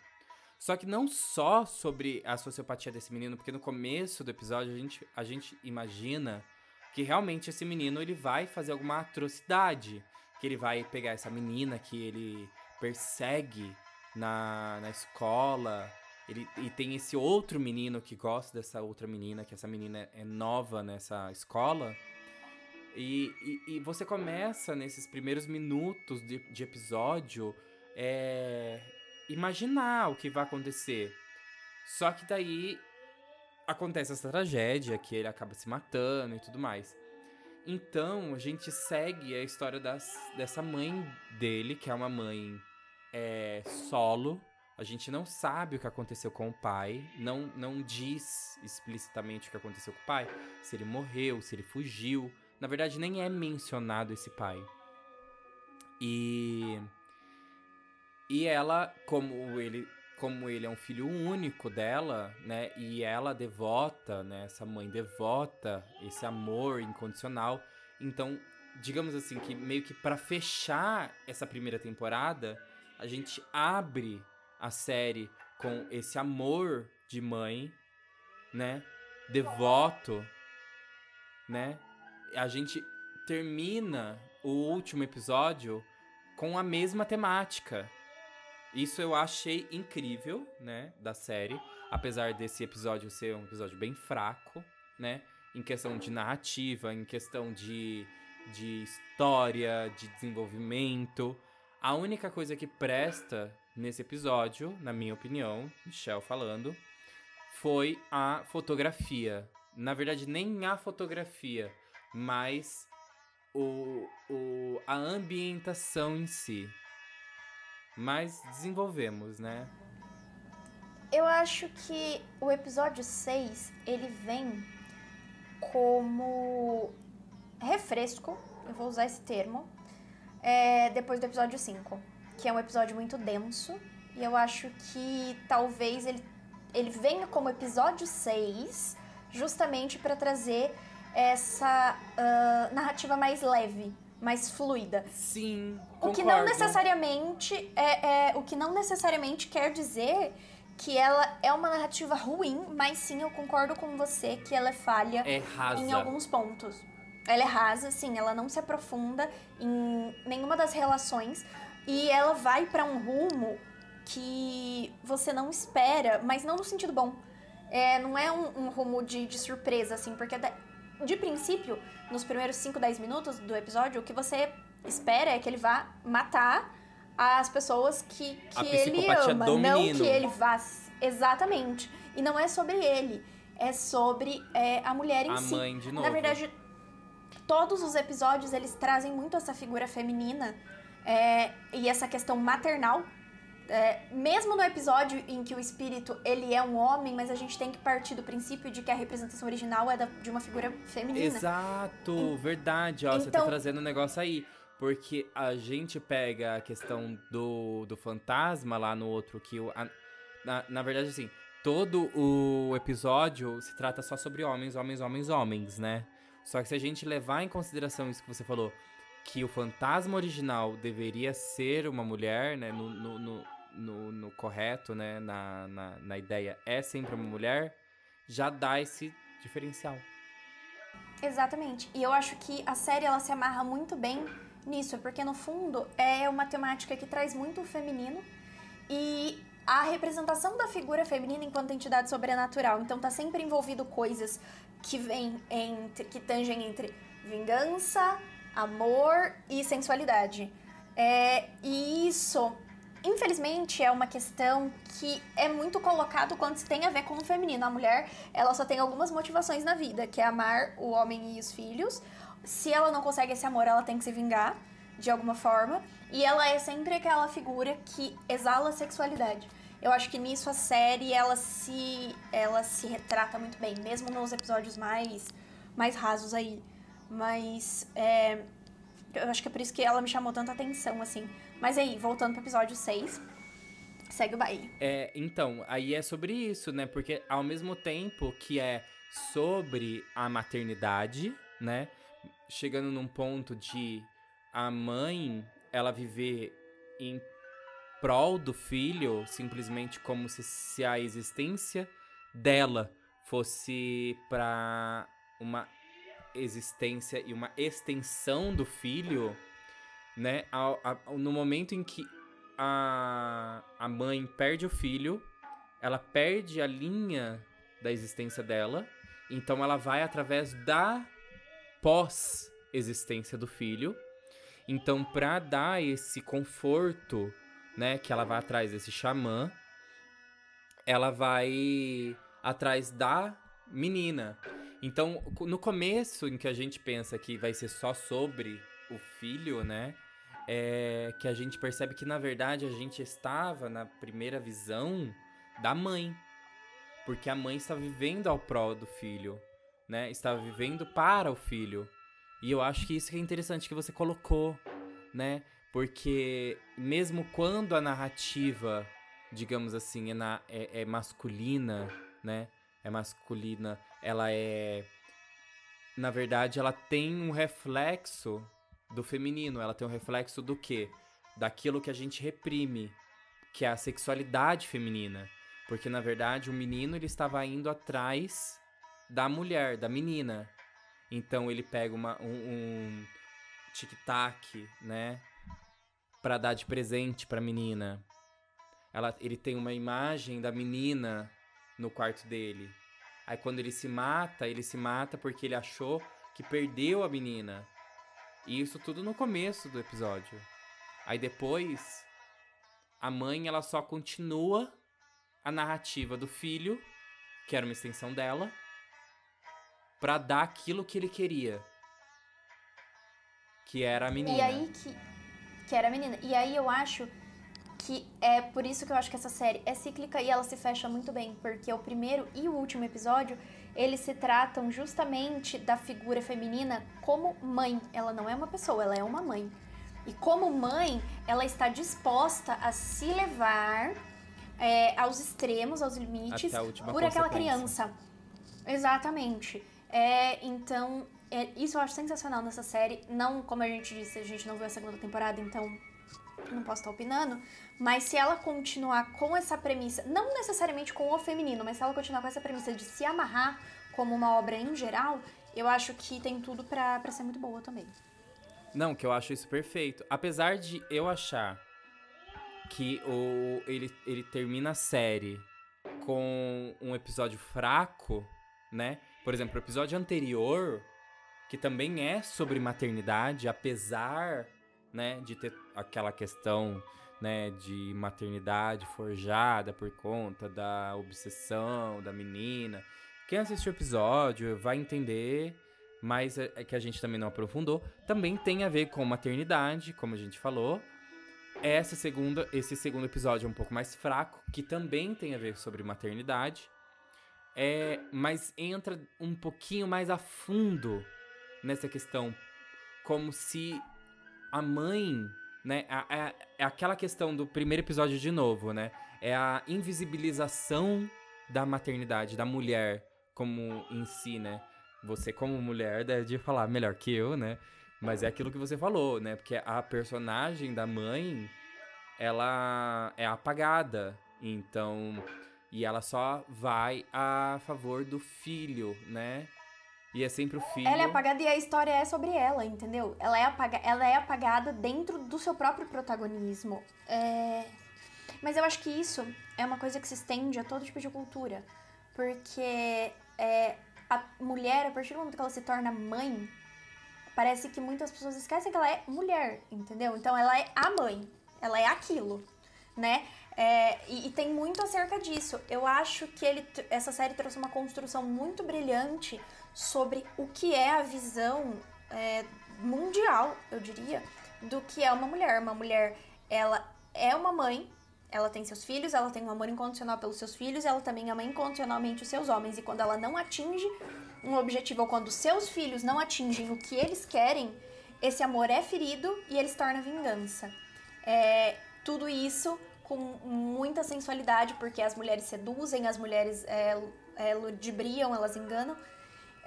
Só que não só sobre a sociopatia desse menino, porque no começo do episódio a gente, a gente imagina que realmente esse menino ele vai fazer alguma atrocidade. Que ele vai pegar essa menina que ele persegue na, na escola. Ele, e tem esse outro menino que gosta dessa outra menina, que essa menina é nova nessa escola. E, e, e você começa nesses primeiros minutos de, de episódio é, imaginar o que vai acontecer. Só que daí acontece essa tragédia, que ele acaba se matando e tudo mais. Então a gente segue a história das, dessa mãe dele, que é uma mãe é, solo. A gente não sabe o que aconteceu com o pai, não, não diz explicitamente o que aconteceu com o pai, se ele morreu, se ele fugiu. Na verdade, nem é mencionado esse pai. E. E ela, como ele como ele é um filho único dela, né? E ela devota, né? Essa mãe devota esse amor incondicional. Então, digamos assim, que meio que para fechar essa primeira temporada, a gente abre a série com esse amor de mãe, né? Devoto, né? A gente termina o último episódio com a mesma temática. Isso eu achei incrível, né, da série, apesar desse episódio ser um episódio bem fraco, né, em questão de narrativa, em questão de, de história, de desenvolvimento. A única coisa que presta nesse episódio, na minha opinião, Michel falando, foi a fotografia. Na verdade, nem a fotografia, mas o, o, a ambientação em si. Mas desenvolvemos, né? Eu acho que o episódio 6, ele vem como refresco, eu vou usar esse termo, é, depois do episódio 5, que é um episódio muito denso, e eu acho que talvez ele, ele venha como episódio 6 justamente para trazer essa uh, narrativa mais leve, mais fluida. Sim. O que não necessariamente é, é, o que não necessariamente quer dizer que ela é uma narrativa ruim, mas sim eu concordo com você que ela é falha é em alguns pontos. Ela é rasa, sim, ela não se aprofunda em nenhuma das relações e ela vai para um rumo que você não espera, mas não no sentido bom. É, não é um, um rumo de, de surpresa, assim, porque de princípio, nos primeiros 5, 10 minutos do episódio, o que você espera é que ele vá matar as pessoas que, que ele ama. Não menino. que ele vá. Exatamente. E não é sobre ele. É sobre é, a mulher em a si. mãe, de novo. Na verdade, todos os episódios eles trazem muito essa figura feminina é, e essa questão maternal é, mesmo no episódio em que o espírito ele é um homem, mas a gente tem que partir do princípio de que a representação original é da, de uma figura feminina. Exato, e, verdade. Ó, então, você tá então trazendo um negócio aí. Porque a gente pega a questão do, do fantasma lá no outro, que o, a, na, na verdade, assim, todo o episódio se trata só sobre homens, homens, homens, homens, né? Só que se a gente levar em consideração isso que você falou, que o fantasma original deveria ser uma mulher, né? No, no, no, no, no correto, né, na, na, na ideia é sempre uma mulher, já dá esse diferencial. Exatamente. E eu acho que a série ela se amarra muito bem nisso, porque no fundo é uma temática que traz muito o feminino e a representação da figura feminina enquanto entidade sobrenatural. Então tá sempre envolvido coisas que vêm entre que tangem entre vingança, amor e sensualidade. É, e isso infelizmente, é uma questão que é muito colocado quando se tem a ver com o feminino. A mulher, ela só tem algumas motivações na vida, que é amar o homem e os filhos. Se ela não consegue esse amor, ela tem que se vingar de alguma forma. E ela é sempre aquela figura que exala sexualidade. Eu acho que nisso a série ela se ela se retrata muito bem, mesmo nos episódios mais mais rasos aí. Mas é, eu acho que é por isso que ela me chamou tanta atenção assim mas aí, voltando pro episódio 6, segue o baile. É, então, aí é sobre isso, né? Porque ao mesmo tempo que é sobre a maternidade, né? Chegando num ponto de a mãe, ela viver em prol do filho, simplesmente como se, se a existência dela fosse para uma existência e uma extensão do filho, né? no momento em que a, a mãe perde o filho, ela perde a linha da existência dela, então ela vai através da pós-existência do filho. Então, para dar esse conforto, né, que ela vai atrás desse xamã, ela vai atrás da menina. Então, no começo em que a gente pensa que vai ser só sobre o filho, né? É que a gente percebe que, na verdade, a gente estava na primeira visão da mãe. Porque a mãe está vivendo ao prol do filho, né? Estava vivendo para o filho. E eu acho que isso que é interessante que você colocou, né? Porque mesmo quando a narrativa digamos assim, é, na, é, é masculina, né? É masculina, ela é. Na verdade, ela tem um reflexo do feminino. Ela tem um reflexo do quê? Daquilo que a gente reprime, que é a sexualidade feminina. Porque, na verdade, o menino ele estava indo atrás da mulher, da menina. Então ele pega uma, um, um tic-tac, né? Pra dar de presente pra menina. Ela, ele tem uma imagem da menina no quarto dele. Aí quando ele se mata, ele se mata porque ele achou que perdeu a menina. E isso tudo no começo do episódio. Aí depois, a mãe ela só continua a narrativa do filho, que era uma extensão dela, para dar aquilo que ele queria. Que era a menina. E aí que. Que era a menina. E aí eu acho que é por isso que eu acho que essa série é cíclica e ela se fecha muito bem, porque o primeiro e o último episódio, eles se tratam justamente da figura feminina como mãe.Ela não é uma pessoa, ela é uma mãe. E como mãe, ela está disposta a se levar é, aos extremos, aos limites, por aquela criança. Exatamente. É, então, é, isso eu acho sensacional nessa série. Não, como a gente disse, a gente não viu a segunda temporada, então não posso estar opinando. Mas se ela continuar com essa premissa, não necessariamente com o feminino, mas se ela continuar com essa premissa de se amarrar como uma obra em geral, eu acho que tem tudo para ser muito boa também. Não, que eu acho isso perfeito. Apesar de eu achar que o, ele, ele termina a série com um episódio fraco, né? Por exemplo, o episódio anterior, que também é sobre maternidade, apesar, né, de ter aquela questão, né, de maternidade forjada por conta da obsessão da menina. Quem assistiu o episódio vai entender, mas é, é que a gente também não aprofundou. Também tem a ver com maternidade, como a gente falou. Essa segunda, esse segundo episódio é um pouco mais fraco, que também tem a ver sobre maternidade. É, mas entra um pouquinho mais a fundo nessa questão, como se a mãe, né, é, é aquela questão do primeiro episódio de novo, né, é a invisibilização da maternidade, da mulher como em si, né, você como mulher deve falar melhor que eu, né, mas é aquilo que você falou, né, porque a personagem da mãe, ela é apagada, então e ela só vai a favor do filho, né? E é sempre o filho. Ela é apagada e a história é sobre ela, entendeu? Ela é, apaga... ela é apagada dentro do seu próprio protagonismo. É... Mas eu acho que isso é uma coisa que se estende a todo tipo de cultura. Porque é, a mulher, a partir do momento que ela se torna mãe, parece que muitas pessoas esquecem que ela é mulher, entendeu? Então ela é a mãe, ela é aquilo, né? É, e, e, tem muito acerca disso. Eu acho que ele, essa série trouxe uma construção muito brilhante sobre o que é a visão é, mundial, eu diria, do que é uma mulher. Uma mulher, ela é uma mãe, ela tem seus filhos, ela tem um amor incondicional pelos seus filhos, ela também ama incondicionalmente os seus homens. E quando ela não atinge um objetivo, ou quando seus filhos não atingem o que eles querem, esse amor é ferido e ele se torna vingança. É, tudo isso com muita sensualidade, porque as mulheres seduzem, as mulheres é, é, ludibriam, elas enganam.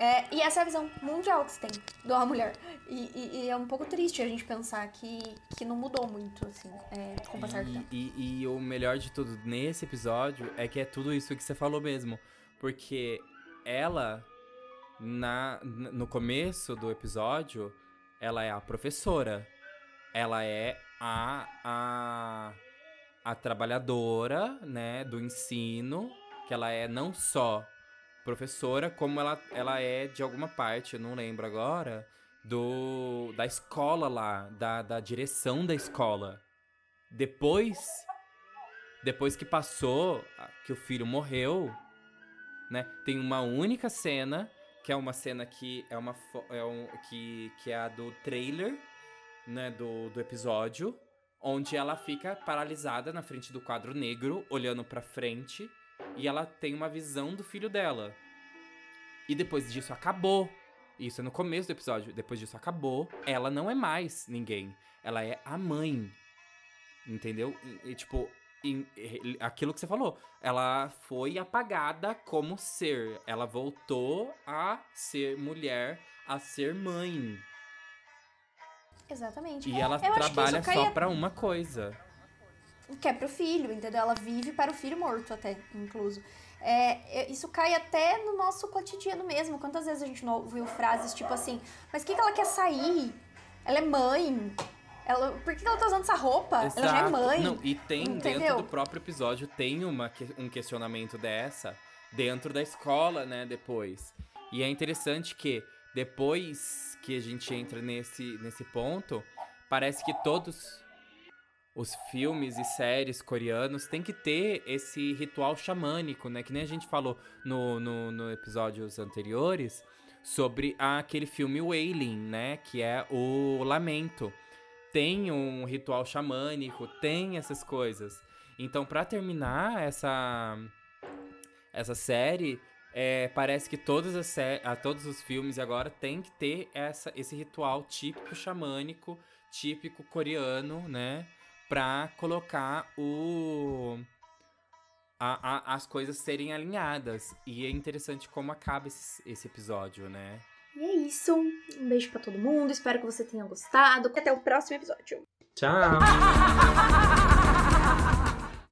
É, e essa é a visão mundial que se tem uma mulher. E, e, e, é um pouco triste a gente pensar que, que não mudou muito, assim, é, com o passar do tempo. E, e o melhor de tudo nesse episódio é que é tudo isso que você falou mesmo. Porque ela, na, no começo do episódio, ela é a professora. Ela é a, a a trabalhadora, né, do ensino, que ela é não só professora, como ela, ela é de alguma parte, eu não lembro agora, do da escola lá, da, da direção da escola. Depois, depois que passou, que o filho morreu, né, tem uma única cena, que é uma cena que é uma é um, que, que é a do trailer, né, do, do episódio, onde ela fica paralisada na frente do quadro negro, olhando para frente, e ela tem uma visão do filho dela. E depois disso acabou. Isso é no começo do episódio. Depois disso acabou. Ela não é mais ninguém. Ela é a mãe. Entendeu? E, e tipo, em- aquilo que você falou, ela foi apagada como ser. Ela voltou a ser mulher, a ser mãe. Exatamente. E ela Eu trabalha só pra uma coisa. Que é pro filho, entendeu? Ela vive para o filho morto até, incluso. É, isso cai até no nosso cotidiano mesmo. Quantas vezes a gente não ouviu frases tipo assim, mas o que, que ela quer sair? Ela é mãe. Ela, por que, que ela tá usando essa roupa? Ela já é Exato. mãe. Não, e tem dentro entendeu? do próprio episódio tem uma, um questionamento dessa dentro da escola, né, depois. E é interessante que depois que a gente entra nesse, nesse ponto, parece que todos os filmes e séries coreanos têm que ter esse ritual xamânico, né? Que nem a gente falou no, no, no episódios anteriores sobre aquele filme Wailing, né? Que é o lamento. Tem um ritual xamânico, tem essas coisas. Então, pra terminar essa essa série, é, parece que todas as a, todos os filmes agora tem que ter essa, esse ritual típico xamânico, típico coreano, né? Pra colocar o. a- a- as coisas serem alinhadas. E é interessante como acaba esse, esse episódio, né? E é isso. Um beijo pra todo mundo. Espero que você tenha gostado. Até o próximo episódio. Tchau!